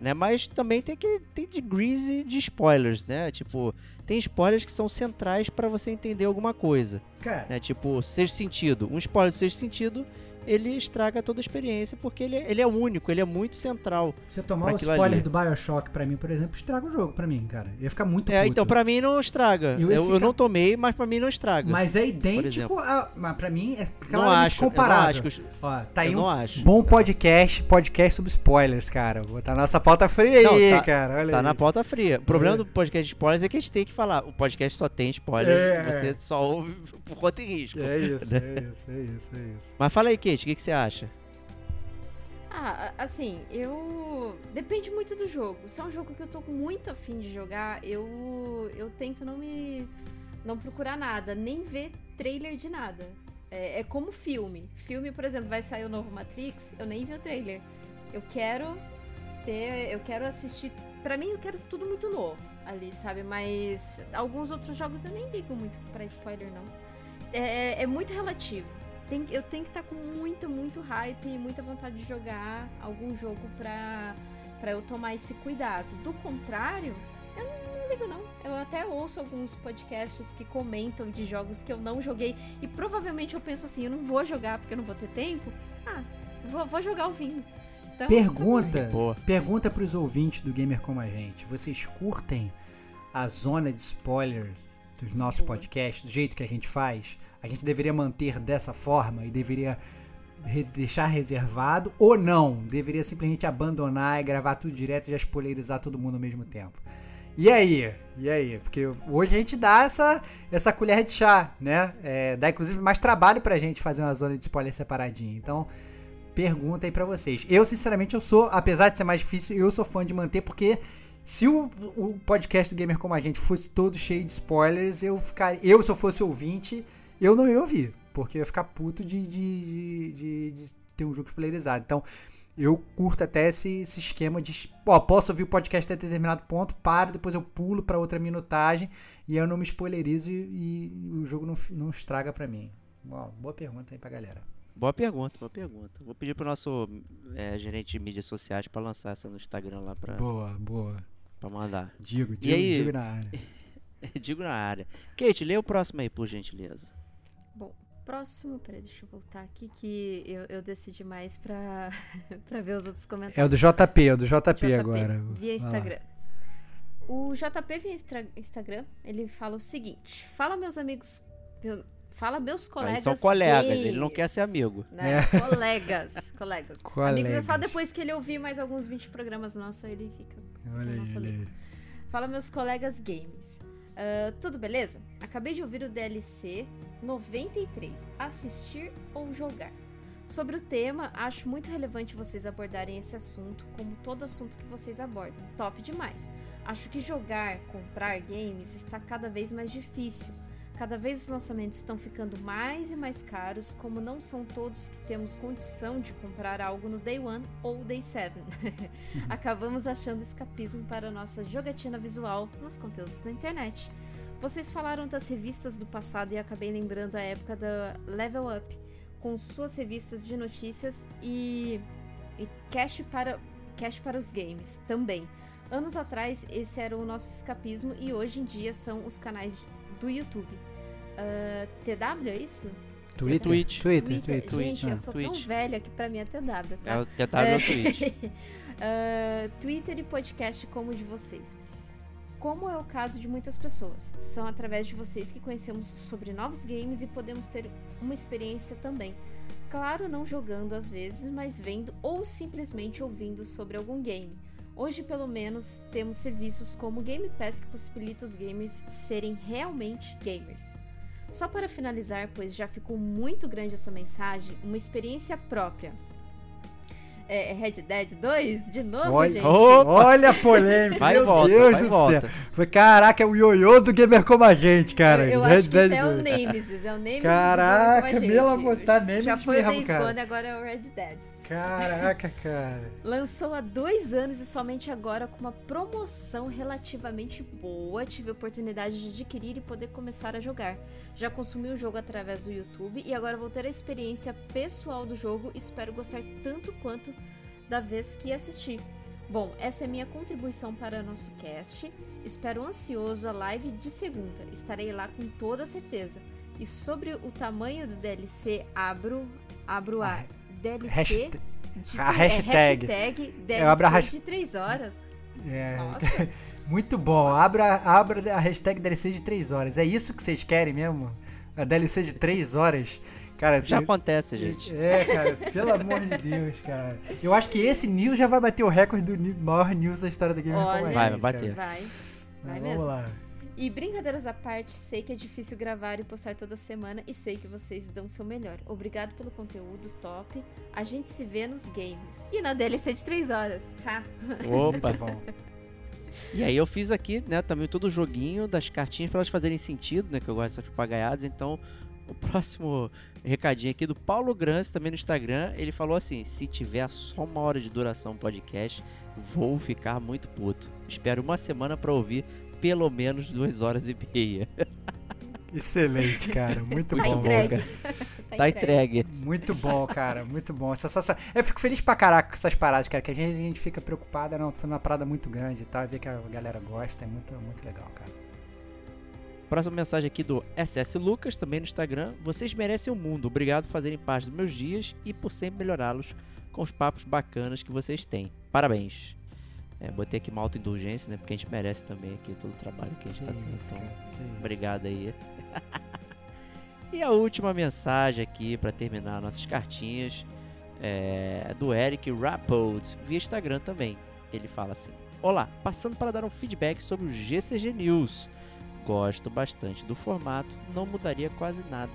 S2: Né? Mas também tem que tem degrees de spoilers, né? Tipo, tem spoilers que são centrais para você entender alguma coisa. Cara. Né? Tipo, sexto sentido. Um spoiler do sexto sentido ele estraga toda a experiência, porque ele, é- ele é único, ele é muito central.
S3: Você tomar o spoiler
S2: ali.
S3: do Bioshock pra mim, por exemplo, estraga o jogo pra mim, cara. Eu ia ficar muito
S2: É,
S3: puto.
S2: então pra mim não estraga.
S3: Eu
S2: Eu,
S3: ia
S2: eu,
S3: ficar-
S2: não tomei, mas pra mim não estraga.
S3: Mas é idêntico a. Mas pra mim é
S2: não
S3: claramente
S2: acho, eu não
S3: comparável.
S2: acho que
S3: Ó, tá aí
S2: eu
S3: um
S2: não acho.
S3: bom podcast, podcast sobre spoilers, cara. Botar na nossa pauta fria
S2: Não,
S3: aí,
S2: tá-
S3: cara. Olha
S2: Tá
S3: aí.
S2: na pauta fria. O problema
S3: É.
S2: do podcast de spoilers é que a gente tem que falar. O podcast só tem spoilers,
S3: É.
S2: você só ouve por conta e risco.
S3: É isso, é isso, é isso, é isso.
S2: Mas fala aí, O que, que você acha?
S4: Ah, assim, eu. Depende muito do jogo. Se é um jogo que eu tô muito afim de jogar, eu. Eu tento não me. Não procurar nada, nem ver trailer de nada. É, é como filme. Filme, por exemplo, vai sair o novo Matrix, eu nem vi o trailer. Eu quero ter. Eu quero assistir. Pra mim, eu quero tudo muito novo ali, sabe? Mas alguns outros jogos eu nem ligo muito pra spoiler, não. É, é muito relativo tem- eu tenho que estar com muita, muito hype e muita vontade de jogar algum jogo pra, pra eu tomar esse cuidado. Do contrário, eu não, não ligo não. Eu até ouço alguns podcasts que comentam de jogos que eu não joguei e provavelmente eu penso assim, eu não vou jogar porque eu não vou ter tempo. Ah, vou, vou jogar ouvindo. Então,
S3: Pergunta,
S2: Boa.
S3: pergunta pros ouvintes do Gamer Como a Gente. Vocês curtem a zona de spoilers dos nossos podcasts, do jeito que a gente faz? A gente deveria manter dessa forma e deveria deixar reservado ou não? Deveria simplesmente abandonar e gravar tudo direto e já spoilerizar todo mundo ao mesmo tempo. E aí? E aí? Porque hoje a gente dá essa, essa colher de chá, né? É, dá inclusive mais trabalho pra gente fazer uma zona de spoiler separadinha. Então, pergunta aí pra vocês. Eu, sinceramente, eu sou, apesar de ser mais difícil, eu sou fã de manter, porque se o, o podcast do Gamer Como a Gente fosse todo cheio de spoilers, eu ficaria. Eu, se eu fosse ouvinte, eu não ia ouvir. Porque eu ia ficar puto de, de, de, de- ter um jogo spoilerizado. Então, eu curto até esse, esse esquema de. Ó, posso ouvir o podcast até determinado ponto, paro, depois eu pulo pra outra minutagem e eu não me spoilerizo e, e o jogo não, não estraga pra mim. Ó, boa pergunta aí pra galera.
S2: Boa pergunta, boa pergunta. Vou pedir pro nosso é, gerente de mídias sociais pra lançar essa no Instagram lá pra,
S3: Boa, boa.
S2: Pra mandar.
S3: Digo, digo,
S2: aí?
S3: digo na área.
S2: Digo na área. Kate, lê o próximo aí, por gentileza.
S4: Bom, próximo, peraí, deixa eu voltar aqui que eu, eu decidi mais pra, pra ver os outros comentários.
S3: É o do JP, é o do JP,
S4: JP,
S3: agora.
S4: Via. Instagram. O JP via Instagram, ele fala o seguinte: Fala meus amigos. meu- fala meus colegas.
S2: são colegas, ele não
S4: gays."
S2: quer ser amigo.
S4: Né?
S3: É.
S4: Colegas, colegas. Amigos é só
S3: Colegas.
S4: depois que ele ouvir mais alguns 20 programas nossos, aí ele fica.
S3: Olha aí, olha aí.
S4: Fala meus colegas games. Ah, tudo beleza? Acabei de ouvir o DLC 93, assistir ou jogar. Sobre o tema, acho muito relevante vocês abordarem esse assunto, como todo assunto que vocês abordam. Top demais. Acho que jogar, comprar games está cada vez mais difícil. Cada vez os lançamentos estão ficando mais e mais caros, como não são todos que temos condição de comprar algo no Day One ou Day 7. Acabamos achando escapismo para a nossa jogatina visual nos conteúdos da internet. Vocês falaram das revistas do passado e acabei lembrando a época da Level Up, com suas revistas de notícias e, e cash, para, cash para os games também. Anos atrás, esse era o nosso escapismo e hoje em dia são os canais do YouTube. Ah, TW, é isso?
S3: Twitter?
S2: Twitch.
S3: Twitter, Twitter.
S4: Gente, eu
S2: Ah,
S4: sou tão velha que pra mim é TW, tá?
S2: É o TW é o Twitch.
S4: Ah, Twitter e podcast como o de vocês. Como é o caso de muitas pessoas. São através de vocês que conhecemos sobre novos games e podemos ter uma experiência também. Claro, não jogando às vezes, mas vendo ou simplesmente ouvindo sobre algum game. Hoje, pelo menos, temos serviços como Game Pass que possibilita os gamers serem realmente gamers. Só para finalizar, pois já ficou muito grande essa mensagem, uma experiência própria. É, é Red Dead 2? De novo,
S3: Olha,
S4: gente?
S3: olha a polêmica,
S2: Vai
S3: meu
S2: volta,
S3: Deus
S2: vai
S3: do
S2: volta.
S3: céu. Foi, Caraca, é o ioiô do gamer como a gente, cara.
S4: eu, eu
S3: Red
S4: acho que
S3: Dead
S4: esse é o
S3: 2.
S4: Nemesis, é o Nemesis.
S3: Caraca,
S4: do Gamer Como a
S3: pelo amor, tá Nemesis
S4: Já foi o
S3: mesmo,
S4: Days
S3: cara.
S4: Gone, agora é o Red Dead.
S3: Caraca, cara.
S4: Lançou há dois anos e somente agora, com uma promoção relativamente boa, tive a oportunidade de adquirir e poder começar a jogar. Já consumi o jogo através do YouTube e agora vou ter a experiência pessoal do jogo. Espero gostar tanto quanto da vez que assisti. Bom, essa é minha contribuição para nosso cast. Espero ansioso a live de segunda. Estarei lá com toda certeza. E sobre o tamanho do DLC, abro Abro a DLC
S3: hashtag-
S4: de,
S3: a
S4: é,
S3: hashtag.
S4: hashtag
S3: Eu abro a
S4: DLC
S3: hash-
S4: de 3 horas.
S3: É,
S4: Nossa.
S3: muito bom. Abra, abra a hashtag DLC de 3 horas. É isso que vocês querem mesmo? A DLC de 3 horas? Cara,
S2: Já
S3: eu-
S2: acontece, gente.
S3: É, cara, pelo amor de Deus, cara. Eu acho que esse news já vai bater o recorde do maior news da história do Game
S4: Olha.
S3: como a
S2: Vai,
S3: gente,
S2: vai bater.
S4: Vai.
S3: Mas
S4: Vai
S3: vamos
S4: mesmo.
S3: lá.
S4: E brincadeiras à parte, sei que é difícil gravar e postar toda semana e sei que vocês dão o seu melhor. Obrigado pelo conteúdo top. A gente se vê nos games. E na DLC de 3 horas. Ha.
S2: Opa.
S3: Bom.
S2: E aí eu fiz aqui, né, também todo o joguinho das cartinhas para elas fazerem sentido, né, que eu gosto dessas papagaiadas. Então, o próximo recadinho aqui do Paulo Grance, também no Instagram, ele falou assim: se tiver só uma hora de duração podcast, vou ficar muito puto. Espero uma semana para ouvir pelo menos duas horas e meia.
S3: Excelente, cara. Muito
S4: Tá
S3: bom.
S4: entregue.
S2: cara.
S4: Tá
S2: Tá
S4: entregue.
S2: entregue.
S3: Muito bom, cara. Muito bom. Eu fico feliz pra caraca com essas paradas, cara. Que a gente, a gente fica preocupada, não, foi uma parada muito grande e tal. Ver que a galera gosta. É muito, muito legal, cara.
S2: Próxima mensagem aqui do SS Lucas, também no Instagram. Vocês merecem o mundo. Obrigado por fazerem parte dos meus dias e por sempre melhorá-los com os papos bacanas que vocês têm. Parabéns. É, botei aqui uma autoindulgência, né? Porque a gente merece também aqui todo o trabalho que a gente tá tendo.
S3: isso,
S2: Então.
S3: Que
S2: obrigado aí. e a última mensagem aqui para terminar nossas cartinhas é do Eric Rappold via Instagram também. Ele fala assim: Olá, passando para dar um feedback sobre o GCG News. Gosto bastante do formato, não mudaria quase nada.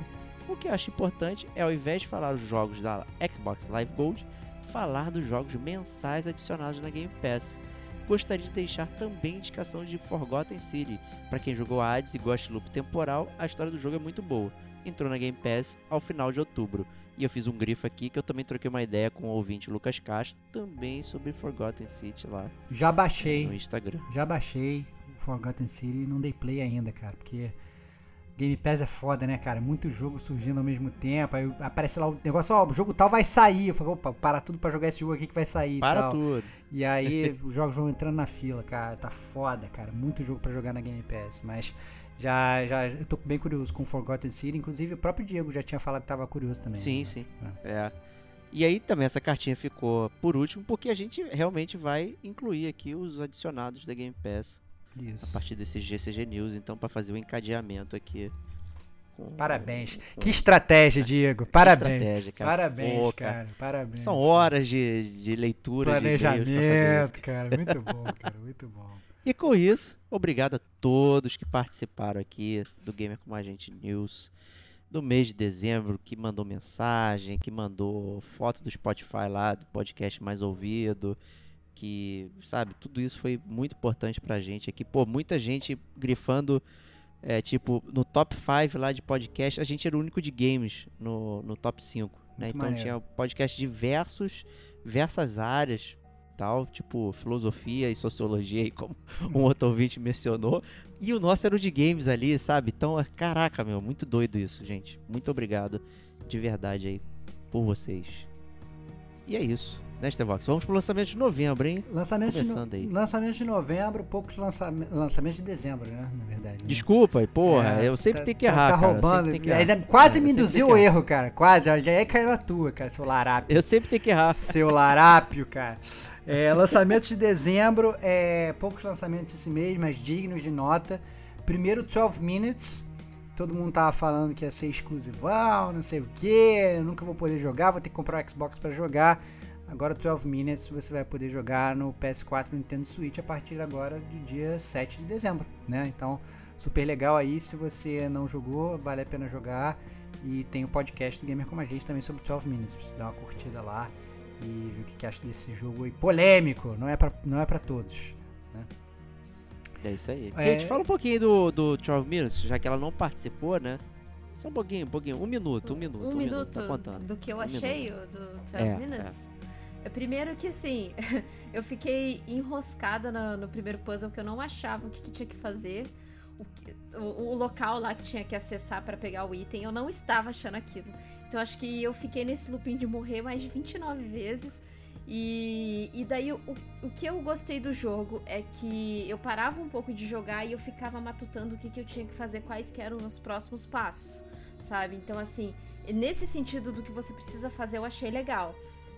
S2: O que eu acho importante é, ao invés de falar os jogos da Xbox Live Gold, falar dos jogos mensais adicionados na Game Pass. Gostaria de deixar também indicação de Forgotten City. Para quem jogou Hades e gosta de loop temporal, a história do jogo é muito boa. Entrou na Game Pass ao final de outubro. E eu fiz um grifo aqui que eu também troquei uma ideia com o ouvinte Lucas Castro, também sobre Forgotten City lá
S3: Já baixei.
S2: no Instagram.
S3: Já baixei Forgotten City e não dei play ainda, cara, porque Game Pass é foda, né, cara? Muito jogo surgindo ao mesmo tempo, aí aparece lá o negócio, ó, o jogo tal vai sair. Eu falo, opa, para tudo pra jogar esse jogo aqui que vai sair
S2: Para
S3: tal.
S2: tudo.
S3: E aí os jogos vão entrando na fila, cara. Tá foda, cara. Muito jogo pra jogar na Game Pass. Mas já, já eu tô bem curioso com Forgotten City. Inclusive o próprio Diego já tinha falado que tava curioso também.
S2: Sim,
S3: né?
S2: sim. É. E aí também essa cartinha ficou por último, porque a gente realmente vai incluir aqui os adicionados da Game Pass a
S3: Isso.
S2: partir desse GCG News, então para fazer o encadeamento aqui.
S3: Parabéns. Que estratégia, Diego. Parabéns.
S2: estratégia, cara.
S3: Parabéns,
S2: Pô,
S3: cara. Parabéns.
S2: São horas de, de leitura, de.
S3: Planejamento, cara. Muito bom, cara. Muito bom.
S2: E com isso, obrigado a todos que participaram aqui do Gamer com a Gente News do mês de dezembro, que mandou mensagem, que mandou foto do Spotify lá, do podcast mais ouvido, que, sabe, tudo isso foi muito importante pra gente aqui. Pô, muita gente grifando, é, tipo, no top 5 lá de podcast, a gente era o único de games no, no top 5, né? Então
S3: maneiro.
S2: tinha podcast de diversos, diversas áreas, tal, tipo filosofia e sociologia, aí como um outro ouvinte mencionou. E o nosso era o de games ali, sabe? Então, caraca, meu, muito doido isso, gente. Muito obrigado de verdade aí por vocês. E é isso, né, Stevox? Vamos pro lançamento de novembro, hein?
S3: Lançamento de, no...
S2: Começando aí.
S3: lançamento de novembro, poucos lançamentos lançamento de dezembro, né? Na verdade. né?
S2: Desculpa, porra,
S3: É,
S2: eu sempre
S3: tá-
S2: tenho que
S3: tá-
S2: errar,
S3: Tá
S2: cara. eu
S3: roubando.
S2: que errar.
S3: Ainda quase
S2: É,
S3: me induziu o erro, cara. Quase. Já ia cair na tua, cara. Seu larápio.
S2: Eu sempre tenho que errar.
S3: Seu larápio, cara. É, lançamento de dezembro. É, poucos lançamentos esse mês, mas dignos de nota. Primeiro, 12 Minutes. Todo mundo tava falando que ia ser exclusivão, não sei o que. Nunca vou poder jogar, vou ter que comprar o Xbox pra jogar. Agora, 12 Minutes você vai poder jogar no PS4 no Nintendo Switch a partir agora do dia 7 de dezembro, né? Então, super legal aí. Se você não jogou, vale a pena jogar. E tem o podcast do Gamer Como a Gente também sobre 12 Minutes. Pra você dar uma curtida lá e ver o que, que acha desse jogo aí. Polêmico, não é pra, não é pra todos.
S2: É isso aí.
S3: É.
S2: Gente, fala um pouquinho do, do 12 Minutes, já que ela não participou, né? Só um pouquinho, um pouquinho. Um minuto, um minuto.
S4: Um, minuto
S2: Tá contando.
S4: do que eu
S2: Um
S4: achei o do 12
S2: É,
S4: Minutes. É. Primeiro que assim, eu fiquei enroscada na- no primeiro puzzle que eu não achava o que, que tinha que fazer. O, que- o- o local lá que tinha que acessar pra pegar o item, eu não estava achando aquilo. Então acho que eu fiquei nesse looping de morrer mais de 29 vezes. E, e daí o, o que eu gostei do jogo é que eu parava um pouco de jogar e eu ficava matutando o que, que eu tinha que fazer, quais que eram os próximos passos. sabe? Então, assim, nesse sentido do que você precisa fazer, eu achei legal.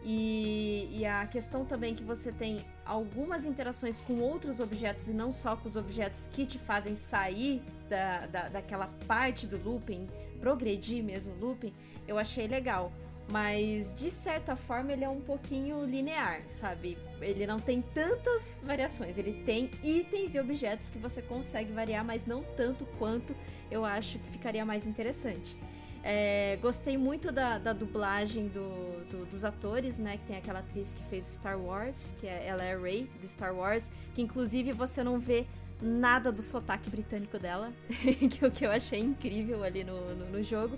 S4: E, e, a questão também que você tem algumas interações com outros objetos e não só com os objetos que te fazem sair da, da, daquela parte do looping, progredir mesmo o looping, eu achei legal. Mas de certa forma ele é um pouquinho linear, sabe? Ele não tem tantas variações. Ele tem itens e objetos que você consegue variar, mas não tanto quanto eu acho que ficaria mais interessante. É, gostei muito da, da dublagem do, do, dos atores, né? Que tem aquela atriz que fez Star Wars, que é, ela é a Rey do Star Wars, que inclusive você não vê nada do sotaque britânico dela, que o que eu achei incrível ali no, no, no jogo.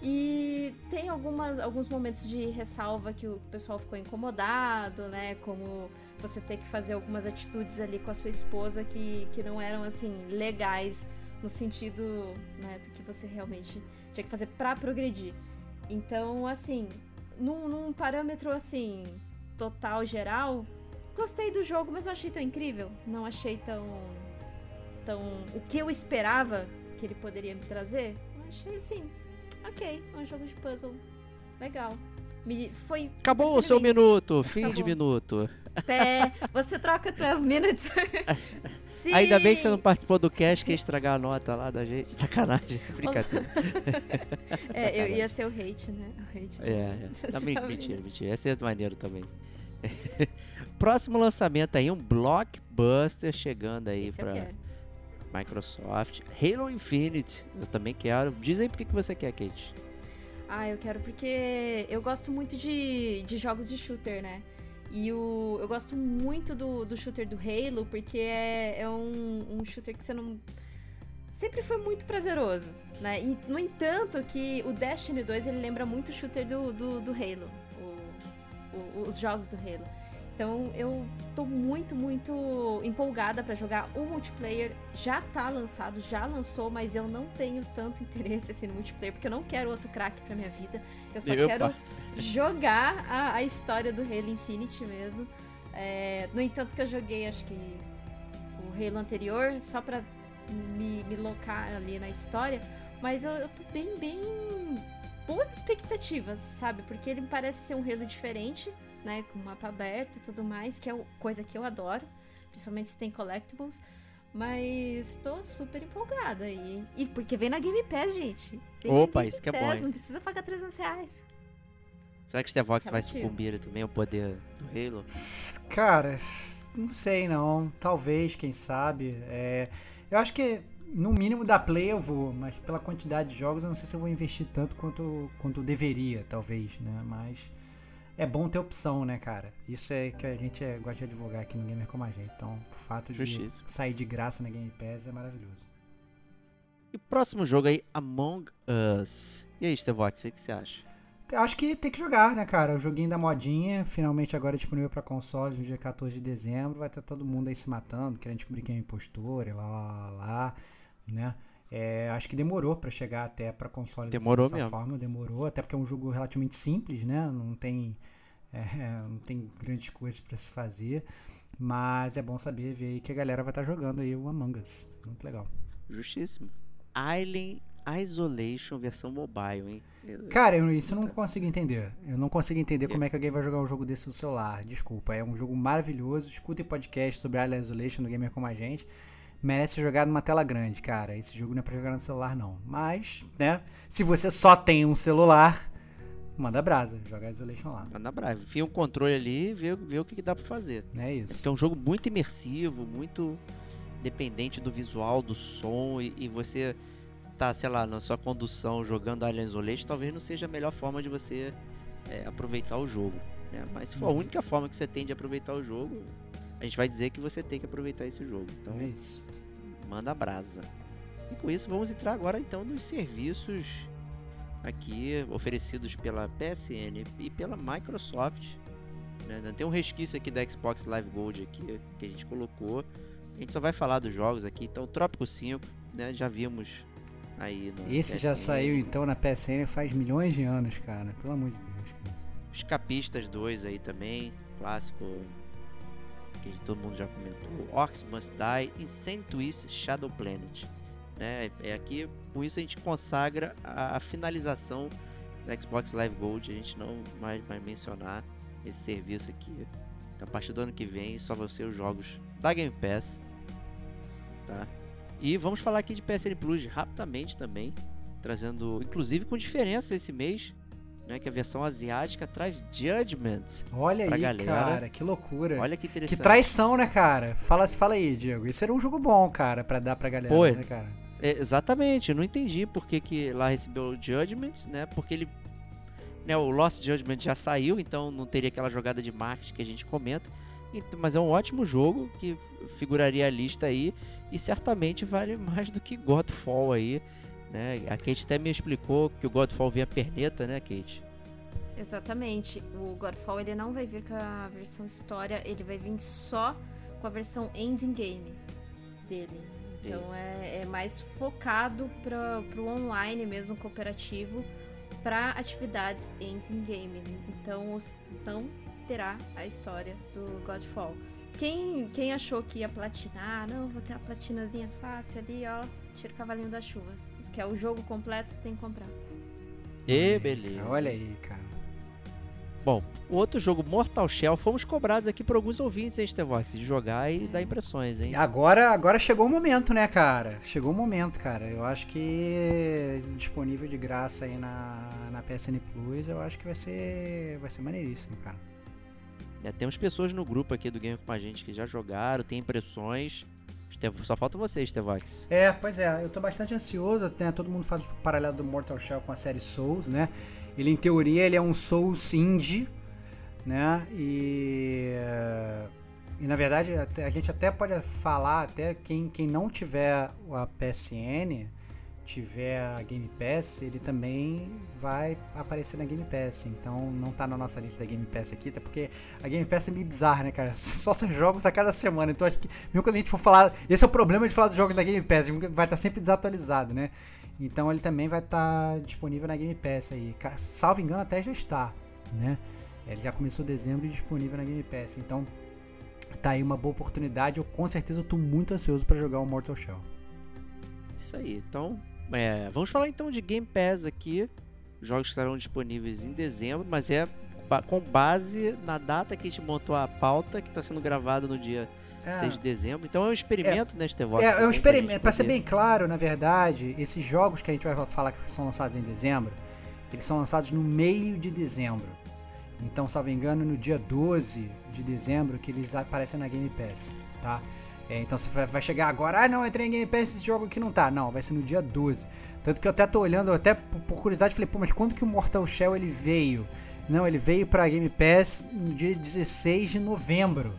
S4: E tem algumas, alguns momentos de ressalva que o pessoal ficou incomodado, né? Como você ter que fazer algumas atitudes ali com a sua esposa que, que não eram, assim, legais no sentido né, do que você realmente tinha que fazer para progredir. Então, assim, num, num, parâmetro, assim, total, geral, gostei do jogo, mas não achei tão incrível. Não achei tão... tão o que eu esperava que ele poderia me trazer, achei, assim, ok, é um jogo de puzzle legal. Me, foi.
S2: Acabou o seu minuto, fim Acabou. de minuto.
S4: Pé, você troca 12 minutes.
S2: Sim. Ainda bem que você não participou do cast que ia estragar a nota lá da gente. Sacanagem, brincadeira.
S4: é, Sacanagem. eu ia ser o hate, né? O hate,
S2: é, é. Não, mentira, mentira. Esse é maneiro também. Próximo lançamento aí, um blockbuster chegando aí Esse pra. Microsoft, Halo Infinite, eu também quero. Diz aí por que você quer, Kate.
S4: Ah, eu quero porque eu gosto muito de, de jogos de shooter, né? E o, eu gosto muito do, do shooter do Halo, porque é, é um, um shooter que você não. Sempre foi muito prazeroso, né? E, no entanto, que o Destiny 2 ele lembra muito o shooter do, do, do Halo, o, o, os jogos do Halo. Então eu tô muito, muito empolgada para jogar. O multiplayer já tá lançado, já lançou, mas eu não tenho tanto interesse assim, no multiplayer, porque eu não quero outro crack pra minha vida. Eu só Opa. quero jogar a, a, história do Halo Infinite mesmo. É, no entanto, que eu joguei, acho que o Halo anterior, só pra me, me locar ali na história. Mas eu, eu tô bem, bem. boas expectativas, sabe? Porque ele me parece ser um Halo diferente né, com mapa aberto e tudo mais, que é coisa que eu adoro, principalmente se tem collectibles. Mas tô super empolgada aí. E porque vem na Game Pass, gente. Vem
S2: Opa, isso que é bom. Hein?
S4: Não precisa pagar 300 reais.
S2: Será que Stevox tá vai sucumbir também ao poder do Halo?
S3: Cara, não sei não. Talvez, quem sabe. É, eu acho que no mínimo da Play eu vou, mas pela quantidade de jogos eu não sei se eu vou investir tanto quanto, quanto deveria, talvez, né? Mas é bom ter opção, né, cara? Isso é que a gente é, gosta de advogar aqui no Gamer como a gente. Então, o fato de Justiça. sair de graça na Game Pass é maravilhoso.
S2: E o próximo jogo aí, Among Us. E aí, Stevox, o que você acha?
S3: Acho que tem que jogar, né, cara? O joguinho da modinha, finalmente agora é disponível para console no dia 14 de dezembro. Vai ter todo mundo aí se matando, querendo descobrir quem é impostor e lá, lá, lá, né? É, acho que demorou para chegar até para console
S2: demorou dessa mesmo.
S3: forma, demorou, até porque é um jogo relativamente simples, né? Não tem é, não tem grandes coisas para se fazer, mas é bom saber ver aí que a galera vai estar tá jogando aí o Among Us. Muito legal.
S2: Justíssimo. Alien Isolation versão mobile, hein?
S3: Cara, eu, isso eu não consigo entender. Eu não consigo entender como é que alguém vai jogar um jogo desse no celular. Desculpa, é um jogo maravilhoso. Escutem podcast sobre Alien Isolation no Gamer Como a Gente merece jogado numa tela grande, cara. Esse jogo não é pra jogar no celular, não. Mas, né, se você só tem um celular, manda brasa, joga Isolation lá.
S2: Manda brasa. Enfia um controle ali e vê, vê o que, que dá pra fazer.
S3: É isso.
S2: É, é um jogo muito imersivo, muito dependente do visual, do som, e, e você tá, sei lá, na sua condução jogando Alien Isolation, talvez não seja a melhor forma de você é, aproveitar o jogo. Né? Mas se for a uhum. única forma que você tem de aproveitar o jogo, a gente vai dizer que você tem que aproveitar esse jogo. Então,
S3: é isso.
S2: Manda brasa. E com isso, vamos entrar agora então nos serviços aqui oferecidos pela PSN e pela Microsoft. Né? Tem um resquício aqui da Xbox Live Gold aqui que a gente colocou. A gente só vai falar dos jogos aqui. Então, Trópico 5, né? Já vimos aí no
S3: Esse
S2: PSN.
S3: já saiu então na PSN faz milhões de anos, cara. Pelo amor de Deus. Cara.
S2: Escapistas 2 aí também, clássico que todo mundo já comentou. Orcs Must Die, Insane Twist, Shadow Planet. Né? É aqui, com isso a gente consagra a, a finalização do Xbox Live Gold. A gente não mais vai mencionar esse serviço aqui. Então, a partir do ano que vem só vão ser os jogos da Game Pass. Tá? E vamos falar aqui de PSN Plus rapidamente também, trazendo, inclusive com diferença esse mês, né, que a versão asiática traz Judgment.
S3: Olha
S2: pra
S3: aí,
S2: galera.
S3: cara, que loucura.
S2: Olha que
S3: que
S2: interessante.
S3: traição, né, cara? Fala, fala aí, Diego. Esse era um jogo bom, cara, pra dar pra galera,
S2: Pô,
S3: né, cara?
S2: É, exatamente, eu não entendi por que, que lá recebeu o Judgment, né? Porque ele. Né, o Lost Judgment já saiu, então não teria aquela jogada de marketing que a gente comenta. Mas é um ótimo jogo que figuraria a lista aí e certamente vale mais do que Godfall aí. Né? A Kate até me explicou que o Godfall vinha perneta, né, Kate?
S4: Exatamente. O Godfall ele não vai vir com a versão história, ele vai vir só com a versão ending game dele. Então é, é mais focado para o online mesmo, cooperativo, para atividades ending game. Então os- não terá a história do Godfall. Quem, quem achou que ia platinar, não, vou ter uma platinazinha fácil ali, ó, tira o cavalinho da chuva. Que é o jogo completo, tem que comprar.
S2: E beleza.
S3: Olha aí, cara.
S2: Bom, o outro jogo, Mortal Shell, fomos cobrados aqui por alguns ouvintes, hein, Stevox, de jogar e dar impressões, hein?
S3: E agora, agora chegou o momento, né, cara? Chegou o momento, cara. Eu acho que disponível de graça aí na, na PSN Plus, eu acho que vai ser, vai ser maneiríssimo, cara.
S2: É, temos pessoas no grupo aqui do Game com a gente que já jogaram, tem impressões. Só falta você, Stevox.
S3: É, pois é, eu tô bastante ansioso, né? Todo mundo faz o paralelo do Mortal Shell com a série Souls, né? Ele, em teoria, ele é um Souls indie, né? E... E, na verdade, a gente até pode falar, até quem, quem não tiver a PSN, tiver a Game Pass, ele também vai aparecer na Game Pass. Então, não tá na nossa lista da Game Pass aqui, até porque a Game Pass é meio bizarra, né, cara? Solta jogos a cada semana. Então, acho que, mesmo quando a gente for falar. Esse é o problema de falar dos jogos da Game Pass, vai estar sempre desatualizado, né? Então, ele também vai estar disponível na Game Pass aí. Salvo engano, até já está, né? Ele já começou dezembro e disponível na Game Pass. Então, tá aí uma boa oportunidade. Eu com certeza tô muito ansioso para jogar o Mortal Shell.
S2: Isso aí. Então, é, vamos falar então de Game Pass aqui. Jogos que estarão disponíveis em dezembro, mas é com base na data que a gente montou a pauta, que está sendo gravada no dia 6 de dezembro. Então é um experimento, né, Stevox?
S3: É, é um experimento. Pra ser bem claro, na verdade, esses jogos que a gente vai falar que são lançados em dezembro, eles são lançados no meio de dezembro. Então, salvo engano, no dia 12 de dezembro que eles aparecem na Game Pass, tá? É, então você vai- chegar agora, ah não, entrei em Game Pass esse jogo aqui não tá. Não, vai ser no dia 12. Tanto que eu até tô olhando, até por por curiosidade, falei, pô, mas quando que o Mortal Shell ele veio? Não, ele veio pra Game Pass no dia 16 de novembro.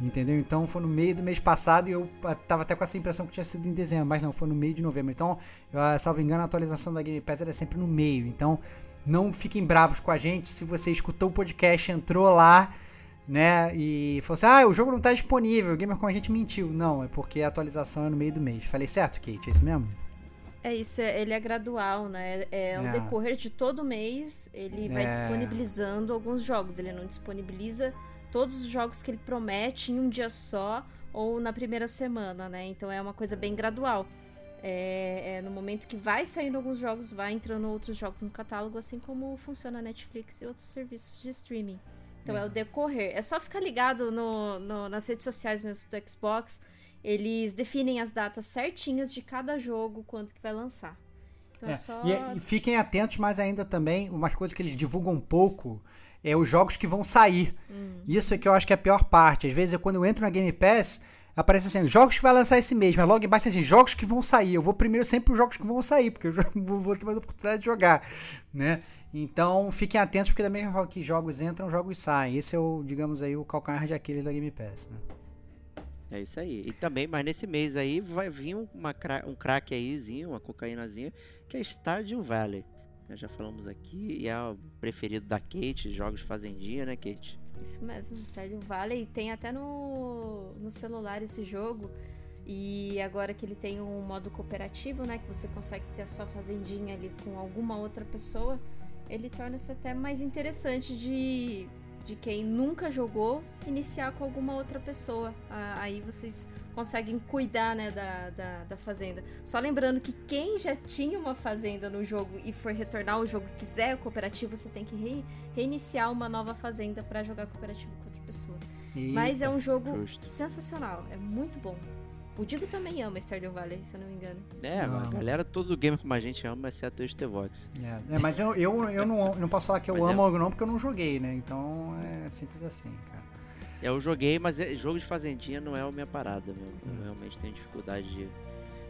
S3: Entendeu? Então foi no meio do mês passado e eu ah, tava até com essa impressão que tinha sido em dezembro, mas não, foi no meio de novembro. Então, eu, ah, salvo engano, a atualização da Game Pass era sempre no meio. Então, não fiquem bravos com a gente se você escutou o podcast, entrou lá, né, e falou assim: ah, o jogo não tá disponível, o Gamer com a gente mentiu. Não, é porque a atualização é no meio do mês. Falei certo, Kate? É isso mesmo?
S4: É isso, é- ele é gradual, né? É ao
S3: É.
S4: decorrer de todo mês, ele vai
S3: É.
S4: disponibilizando alguns jogos. Ele não disponibiliza todos os jogos que ele promete em um dia só ou na primeira semana, né? Então é uma coisa bem gradual. É, é no momento que vai saindo alguns jogos, vai entrando outros jogos no catálogo, assim como funciona a Netflix e outros serviços de streaming. Então é, o decorrer. É só ficar ligado no, no- nas redes sociais mesmo do Xbox. Eles definem as datas certinhas de cada jogo, quando que vai lançar. Então é,
S3: É,
S4: só.
S3: E, e fiquem atentos, mas ainda também, umas coisas que eles divulgam um pouco, é os jogos que vão sair. Isso é que eu acho que é a pior parte. Às vezes, eu, quando eu entro na Game Pass, aparece assim, jogos que vai lançar esse mês, mas logo embaixo tem assim, jogos que vão sair. Eu vou primeiro sempre os jogos que vão sair, porque eu vou ter mais oportunidade de jogar, né? Então, fiquem atentos, porque da mesma forma que jogos entram, jogos saem. Esse é o, digamos aí, o calcanhar de Aquiles da Game Pass, né?
S2: É isso aí. E também, mas nesse mês aí vai vir uma, um crack aízinho, uma cocaínazinha, que é Stardew Valley. Nós já falamos aqui, e é o preferido da Kate, jogos fazendinha, né, Kate?
S4: Isso mesmo, Stardew Valley. Tem até no, no celular esse jogo. E agora que ele tem um modo cooperativo, né? Que você consegue ter a sua fazendinha ali com alguma outra pessoa, ele torna-se até mais interessante de de quem nunca jogou iniciar com alguma outra pessoa. Aí vocês conseguem cuidar né, da, da, da fazenda. Só lembrando que quem já tinha uma fazenda no jogo e for retornar ao jogo e quiser cooperativo, você tem que re- reiniciar uma nova fazenda para jogar cooperativo com outra pessoa. Mas é um jogo
S2: justo.
S4: sensacional, é muito bom. O Digo também ama Stardew Valley, se eu não me engano.
S2: É,
S3: Não.
S2: a galera, todo gamer como a gente ama, exceto o Stevox.
S3: É, é, mas eu, eu, eu não, não posso falar que eu
S2: Mas é.
S3: amo ou não, porque eu não joguei, né? Então é simples assim, cara.
S2: Eu joguei, mas é- jogo de fazendinha não é a minha parada, meu. Eu realmente tenho dificuldade de.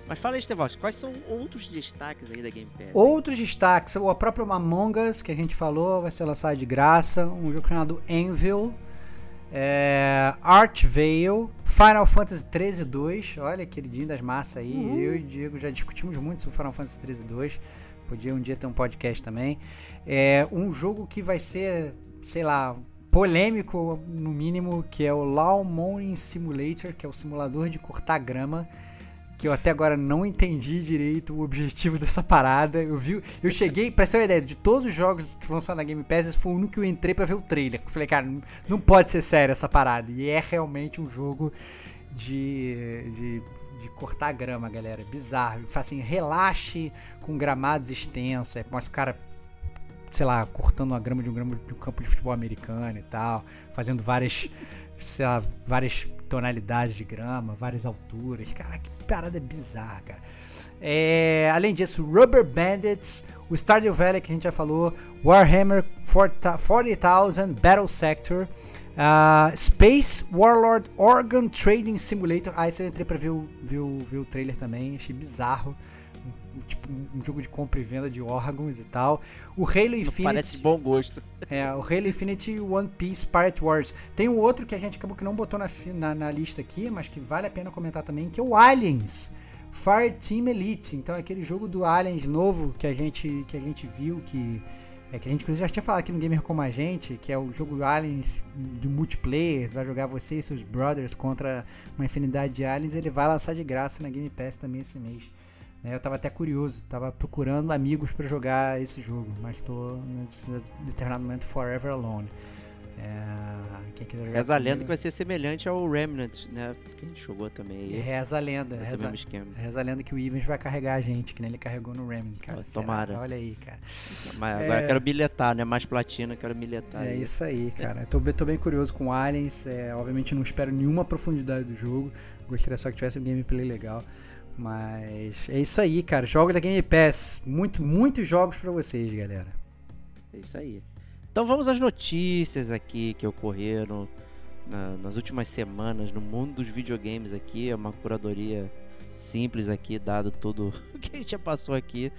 S2: Mas fala aí, Stevox, quais são outros destaques aí da Game Pass?
S3: Outros destaques, o próprio Among Us, que a gente falou, vai ser lançado de graça. Um jogo chamado Anvil. É, Art Veil. Final Fantasy 13 2. Olha, queridinho das massas aí. Eu e o Diego já discutimos muito sobre Final Fantasy 13 2. Podia um dia ter um podcast também. É um jogo que vai ser, sei lá, polêmico no mínimo, que é o Lawn Mowing Simulator, que é o simulador de cortar grama que eu até agora não entendi direito o objetivo dessa parada. Eu vi, eu cheguei, pra ter uma ideia, de todos os jogos que vão sair na Game Pass, esse foi o único que eu entrei pra ver o trailer. Eu falei, cara, não, pode ser sério essa parada. E é realmente um jogo de, de, de cortar grama, galera. Bizarro. Fala assim, relaxe com gramados extensos. Aí mostra o cara, sei lá, cortando uma grama de um, grama de um campo de futebol americano e tal, fazendo várias, sei lá, várias tonalidades de grama, várias alturas. Cara, que parada bizarra, cara. É, além disso, Rubber Bandits, o Stardew Valley que a gente já falou, Warhammer 40,000 Battle Sector, ah, Space Warlord Organ Trading Simulator. Ah, esse eu entrei pra ver o, ver o, ver o trailer também, achei bizarro. Um- Tipo, um jogo de compra e venda de órgãos e tal. O Halo Infinite.
S2: parece bom gosto.
S3: É, o Halo Infinite One Piece Pirate Wars. Tem um outro que a gente acabou que não botou na, na, na lista aqui, mas que vale a pena comentar também, que é o Aliens. Fire Team Elite. Então é aquele jogo do Aliens novo que a gente, que a gente viu, que, é, que a gente inclusive já tinha falado aqui no Gamer Como a Gente, que é o jogo Aliens de multiplayer, vai jogar você e seus brothers contra uma infinidade de aliens, ele vai lançar de graça na Game Pass também esse mês. É, eu tava até curioso, tava procurando amigos pra jogar esse jogo, mas tô nesse determinado momento forever alone. É, quem quiser jogar
S2: Reza a lenda que vai ser semelhante ao Remnant, né? Que a gente jogou também.
S3: Reza a lenda, reza, reza a lenda que o Ivens vai carregar a gente, que nem ele carregou no Remnant, cara.
S2: Ó,
S3: Será?
S2: tomara.
S3: Olha aí, cara.
S2: Mas agora eu quero bilhetar, né? Mais platina, quero bilhetar.
S3: É
S2: aí.
S3: isso aí, cara. Tô, bem- tô bem curioso com Aliens. É, obviamente não espero nenhuma profundidade do jogo. Gostaria só que tivesse um gameplay legal. Mas é isso aí, cara. Jogos da Game Pass. Muito, muitos jogos pra vocês, galera.
S2: É isso aí. Então vamos às notícias aqui que ocorreram na- nas últimas semanas no mundo dos videogames aqui. É uma curadoria simples aqui, dado tudo o que a gente já passou aqui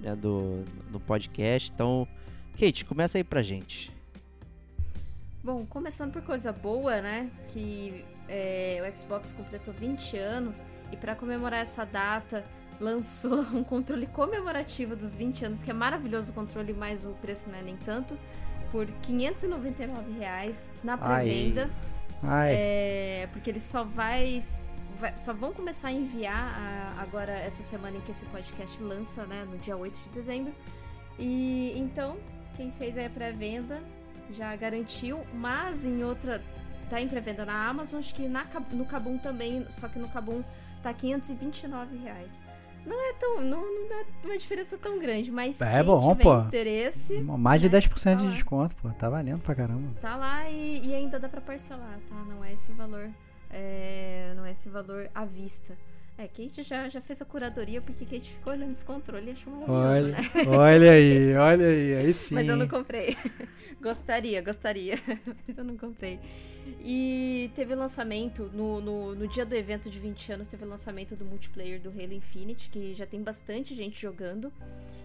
S2: né, do, no podcast. Então, Kate, começa aí pra gente.
S4: Bom, começando por coisa boa, né? Que é, o Xbox completou 20 anos e para comemorar essa data lançou um controle comemorativo dos 20 anos, que é maravilhoso o controle, mas o preço não é nem tanto, por 599 reais na pré-venda. É, porque ele só vai, vai- Só vão começar a enviar a- agora essa semana em que esse podcast lança, né? No dia 8 de dezembro. E então, quem fez aí a pré-venda já garantiu, mas em outra. Tá em pré-venda na Amazon, acho que na, no Kabum também, só que no Kabum tá 529 reais. Não é tão. Não, não é uma diferença tão grande, mas
S3: É bom, pô.
S4: interesse.
S3: mais de
S4: né,
S3: 10%
S4: tá
S3: de
S4: lá.
S3: desconto, pô. Tá valendo pra caramba.
S4: Tá lá e, e ainda dá pra parcelar, tá? Não é esse valor. é, não é esse valor à vista. É, Kate já, já fez a curadoria porque Kate ficou olhando esse controle e achou maravilhoso,
S3: Olha,
S4: né?
S3: olha aí, olha aí. Aí sim.
S4: Mas eu não comprei. gostaria, gostaria. Mas eu não comprei. E teve lançamento, no, no, no dia do evento de 20 anos, teve lançamento do multiplayer do Halo Infinite, que já tem bastante gente jogando.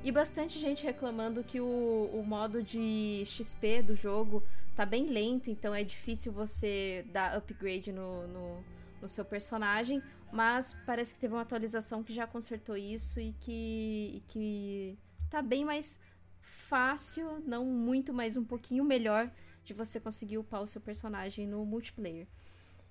S4: E bastante gente reclamando que o, o modo de XP do jogo tá bem lento, então é difícil você dar upgrade no, no, no seu personagem. Mas parece que teve uma atualização que já consertou isso e que, e que tá bem mais fácil, não muito, mas um pouquinho melhor de você conseguir upar o seu personagem no multiplayer.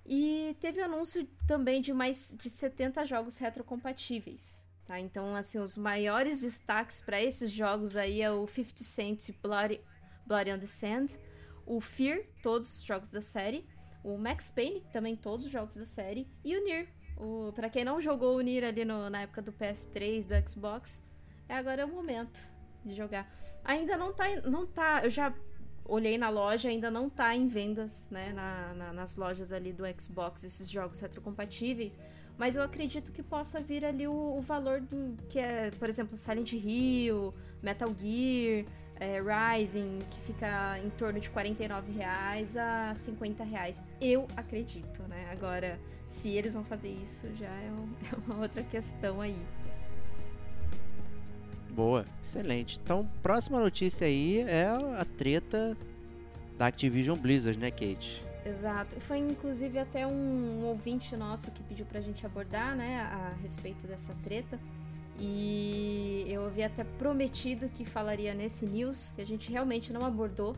S4: E teve anúncio também de mais de 70 jogos retrocompatíveis. Tá? Então, assim, os maiores destaques para esses jogos aí é o 50 Cent Bloody, Bloody on the Sand, o Fear, todos os jogos da série, o Max Payne, também todos os jogos da série, e o Nier. O, pra quem não jogou o Nier ali no, na época do PS3, do Xbox, é agora é o momento de jogar. Ainda não tá, não tá, eu já olhei na loja, ainda não tá em vendas, né, na, na, nas lojas ali do Xbox, esses jogos retrocompatíveis, mas eu acredito que possa vir ali o, o valor do que é, por exemplo, Silent Hill, Metal Gear, é, Rising, que fica em torno de 49 reais a 50 reais. Eu acredito, né? Agora, se eles vão fazer isso, já é, um, é uma outra questão aí.
S2: Boa, excelente. Então, próxima notícia aí é a treta da Activision Blizzard, né, Kate?
S4: Exato. Foi inclusive até um, ouvinte nosso que pediu pra gente abordar, né, a respeito dessa treta. E eu havia até prometido que falaria nesse news, que a gente realmente não abordou.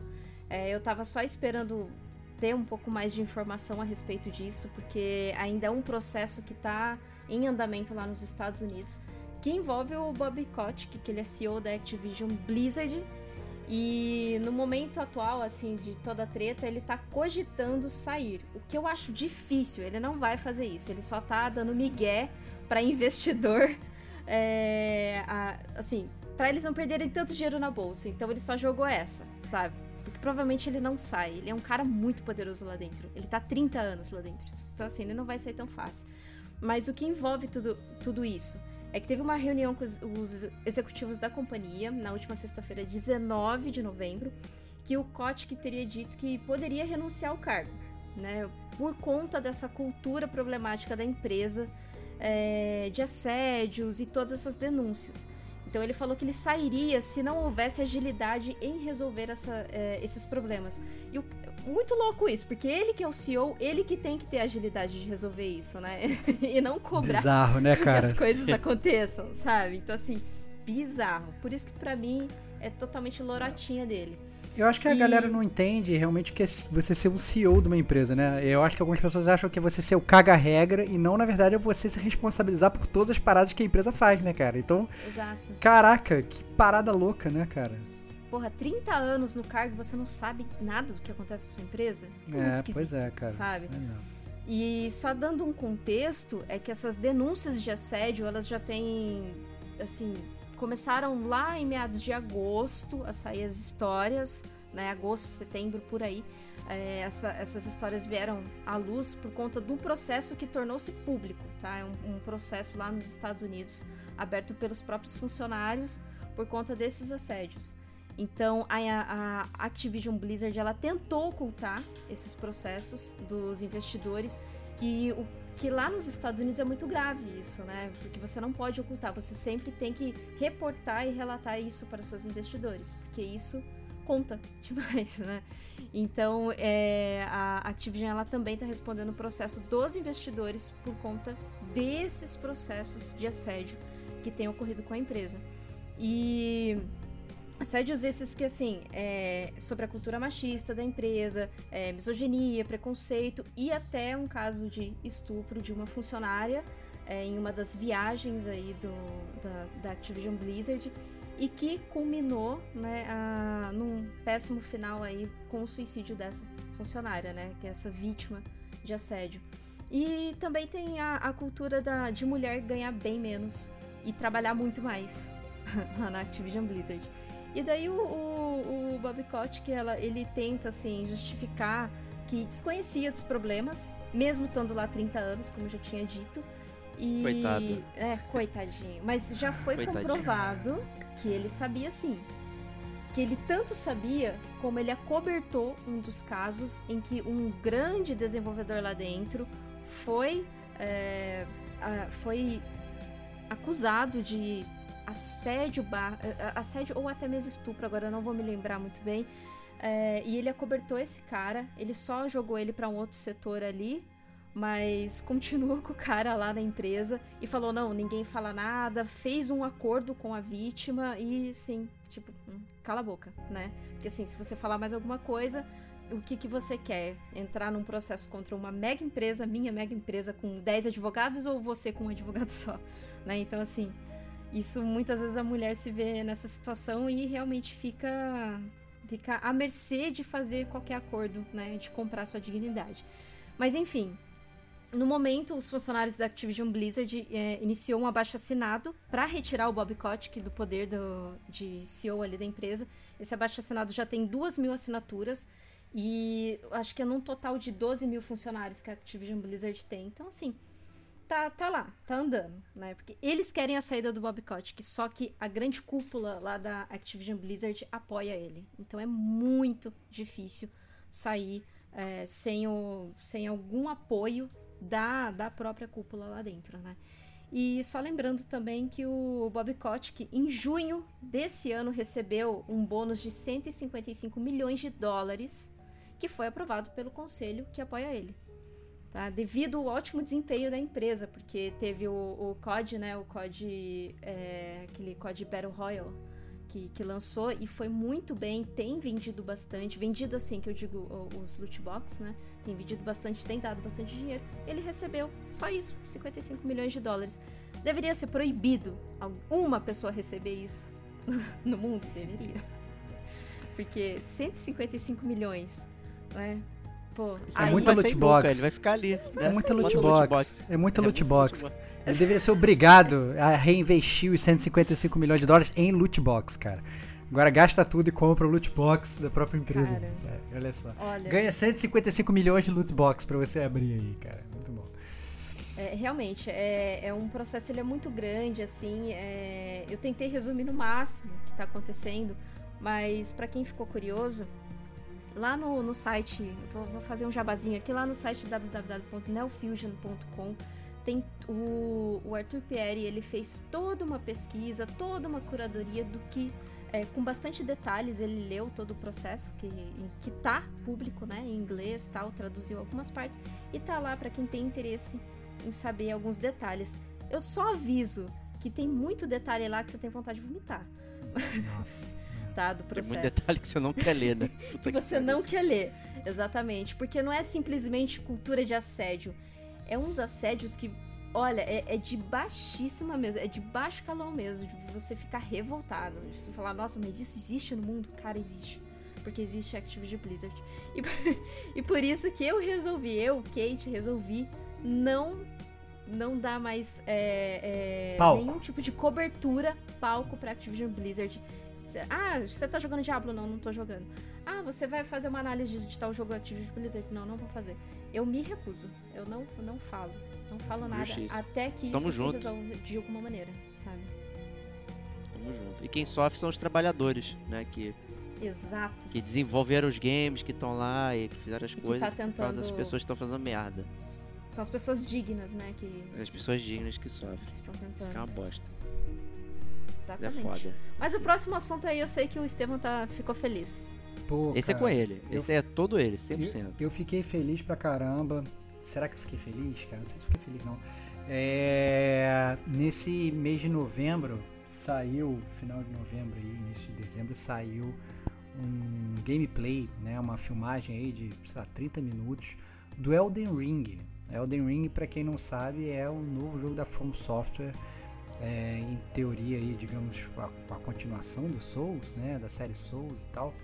S4: É, eu tava só esperando ter um pouco mais de informação a respeito disso, porque ainda é um processo que tá em andamento lá nos Estados Unidos, que envolve o Bob Kotick, que ele é CEO da Activision Blizzard, e no momento atual, assim, de toda a treta, ele tá cogitando sair. O que eu acho difícil, ele não vai fazer isso. Ele só tá dando migué para investidor, é, a, assim, para eles não perderem tanto dinheiro na bolsa. Então ele só jogou essa, sabe? Porque provavelmente ele não sai. Ele é um cara muito poderoso lá dentro. Ele tá 30 anos lá dentro. Então, assim, ele não vai sair tão fácil. Mas o que envolve tudo, tudo isso? É que teve uma reunião com os, os executivos da companhia na última sexta-feira, 19 de novembro, que o Kotick teria dito que poderia renunciar ao cargo, né, por conta dessa cultura problemática da empresa, é, de assédios e todas essas denúncias. Então ele falou que ele sairia se não houvesse agilidade em resolver essa, é, esses problemas. E o, muito louco isso, porque ele que é o CEO, ele que tem que ter agilidade de resolver isso, né? e não cobrar
S3: bizarro, né, cara?
S4: que as coisas aconteçam, sabe? Então, assim, bizarro. Por isso que para mim é totalmente lorotinha dele.
S3: Eu acho que a e... galera não entende realmente que é você ser um CEO de uma empresa, né? Eu acho que algumas pessoas acham que é você ser o caga-regra e não, na verdade, é você se responsabilizar por todas as paradas que a empresa faz, né, cara? Então,
S4: Exato.
S3: caraca, que parada louca, né, cara?
S4: Porra, 30 anos no cargo e você não sabe nada do que acontece na sua empresa?
S3: É, pois é, cara.
S4: Sabe?
S3: É
S4: e só dando um contexto, é que essas denúncias de assédio, elas já têm, assim, começaram lá em meados de agosto a sair as histórias, né? Agosto, setembro, por aí. É, essa, essas histórias vieram à luz por conta do processo que tornou-se público, tá? É um, um processo lá nos Estados Unidos, aberto pelos próprios funcionários por conta desses assédios. Então a, a, Activision Blizzard ela tentou ocultar esses processos dos investidores que o que lá nos Estados Unidos é muito grave isso, né? Porque você não pode ocultar, você sempre tem que reportar e relatar isso para seus investidores, porque isso conta demais, né? Então, é, a Activision ela também está respondendo o processo dos investidores por conta desses processos de assédio que tem ocorrido com a empresa. E Assédios esses que, assim, é, sobre a cultura machista da empresa, é, misoginia, preconceito e até um caso de estupro de uma funcionária é, em uma das viagens aí do, da, da, Activision Blizzard e que culminou né, a, num péssimo final aí com o suicídio dessa funcionária, né, que é essa vítima de assédio. E também tem a, a cultura da, de mulher ganhar bem menos e trabalhar muito mais lá na Activision Blizzard. E daí o, o, o Kotick, ela, ele tenta, assim, justificar que desconhecia dos problemas, mesmo estando lá 30 anos, como eu já tinha dito. E,
S2: Coitado.
S4: É, coitadinho. Mas já foi Coitadinho. comprovado que ele sabia sim. Que ele tanto sabia como ele acobertou um dos casos em que um grande desenvolvedor lá dentro foi, é, foi acusado de assédio, bar, eh, eh, assédio ou até mesmo estupro, agora eu não vou me lembrar muito bem. É, e ele acobertou esse cara, ele só jogou ele para um outro setor ali, mas continuou com o cara lá na empresa e falou: não, ninguém fala nada, fez um acordo com a vítima e sim, tipo, hum, cala a boca, né? Porque assim, se você falar mais alguma coisa, o que, que você quer? Entrar num processo contra uma mega empresa, minha mega empresa com 10 advogados ou você com um advogado só? Né? Então, assim, isso muitas vezes a mulher se vê nessa situação e realmente fica fica à mercê de fazer qualquer acordo, né, de comprar sua dignidade. Mas enfim, no momento, os funcionários da Activision Blizzard é, iniciou um abaixo-assinado para retirar o Bob Kotick do poder do, de CEO ali da empresa. Esse abaixo-assinado já tem duas mil assinaturas e acho que é num total de 12 mil funcionários que a Activision Blizzard tem. Então, assim, tá, tá lá, tá andando, né? Porque eles querem a saída do Bob Kotick, só que a grande cúpula lá da Activision Blizzard apoia ele. Então é muito difícil sair é, sem, o, sem algum apoio da, da própria cúpula lá dentro, né? E só lembrando também que o Bob Kotick, em junho desse ano, recebeu um bônus de 155 milhões de dólares, que foi aprovado pelo conselho que apoia ele. Tá? Devido ao ótimo desempenho da empresa, porque teve o, o COD, né? O COD, é, aquele COD Battle Royale, que, que, lançou e foi muito bem, tem vendido bastante, vendido assim que eu digo os loot box, né? Tem vendido bastante, tem dado bastante dinheiro. Ele recebeu só isso, 55 milhões de dólares. Deveria ser proibido uma pessoa receber isso no mundo, deveria. Porque 155 milhões, né?
S2: Pô, é muita loot box. Ele vai ficar ali.
S3: É né? muita loot box. É muita loot box. Ele deveria ser obrigado a reinvestir os 155 milhões de dólares em loot box, cara. Agora gasta tudo e compra o loot box da própria empresa. Cara, é, olha só. Olha, Ganha 155 milhões de loot box pra você abrir aí, cara. Muito bom.
S4: É, realmente, é, é, um processo ele é muito grande, assim. É, eu tentei resumir no máximo o que está acontecendo, mas para quem ficou curioso, lá no, no site, vou, vou, fazer um jabazinho aqui, lá no site www.neofusion.com tem o, o Arthur Pierre, ele fez toda uma pesquisa, toda uma curadoria do que é, com bastante detalhes, ele leu todo o processo que, que tá público, né, em inglês, tal, traduziu algumas partes e tá lá para quem tem interesse em saber alguns detalhes. Eu só aviso que tem muito detalhe lá que você tem vontade de vomitar. Nossa. Tá, do processo.
S2: Tem muito detalhe que você não quer ler, né?
S4: que você não quer ler, exatamente. Porque não é simplesmente cultura de assédio. É uns assédios que, olha, é, é de baixíssima mesmo, é de baixo calão mesmo, de você ficar revoltado. De você falar, nossa, mas isso existe no mundo? Cara, existe. Porque existe Activision Blizzard. E, e por isso que eu resolvi, eu, Kate, resolvi não não dar mais é, é, nenhum tipo de cobertura, palco pra Activision Blizzard ah, você tá jogando Diablo? Não, não tô jogando. Ah, você vai fazer uma análise de tal jogo Activision Blizzard? Não, não vou fazer. Eu me recuso. Eu não, não falo. Não falo nada Justiça. até que Tamo isso junto. se resolva de alguma maneira, sabe?
S2: Tamo junto. E quem sofre são os trabalhadores, né? Que
S4: Exato.
S2: Que desenvolveram os games, que estão lá e que fizeram as e coisas. Tá tentando... Das pessoas que estão fazendo merda.
S4: São as pessoas dignas, né? Que...
S2: As pessoas dignas que sofrem. Estão tentando. Isso é uma bosta.
S4: Exatamente. É foda. Mas o próximo assunto aí eu sei que o Estevam tá, ficou feliz.
S2: Pô, Esse cara, é com ele. Esse eu, é todo ele, 100%.
S3: Eu, eu fiquei feliz pra caramba. Será que eu fiquei feliz, cara? Não sei se fiquei feliz, não. É, nesse mês de novembro, saiu, final de novembro e início de dezembro, saiu um gameplay, né, uma filmagem aí de, sei lá, 30 minutos do Elden Ring. Elden Ring, para quem não sabe, é um novo jogo da From Software é, em teoria aí, digamos, a, a, continuação do Souls, né, da série Souls e tal.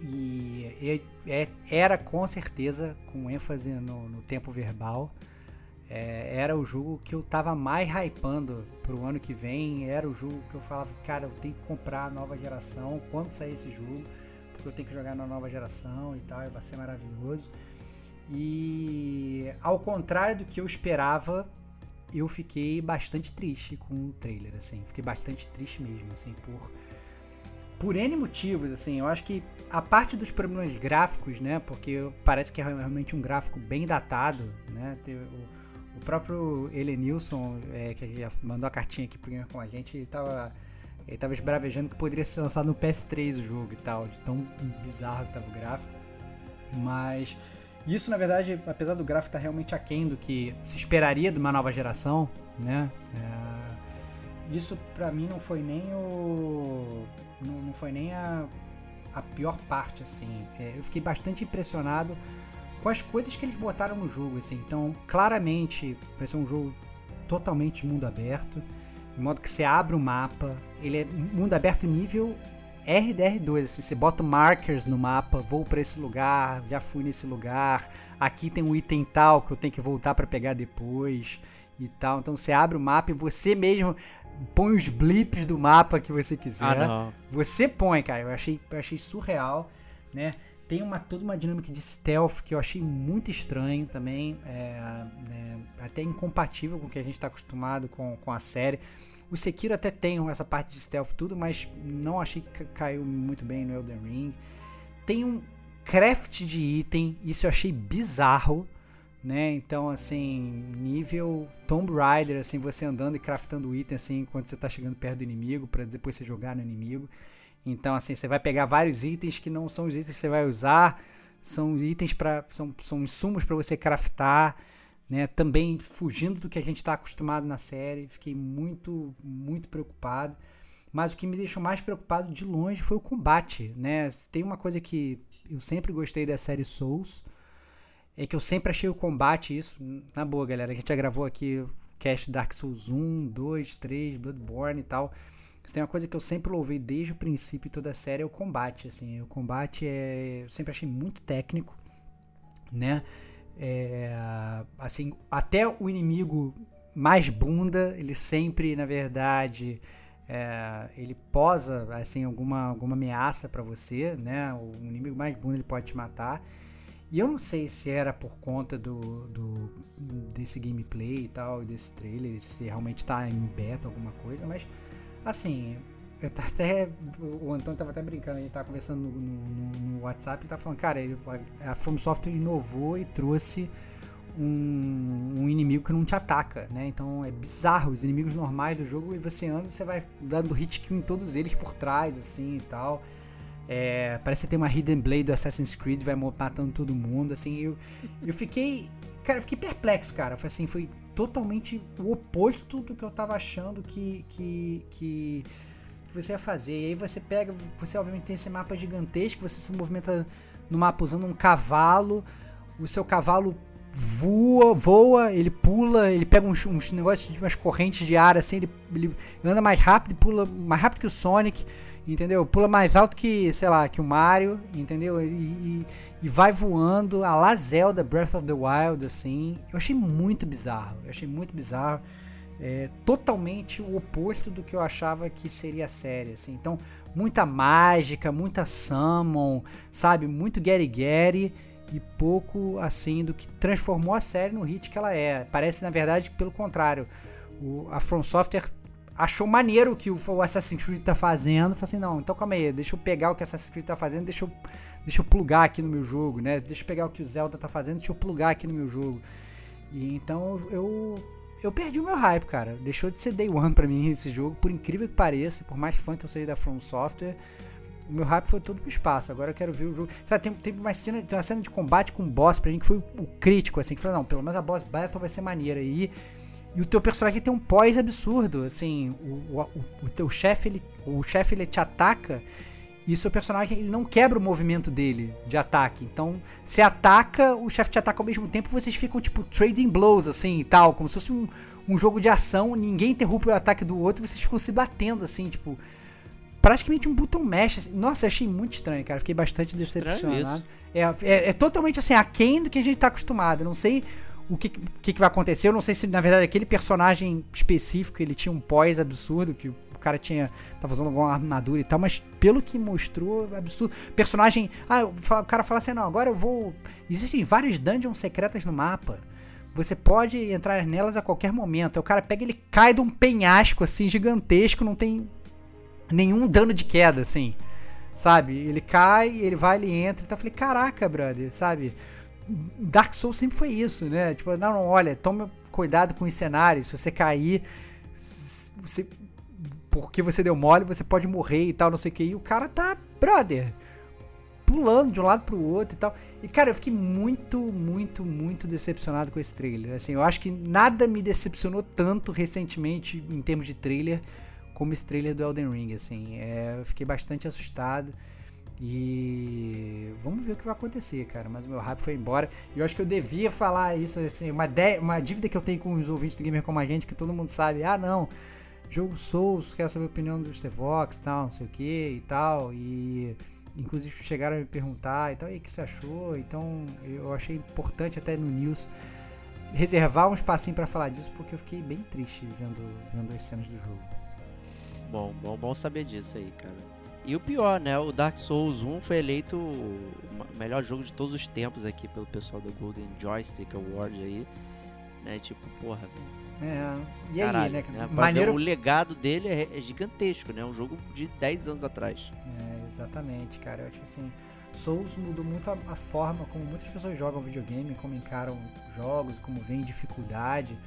S3: E é, é, era com certeza, com ênfase no, no tempo verbal, é, era o jogo que eu tava mais hypando pro ano que vem. Era o jogo que eu falava, cara, eu tenho que comprar a nova geração quando sair esse jogo, porque eu tenho que jogar na nova geração e tal, e vai ser maravilhoso. E ao contrário do que eu esperava, eu fiquei bastante triste com o trailer, assim. Fiquei bastante triste mesmo, assim, por por N motivos, assim. Eu acho que a parte dos problemas gráficos, né? Porque parece que é realmente um gráfico bem datado, né? O, próprio Elenilson, é, que já mandou a cartinha aqui pro com a gente, ele tava ele tava esbravejando que poderia ser lançado no PS3 o jogo e tal, de tão bizarro que tava o gráfico. Mas isso, na verdade, apesar do gráfico estar realmente aquém do que se esperaria de uma nova geração, né? É, isso para mim não foi nem o. Não, não foi nem a, a pior parte, assim. É, eu fiquei bastante impressionado com as coisas que eles botaram no jogo, assim. Então, claramente, vai ser um jogo totalmente mundo aberto, de modo que você abre o mapa, ele é mundo aberto nível RDR2, assim, você bota markers no mapa, vou para esse lugar, já fui nesse lugar, aqui tem um item tal que eu tenho que voltar para pegar depois e tal. Então você abre o mapa e você mesmo põe os blips do mapa que você quiser.
S2: Ah.
S3: Você põe, cara. Eu achei, eu achei surreal, né? Tem uma, toda uma dinâmica de stealth que eu achei muito estranho também. É, né, até incompatível com o que a gente está acostumado com, com a série. O Sekiro até tem essa parte de stealth tudo, mas não achei que ca- caiu muito bem no Elden Ring. Tem um craft de item, isso eu achei bizarro, né? Então, assim, nível Tomb Raider, assim, você andando e craftando item, assim, enquanto você tá chegando perto do inimigo, para depois você jogar no inimigo. Então, assim, você vai pegar vários itens que não são os itens que você vai usar, são itens para são, são insumos para você craftar, né? Também fugindo do que a gente está acostumado na série. Fiquei muito, muito preocupado. Mas o que me deixou mais preocupado de longe foi o combate, né? Tem uma coisa que eu sempre gostei da série Souls, é que eu sempre achei o combate isso, na boa, galera. A gente já gravou aqui o cast Dark Souls 1, 2, 3, Bloodborne e tal. Tem uma coisa que eu sempre louvei desde o princípio de toda a série é o combate, assim. O combate é, eu sempre achei muito técnico, né? É, assim, até o inimigo mais bunda, ele sempre, na verdade, é, ele posa assim alguma, alguma ameaça para você, né? O inimigo mais bunda ele pode te matar. E eu não sei se era por conta do, do desse gameplay e tal, desse trailer, se realmente tá em beta alguma coisa, mas assim, eu tá até o Antônio tava até brincando, a gente tava conversando no, no, no WhatsApp e tava falando, cara, ele- a From Software inovou e trouxe um, um inimigo que não te ataca, né? Então é bizarro, os inimigos normais do jogo e você anda e você vai dando hit kill em todos eles por trás, assim e tal. É, parece que tem uma Hidden Blade do Assassin's Creed, vai matando todo mundo, assim, eu, eu fiquei, cara, eu fiquei perplexo, cara, foi assim, foi totalmente o oposto do que eu tava achando que, que, que, que você ia fazer, e aí você pega, você obviamente tem esse mapa gigantesco, você se movimenta no mapa usando um cavalo, o seu cavalo voa, voa, ele pula, ele pega uns, uns negócios, umas correntes de ar, assim, ele, ele anda mais rápido, pula mais rápido que o Sonic, entendeu? Pula mais alto que, sei lá, que o Mario, entendeu? E, e, e vai voando a la Zelda Breath of the Wild, assim. Eu achei muito bizarro, eu achei muito bizarro. É, totalmente o oposto do que eu achava que seria a série, assim. Então, muita mágica, muita summon, sabe? Muito Gary Gary e pouco, assim, do que transformou a série no hit que ela é. Parece, na verdade, pelo contrário. O, a From Software achou maneiro o que o, o Assassin's Creed tá fazendo. Falou assim, não, então calma aí, deixa eu pegar o que o Assassin's Creed tá fazendo, deixa eu, deixa eu plugar aqui no meu jogo, né? Deixa eu pegar o que o Zelda tá fazendo, deixa eu plugar aqui no meu jogo. E então eu eu perdi o meu hype, cara. Deixou de ser day one pra mim esse jogo, por incrível que pareça, por mais fã que eu seja da From Software. O meu hype foi todo pro espaço. Agora eu quero ver o jogo. Sabe, tem, tem, uma cena, tem uma cena de combate com o boss pra mim que foi o, o crítico, assim, que falou, não, pelo menos a boss battle vai ser maneira. E, e o teu personagem tem um pós absurdo, assim, o, o, o teu chefe, ele, o chefe ele te ataca e o seu personagem ele não quebra o movimento dele de ataque. Então, se ataca, o chefe te ataca ao mesmo tempo, vocês ficam tipo trading blows assim e tal, como se fosse um, um jogo de ação, ninguém interrompe o ataque do outro, vocês ficam se batendo assim, tipo, praticamente um button mash. Assim. Nossa, eu achei muito estranho, cara. Fiquei bastante decepcionado. É, é, é, totalmente assim, aquém do que a gente tá acostumado. Eu não sei o que, que, que vai acontecer. Eu não sei se, na verdade, aquele personagem específico ele tinha um pós absurdo, que o cara tinha. tava usando alguma armadura e tal, mas pelo que mostrou, absurdo. Personagem. Ah, o cara fala assim, não, agora eu vou. Existem várias dungeons secretas no mapa. Você pode entrar nelas a qualquer momento. Aí o cara pega, ele cai de um penhasco assim gigantesco, não tem nenhum dano de queda, assim. Sabe? Ele cai, ele vai, ele entra. Então eu falei, caraca, brother, sabe? Dark Souls sempre foi isso, né? Tipo, não, não, olha, toma cuidado com os cenários. Se você cair, você, porque você deu mole, você pode morrer e tal, não sei o que. E o cara tá, brother, pulando de um lado pro outro e tal. E, cara, eu fiquei muito, muito, muito decepcionado com esse trailer. Assim, eu acho que nada me decepcionou tanto recentemente em termos de trailer como esse trailer do Elden Ring, assim. É, eu fiquei bastante assustado. E vamos ver o que vai acontecer, cara. Mas o meu hype foi embora. E eu acho que eu devia falar isso, assim, uma, uma dívida que eu tenho com os ouvintes do Gamer como a gente, que todo mundo sabe. Ah, não. Jogo Souls, quero saber a opinião do Stevox, tal, não sei o que e tal. E inclusive chegaram a me perguntar, e aí, o que você achou? Então, eu achei importante até no news reservar um espacinho para falar disso, porque eu fiquei bem triste vendo, vendo as cenas do jogo.
S2: Bom, bom, bom saber disso aí, cara. E o pior, né? O Dark Souls 1 foi eleito o melhor jogo de todos os tempos aqui pelo pessoal do Golden Joystick Award aí. Né? Tipo, porra.
S3: É. E
S2: caralho,
S3: aí, né?
S2: né?
S3: Maneiro.
S2: O legado dele é, é gigantesco, né? Um jogo de 10 anos atrás.
S3: É, exatamente, cara. Eu acho que assim. Souls mudou muito a, a, forma como muitas pessoas jogam videogame, como encaram jogos, como vem dificuldade,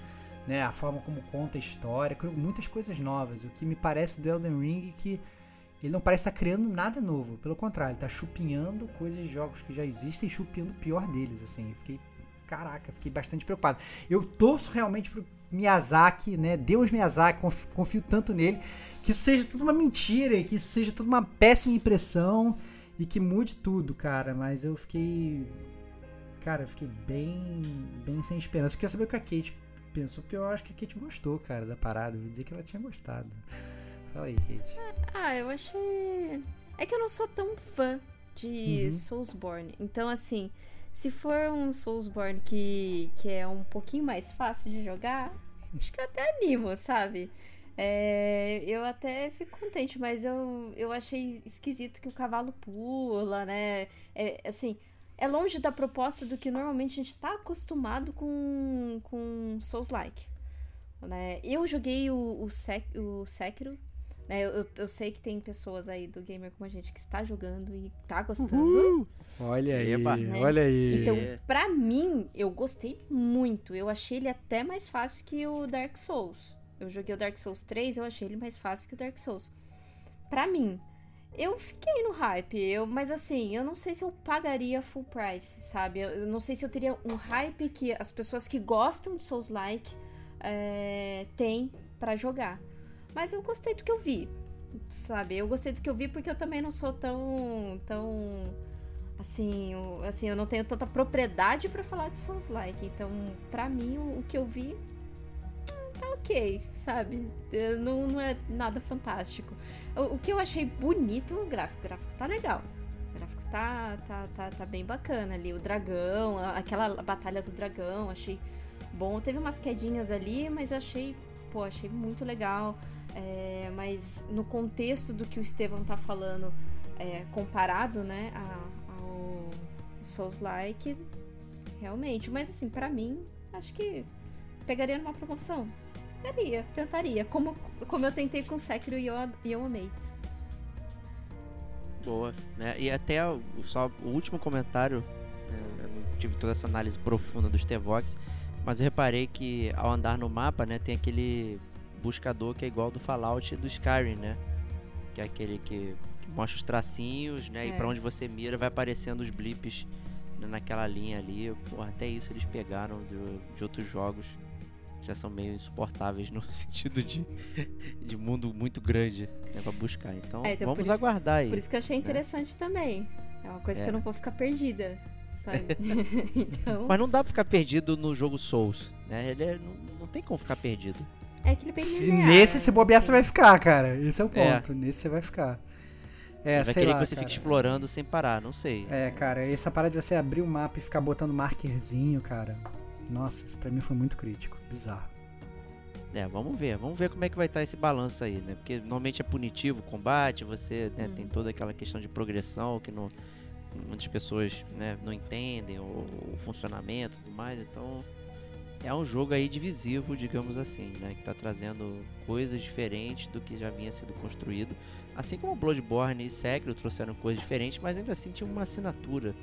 S3: né? A forma como conta a história, muitas coisas novas. O que me parece do Elden Ring é que ele não parece estar criando nada novo, pelo contrário, ele está chupinhando coisas de jogos que já existem e chupinhando o pior deles, assim. Eu fiquei, caraca, fiquei bastante preocupado. Eu torço realmente pro Miyazaki, né? Deus Miyazaki, confio, confio tanto nele, que isso seja tudo uma mentira, que isso seja tudo uma péssima impressão e que mude tudo, cara. Mas eu fiquei, cara, eu fiquei bem, bem sem esperança. Eu queria saber o que a Kate pensou, porque eu acho que a Kate gostou, cara, da parada. Eu vou dizer que ela tinha gostado. Fala aí, Kate.
S4: Ah, eu achei. É que eu não sou tão fã de uhum. Soulsborne. Então, assim, se for um Soulsborne que, que é um pouquinho mais fácil de jogar, acho que eu até animo, sabe? É, eu até fico contente, mas eu, eu achei esquisito que o cavalo pula, né? É, assim, é longe da proposta do que normalmente a gente tá acostumado com, com Souls-like. Né? Eu joguei o, o, Sek, o Sekiro né? Eu, eu, sei que tem pessoas aí do gamer como a gente que está jogando e está gostando. Uhul!
S3: Olha aí, né? olha aí.
S4: Então, pra mim, eu gostei muito. Eu achei ele até mais fácil que o Dark Souls. Eu joguei o Dark Souls 3, eu achei ele mais fácil que o Dark Souls. Pra mim, eu fiquei no hype, eu, mas assim, eu não sei se eu pagaria full price, sabe? Eu não sei se eu teria um hype que as pessoas que gostam de Souls-like é, têm para jogar. Mas eu gostei do que eu vi, sabe? Eu gostei do que eu vi porque eu também não sou tão. tão. Assim, eu, assim, eu não tenho tanta propriedade para falar de Souls Like. Então, pra mim, o, o que eu vi tá ok, sabe? Não, não é nada fantástico. O, o, que eu achei bonito o gráfico. O gráfico tá legal. O gráfico tá, tá, tá, tá bem bacana ali. O dragão, aquela batalha do dragão, achei bom. Teve umas quedinhas ali, mas eu achei, pô, achei muito legal. É, mas no contexto do que o Estevão tá falando, é, comparado, né, a, ao Souls-like, realmente. Mas assim, para mim, acho que pegaria numa promoção. Tentaria, tentaria. Como, como eu tentei com Sekiro e eu, e eu amei.
S2: Boa, né? E até o, só o último comentário, né, eu não tive toda essa análise profunda dos T-Vox, mas eu reparei que ao andar no mapa, né, tem aquele buscador que é igual do Fallout e do Skyrim, né? Que é aquele que, que mostra os tracinhos, né? É. E para onde você mira vai aparecendo os blips né, naquela linha ali. Porra, até isso eles pegaram de, de outros jogos. Já são meio insuportáveis no sentido de, de mundo muito grande né, pra buscar. Então, é, então vamos isso, aguardar aí.
S4: Por isso que eu achei né? interessante né? também. É uma coisa é. que eu não vou ficar perdida.
S2: então... Mas não dá pra ficar perdido no jogo Souls, né? Ele é, não, não tem como ficar perdido.
S4: É aquele bem
S3: se Nesse, se bobear, você vai ficar, cara. Esse é o é. ponto. É. Nesse você vai ficar.
S2: É, vai sei querer lá, que você cara. fique explorando sem parar, não sei.
S3: É, cara, essa parada de você abrir o mapa e ficar botando markerzinho, cara. Nossa, isso pra mim foi muito crítico. Bizarro.
S2: É, vamos ver, vamos ver como é que vai estar tá esse balanço aí, né? Porque normalmente é punitivo o combate, você né, hum. tem toda aquela questão de progressão que não, muitas pessoas né, não entendem, o, o funcionamento e tudo mais, então é um jogo aí divisivo, digamos assim, né? Que tá trazendo coisas diferentes do que já vinha sendo construído. Assim como Bloodborne e Sekiro trouxeram coisas diferentes, mas ainda assim tinha uma assinatura.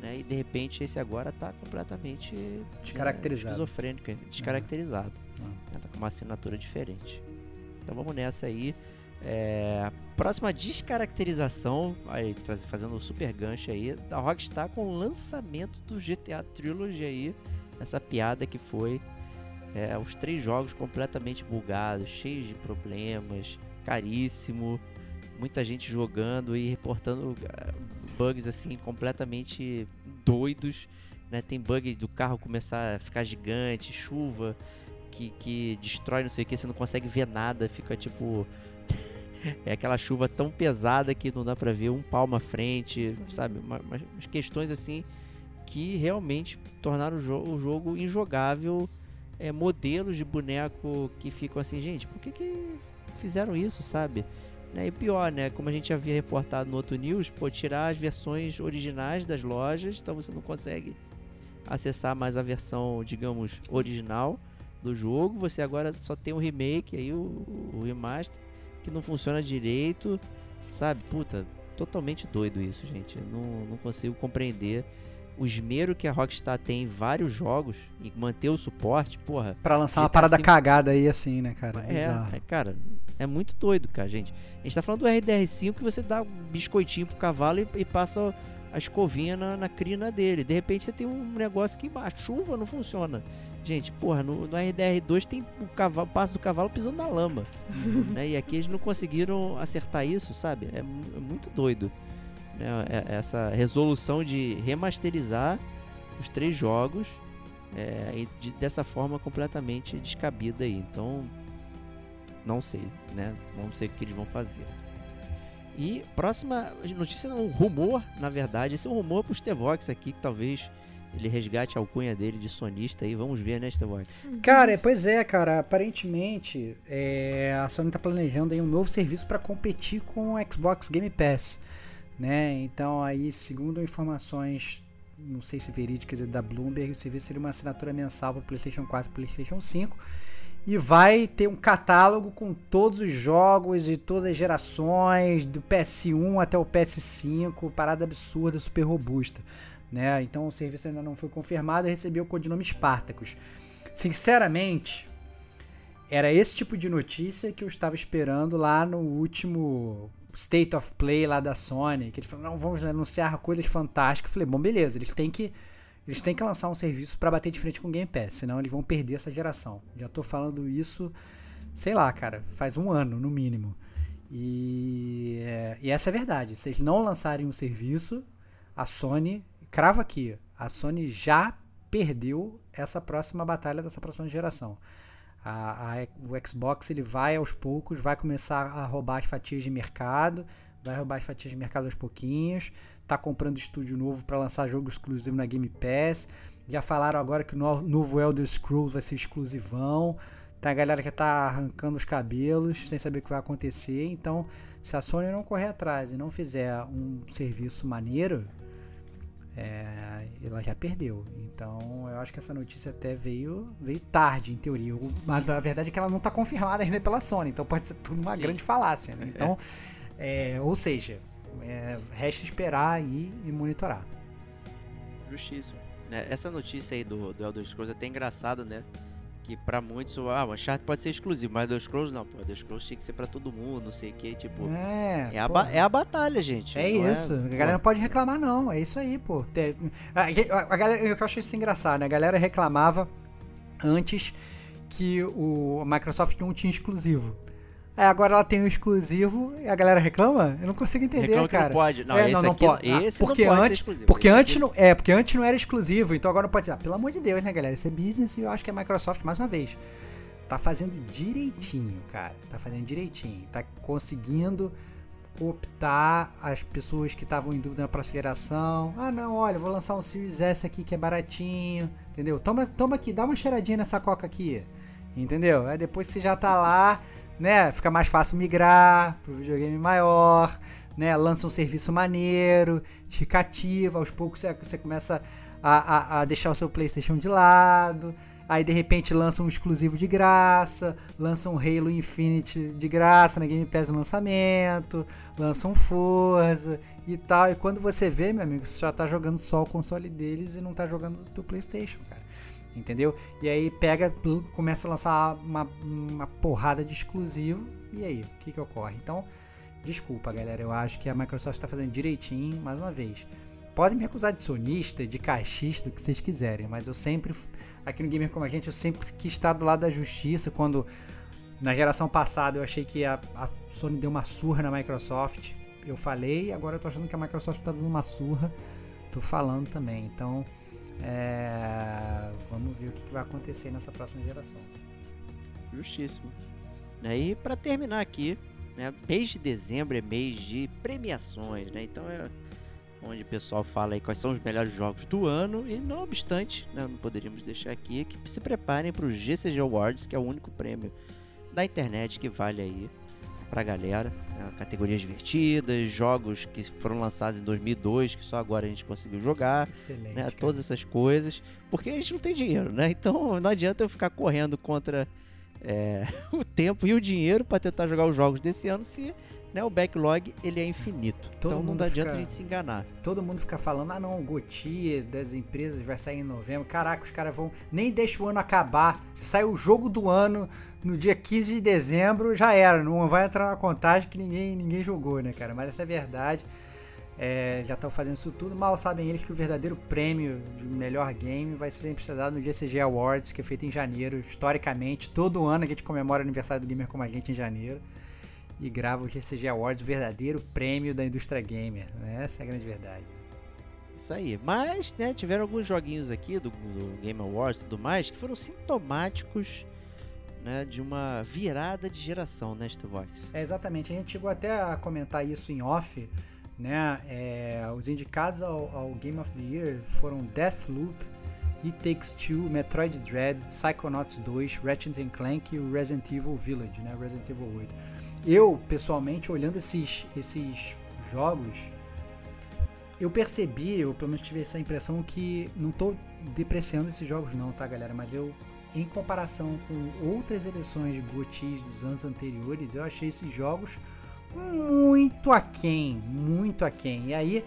S2: Né? E de repente esse agora tá completamente
S3: descaracterizado.
S2: Né, esquizofrênico, descaracterizado. Uhum. Né? Tá com uma assinatura diferente. Então vamos nessa aí. É, próxima descaracterização, aí, fazendo um super gancho aí, da Rockstar com o lançamento do GTA Trilogy aí essa piada que foi é, os três jogos completamente bugados, cheios de problemas, caríssimo, muita gente jogando e reportando é, bugs assim completamente doidos, né? Tem bug do carro começar a ficar gigante, chuva, que, que destrói não sei o que, você não consegue ver nada, fica tipo. é aquela chuva tão pesada que não dá pra ver um palmo à frente,
S4: Sim.
S2: sabe? Uma- umas questões assim que realmente tornaram o, jo- o jogo injogável. É, modelos de boneco que ficam assim, gente, por que, que fizeram isso, sabe? Né, E pior, né? Como a gente havia reportado no outro news, pô, tirar as versões originais das lojas, então você não consegue acessar mais a versão, digamos, original do jogo. Você agora só tem o remake, aí o, o remaster, que não funciona direito, sabe? Puta, totalmente doido isso, gente. Eu não, não consigo compreender o esmero que a Rockstar tem em vários jogos e manter o suporte, porra.
S3: Pra lançar uma
S2: GTA
S3: parada
S2: V.
S3: cagada aí assim, né, cara?
S2: É,
S3: Bizarro.
S2: é, cara, é muito doido, cara, gente. A gente tá falando do RDR5 que você dá um biscoitinho pro cavalo e, e passa a escovinha na, na crina dele. De repente você tem um negócio que a chuva não funciona. Gente, porra, no, no RDR2 tem o cavalo, o passo do cavalo pisando na lama. né? E aqui eles não conseguiram acertar isso, sabe? É, é muito doido. Né? É- Essa resolução de remasterizar os três jogos é, e de- dessa forma completamente descabida aí. Então, não sei, né? Não sei o que eles vão fazer. E próxima notícia é um rumor, na verdade. Esse é um rumor pro Stevox aqui, que talvez ele resgate a alcunha dele de sonista aí. Vamos ver, né, Stevox?
S3: Cara, pois é, cara. Aparentemente, é, a Sony tá planejando aí um novo serviço para competir com o Xbox Game Pass, né? Então, aí, segundo informações, não sei se verídicas, é da Bloomberg, o serviço seria uma assinatura mensal para PlayStation 4 e PlayStation 5 e vai ter um catálogo com todos os jogos de todas as gerações, do PS1 até o PS5, parada absurda, super robusta. Né? Então o serviço ainda não foi confirmado e recebeu o codinome Spartacus. Sinceramente, era esse tipo de notícia que eu estava esperando lá no último State of Play lá da Sony, que eles falaram, não, vamos anunciar coisas fantásticas. Eu falei, bom, beleza, eles têm que eles têm que lançar um serviço para bater de frente com o Game Pass, senão eles vão perder essa geração. Já tô falando isso, sei lá, cara, faz um ano no mínimo. E, é, e essa é a verdade. Se eles não lançarem um serviço, a Sony, crava aqui, a Sony já perdeu essa próxima batalha dessa próxima geração. A, a- o Xbox ele vai aos poucos, vai começar a roubar as fatias de mercado, vai roubar as fatias de mercado aos pouquinhos, tá comprando estúdio novo para lançar jogo exclusivo na Game Pass. Já falaram agora que o no- novo Elder Scrolls vai ser exclusivão. Tá a galera que tá arrancando os cabelos sem saber o que vai acontecer. Então, se a Sony não correr atrás e não fizer um serviço maneiro, é, ela já perdeu. Então, eu acho que essa notícia até veio, veio tarde, em teoria. Mas a verdade é que ela não está confirmada ainda pela Sony. Então, pode ser tudo uma
S2: Sim.
S3: grande falácia. Né? Então, é, ou seja, é, resta esperar aí e monitorar.
S2: Justíssimo. né? essa notícia aí do, do Elder Scrolls é até engraçado, né? Que pra muitos, ah, o Uncharted pode ser exclusivo, mas Elder Scrolls não, pô. Elder Scrolls tinha que ser pra todo mundo, não sei o que, tipo...
S3: É,
S2: É a, é a batalha, gente.
S3: É
S2: não
S3: isso, a
S2: pô.
S3: galera não pode reclamar não, é isso aí, pô. A, gente- a galera, eu acho isso engraçado, né? A galera reclamava antes que o a Microsoft não tinha exclusivo. Aí agora ela tem um exclusivo e a galera reclama? Eu não consigo entender,
S2: Reclama
S3: cara.
S2: não pode. Não,
S3: É,
S2: esse
S3: não, não
S2: aqui,
S3: pode. Ah,
S2: esse
S3: porque
S2: não pode
S3: antes-
S2: ser exclusivo.
S3: Porque
S2: Esse
S3: antes
S2: aqui-
S3: não, é, porque antes não era exclusivo, então agora não pode ser. Ah, pelo amor de Deus, né, galera? Isso é business e eu acho que a Microsoft, mais uma vez, tá fazendo direitinho, cara. Tá fazendo direitinho. Tá conseguindo optar as pessoas que estavam em dúvida na próxima geração. Ah, não, olha, vou lançar um Series S aqui que é baratinho, entendeu? Toma, toma aqui, dá uma cheiradinha nessa coca aqui, entendeu? Aí depois que você já tá lá, né, fica mais fácil migrar pro videogame maior, né, lança um serviço maneiro, te cativa, aos poucos você, começa a, a, a deixar o seu PlayStation de lado. Aí de repente lança um exclusivo de graça, lança um Halo Infinite de graça na Game Pass no lançamento, lança um Forza e tal. E quando você vê, meu amigo, você já tá jogando só o console deles e não tá jogando do PlayStation, cara. Entendeu? E aí pega, começa a lançar uma, uma porrada de exclusivo. E aí, o que que ocorre? Então, desculpa, galera. Eu acho que a Microsoft está fazendo direitinho, mais uma vez. Podem me acusar de sonista, de caixista, o que vocês quiserem, mas eu sempre, aqui no Gamer Como a Gente, eu sempre quis estar do lado da justiça. Quando na geração passada eu achei que a, a Sony deu uma surra na Microsoft, eu falei, agora eu tô achando que a Microsoft tá dando uma surra, tô falando também. Então, é, vamos ver o que, vai acontecer nessa próxima geração.
S2: justíssimo. Né? E para terminar aqui, né? mês de dezembro é mês de premiações, né? Então é onde o pessoal fala aí quais são os melhores jogos do ano e não obstante, né, não poderíamos deixar aqui que se preparem para o GCG Awards, que é o único prêmio da internet que vale aí pra galera, né, categorias divertidas, jogos que foram lançados em 2002 que só agora a gente conseguiu jogar,
S3: Excelente.
S2: né, todas essas coisas, porque a gente não tem dinheiro, né? Então não adianta eu ficar correndo contra é, o tempo e o dinheiro para tentar jogar os jogos desse ano se né, o backlog ele é infinito.
S3: Todo
S2: então não
S3: mundo
S2: adianta
S3: fica-
S2: a gente se enganar.
S3: Todo mundo fica falando, ah não, o GOTY das empresas vai sair em novembro. Caraca, os caras vão. Nem deixa o ano acabar. Se sai o jogo do ano no dia 15 de dezembro, já era. Não vai entrar na contagem que ninguém, ninguém jogou, né, cara? Mas essa é a verdade. É, já estão fazendo isso tudo. Mal sabem eles que o verdadeiro prêmio de melhor game vai ser sempre dado no GCG Awards, que é feito em janeiro. Historicamente, todo ano a gente comemora o aniversário do Gamer como a gente em janeiro. E grava o GCG Awards, o verdadeiro prêmio da indústria gamer. Né? Essa é a grande verdade.
S2: Isso aí. Mas, né, tiveram alguns joguinhos aqui do, do Game Awards e tudo mais que foram sintomáticos né, de uma virada de geração, né, Stevox?
S3: É, exatamente. A gente chegou até a comentar isso em off, né? É, os indicados ao, ao Game of the Year foram Deathloop, It Takes Two, Metroid Dread, Psychonauts 2, Ratchet Clank e o Resident Evil Village, né? Resident Evil 8. Eu, pessoalmente, olhando esses, esses jogos, eu percebi, eu pelo menos tive essa impressão que não tô depreciando esses jogos não, tá galera? Mas eu, em comparação com outras edições de GOTYs dos anos anteriores, eu achei esses jogos muito aquém, muito aquém. E aí,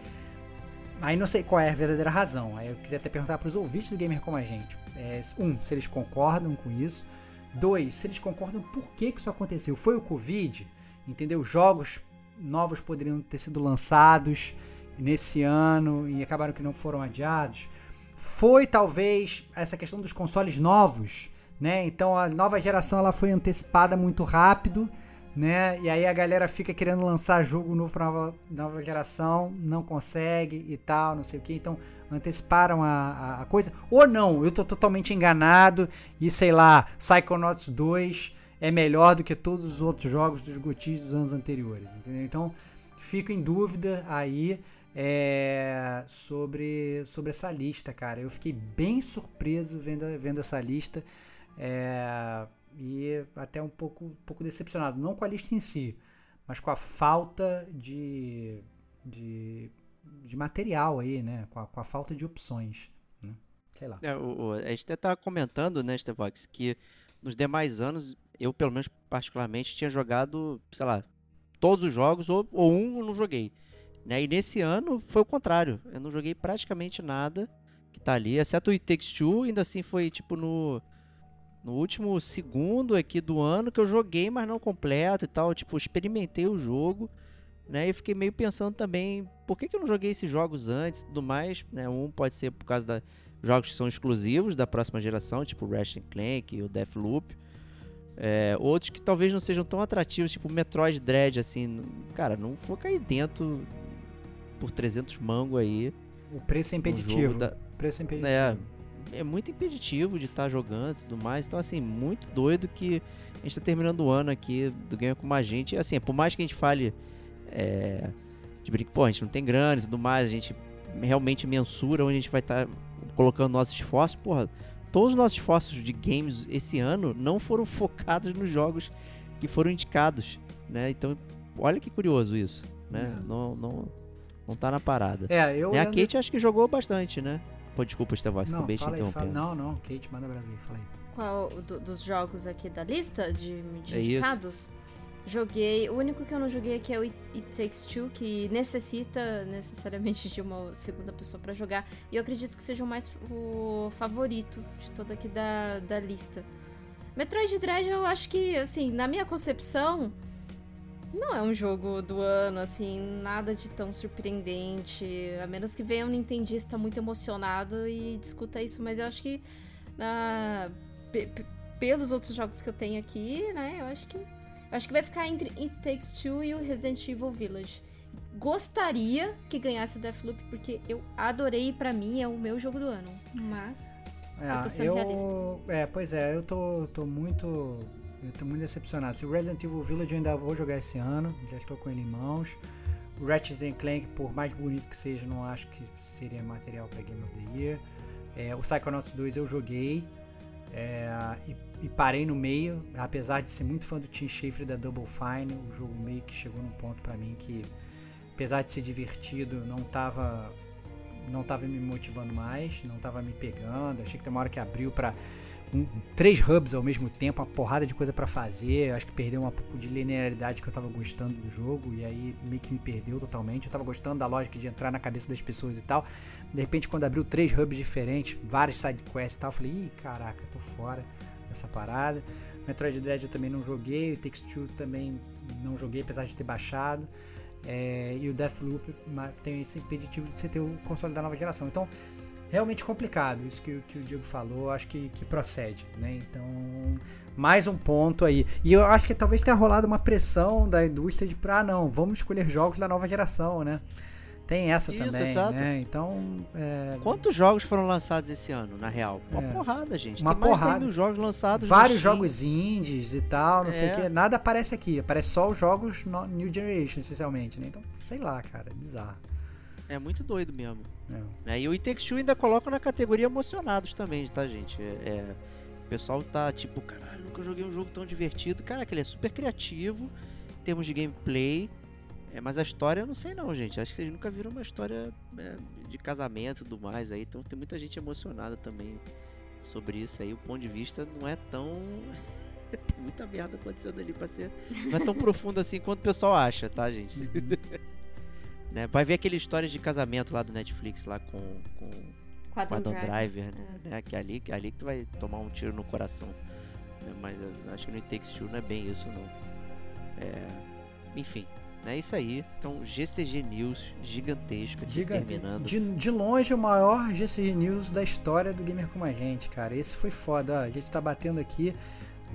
S3: aí não sei qual é a verdadeira razão. Aí eu queria até perguntar para os ouvintes do Gamer como a gente. É, um, se eles concordam com isso. Dois, se eles concordam por que, que isso aconteceu. Foi o Covid? Entendeu? Jogos novos poderiam ter sido lançados nesse ano e acabaram que não foram adiados. Foi talvez essa questão dos consoles novos, né? Então a nova geração ela foi antecipada muito rápido, né? E aí a galera fica querendo lançar jogo novo para nova, nova geração, não consegue e tal, não sei o que. Então anteciparam a, a, coisa. Ou não, eu tô totalmente enganado e sei lá, Psychonauts 2 é melhor do que todos os outros jogos dos GOTYs dos anos anteriores, entendeu? Então fico em dúvida aí é, sobre, sobre essa lista, cara. Eu fiquei bem surpreso vendo, vendo essa lista é, e até um pouco, um pouco decepcionado. Não com a lista em si, mas com a falta de, de, de material aí, né? Com a, com a falta de opções. Né? Sei lá.
S2: É, o, a gente até estava comentando, né, Stevox, que nos demais anos, eu pelo menos particularmente tinha jogado, sei lá, todos os jogos, ou, ou um eu não joguei. Né? E nesse ano foi o contrário. Eu não joguei praticamente nada que tá ali, exceto o It Takes Two, ainda assim foi tipo no, no último segundo aqui do ano que eu joguei, mas não completo e tal. Tipo, experimentei o jogo, né? E fiquei meio pensando também, por que, que eu não joguei esses jogos antes e tudo mais, né? Um pode ser por causa da jogos que são exclusivos da próxima geração, tipo Ratchet Clank e o Deathloop. É, outros que talvez não sejam tão atrativos, tipo o Metroid Dread, assim, cara, não vou cair dentro por 300 mango aí.
S3: O preço é impeditivo.
S2: da-
S3: preço é impeditivo.
S2: É, é muito impeditivo de estar jogando e tudo mais. Então, assim, muito doido que a gente tá terminando o ano aqui do Ganha com a gente. Assim, por mais que a gente fale é, de brinco, pô, a gente não tem grana e tudo mais, a gente realmente mensura onde a gente vai estar colocando nossos esforços. Porra, todos os nossos esforços de games esse ano não foram focados nos jogos que foram indicados, né? Então, olha que curioso isso, né?
S3: É.
S2: Não, não, não tá na parada.
S3: É, eu
S2: Né, A Kate acho que jogou bastante, né? Pô, desculpa, Estevox,
S3: Não,
S2: acabei te interrompendo.
S3: Não, não, Kate, manda Brasil, fala aí.
S4: Qual do- dos jogos aqui da lista de, de
S2: É isso.
S4: Joguei. O único que eu não joguei aqui é o It, Takes Two, que necessita necessariamente de uma segunda pessoa pra jogar. E eu acredito que seja o mais o favorito de toda aqui da, da lista. Metroid Dread, eu acho que, assim, na minha concepção, não é um jogo do ano, assim, nada de tão surpreendente. A menos que venha um nintendista muito emocionado e discuta isso, mas eu acho que pe- pelos outros jogos que eu tenho aqui, né, eu acho que eu acho que vai ficar entre It Takes Two e o Resident Evil Village. Gostaria que ganhasse o Deathloop porque eu adorei e pra mim é o meu jogo do ano. Mas
S3: É,
S4: Eu tô sendo
S3: eu,
S4: realista.
S3: é, pois é, eu tô, tô muito Eu tô muito decepcionado. O Resident Evil Village eu ainda vou jogar esse ano, já estou com ele em mãos. O Ratchet Clank, por mais bonito que seja, não acho que seria material para Game of the Year. É, o Psychonauts 2 eu joguei é, e, e, parei no meio, apesar de ser muito fã do Tim Schafer da Double Fine, o jogo meio que chegou num ponto para mim que, apesar de ser divertido, não tava não tava me motivando mais, não tava me pegando. Achei que tem uma hora que abriu para um, três hubs ao mesmo tempo, uma porrada de coisa para fazer. Acho que perdeu um pouco de linearidade que eu tava gostando do jogo e aí meio que me perdeu totalmente. Eu tava gostando da lógica de entrar na cabeça das pessoas e tal. De repente, quando abriu três hubs diferentes, vários side quests e tal, eu falei: ih, caraca, tô fora dessa parada. Metroid Dread eu também não joguei, o Takes Two também não joguei, apesar de ter baixado. É, e o Deathloop tem esse impeditivo de você ter o console da nova geração. Então, realmente complicado. Isso que, que o Diego falou, acho que, que procede, né? Então, mais um ponto aí. E eu acho que talvez tenha rolado uma pressão da indústria de pra, ah, não, vamos escolher jogos da nova geração, né? Tem essa Isso, também, exato. né? Então. É...
S2: Quantos jogos foram lançados esse ano, na real? Uma é. porrada, gente.
S3: Uma
S2: Tem
S3: porrada.
S2: mil jogos lançados.
S3: Vários jogos indies e tal, não é. sei o é. que. Nada aparece aqui. Aparece só os jogos New Generation, essencialmente, né? Então, sei lá, cara. É bizarro.
S2: É muito doido mesmo. É. É, e o It Takes Two ainda coloca na categoria emocionados também, tá, gente? É, é, o pessoal tá tipo, caralho, nunca joguei um jogo tão divertido. Cara, que ele é super criativo em termos de gameplay. É, mas a história eu não sei não, gente. Acho que vocês nunca viram uma história é, de casamento e tudo mais aí. Então tem muita gente emocionada também sobre isso aí. O ponto de vista não é tão. tem muita merda acontecendo ali pra ser. Não é tão profundo assim quanto o pessoal acha, tá, gente? Né? Vai ver aquele histórias de casamento lá do Netflix lá com, com, com Adam Driver, Driver é. né? Que é ali, que ali que tu vai tomar um tiro no coração. Né? Mas eu acho que no It Takes Two não é bem isso não. É... Enfim, é isso aí. Então, GCG News gigantesco Gigante. terminando.
S3: De, de longe o maior GCG News da história do Gamer Como a Gente, cara. Esse foi foda. Ó. A gente tá batendo aqui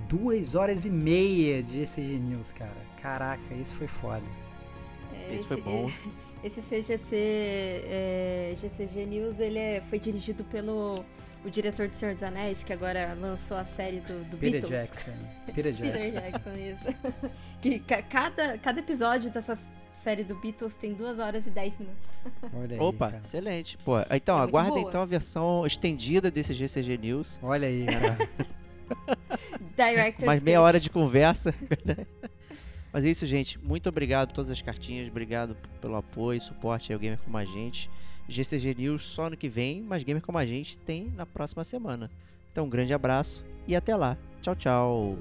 S3: duas horas e meia de GCG News, cara. Caraca, esse foi foda.
S2: É, esse, esse foi bom.
S4: Esse CGC, é, GCG News, ele é, foi dirigido pelo o diretor de Senhor dos Anéis, que agora lançou a série do, do
S3: Peter
S4: Beatles.
S3: Jackson. Peter Jackson.
S4: Peter Jackson, isso. que cada, cada episódio dessa série do Beatles tem 2 horas e 10 minutos.
S2: Olha aí, Opa, cara. excelente. Pô, então, é aguarda então a versão estendida desse GCG News.
S3: Olha aí, cara.
S4: Director's
S2: Mais meia hora de conversa. Mas é isso, gente. Muito obrigado por todas as cartinhas. Obrigado pelo apoio suporte ao Gamer Como a Gente. GCG News só ano que vem, mas Gamer Como a Gente tem na próxima semana. Então, um grande abraço e até lá. Tchau, tchau.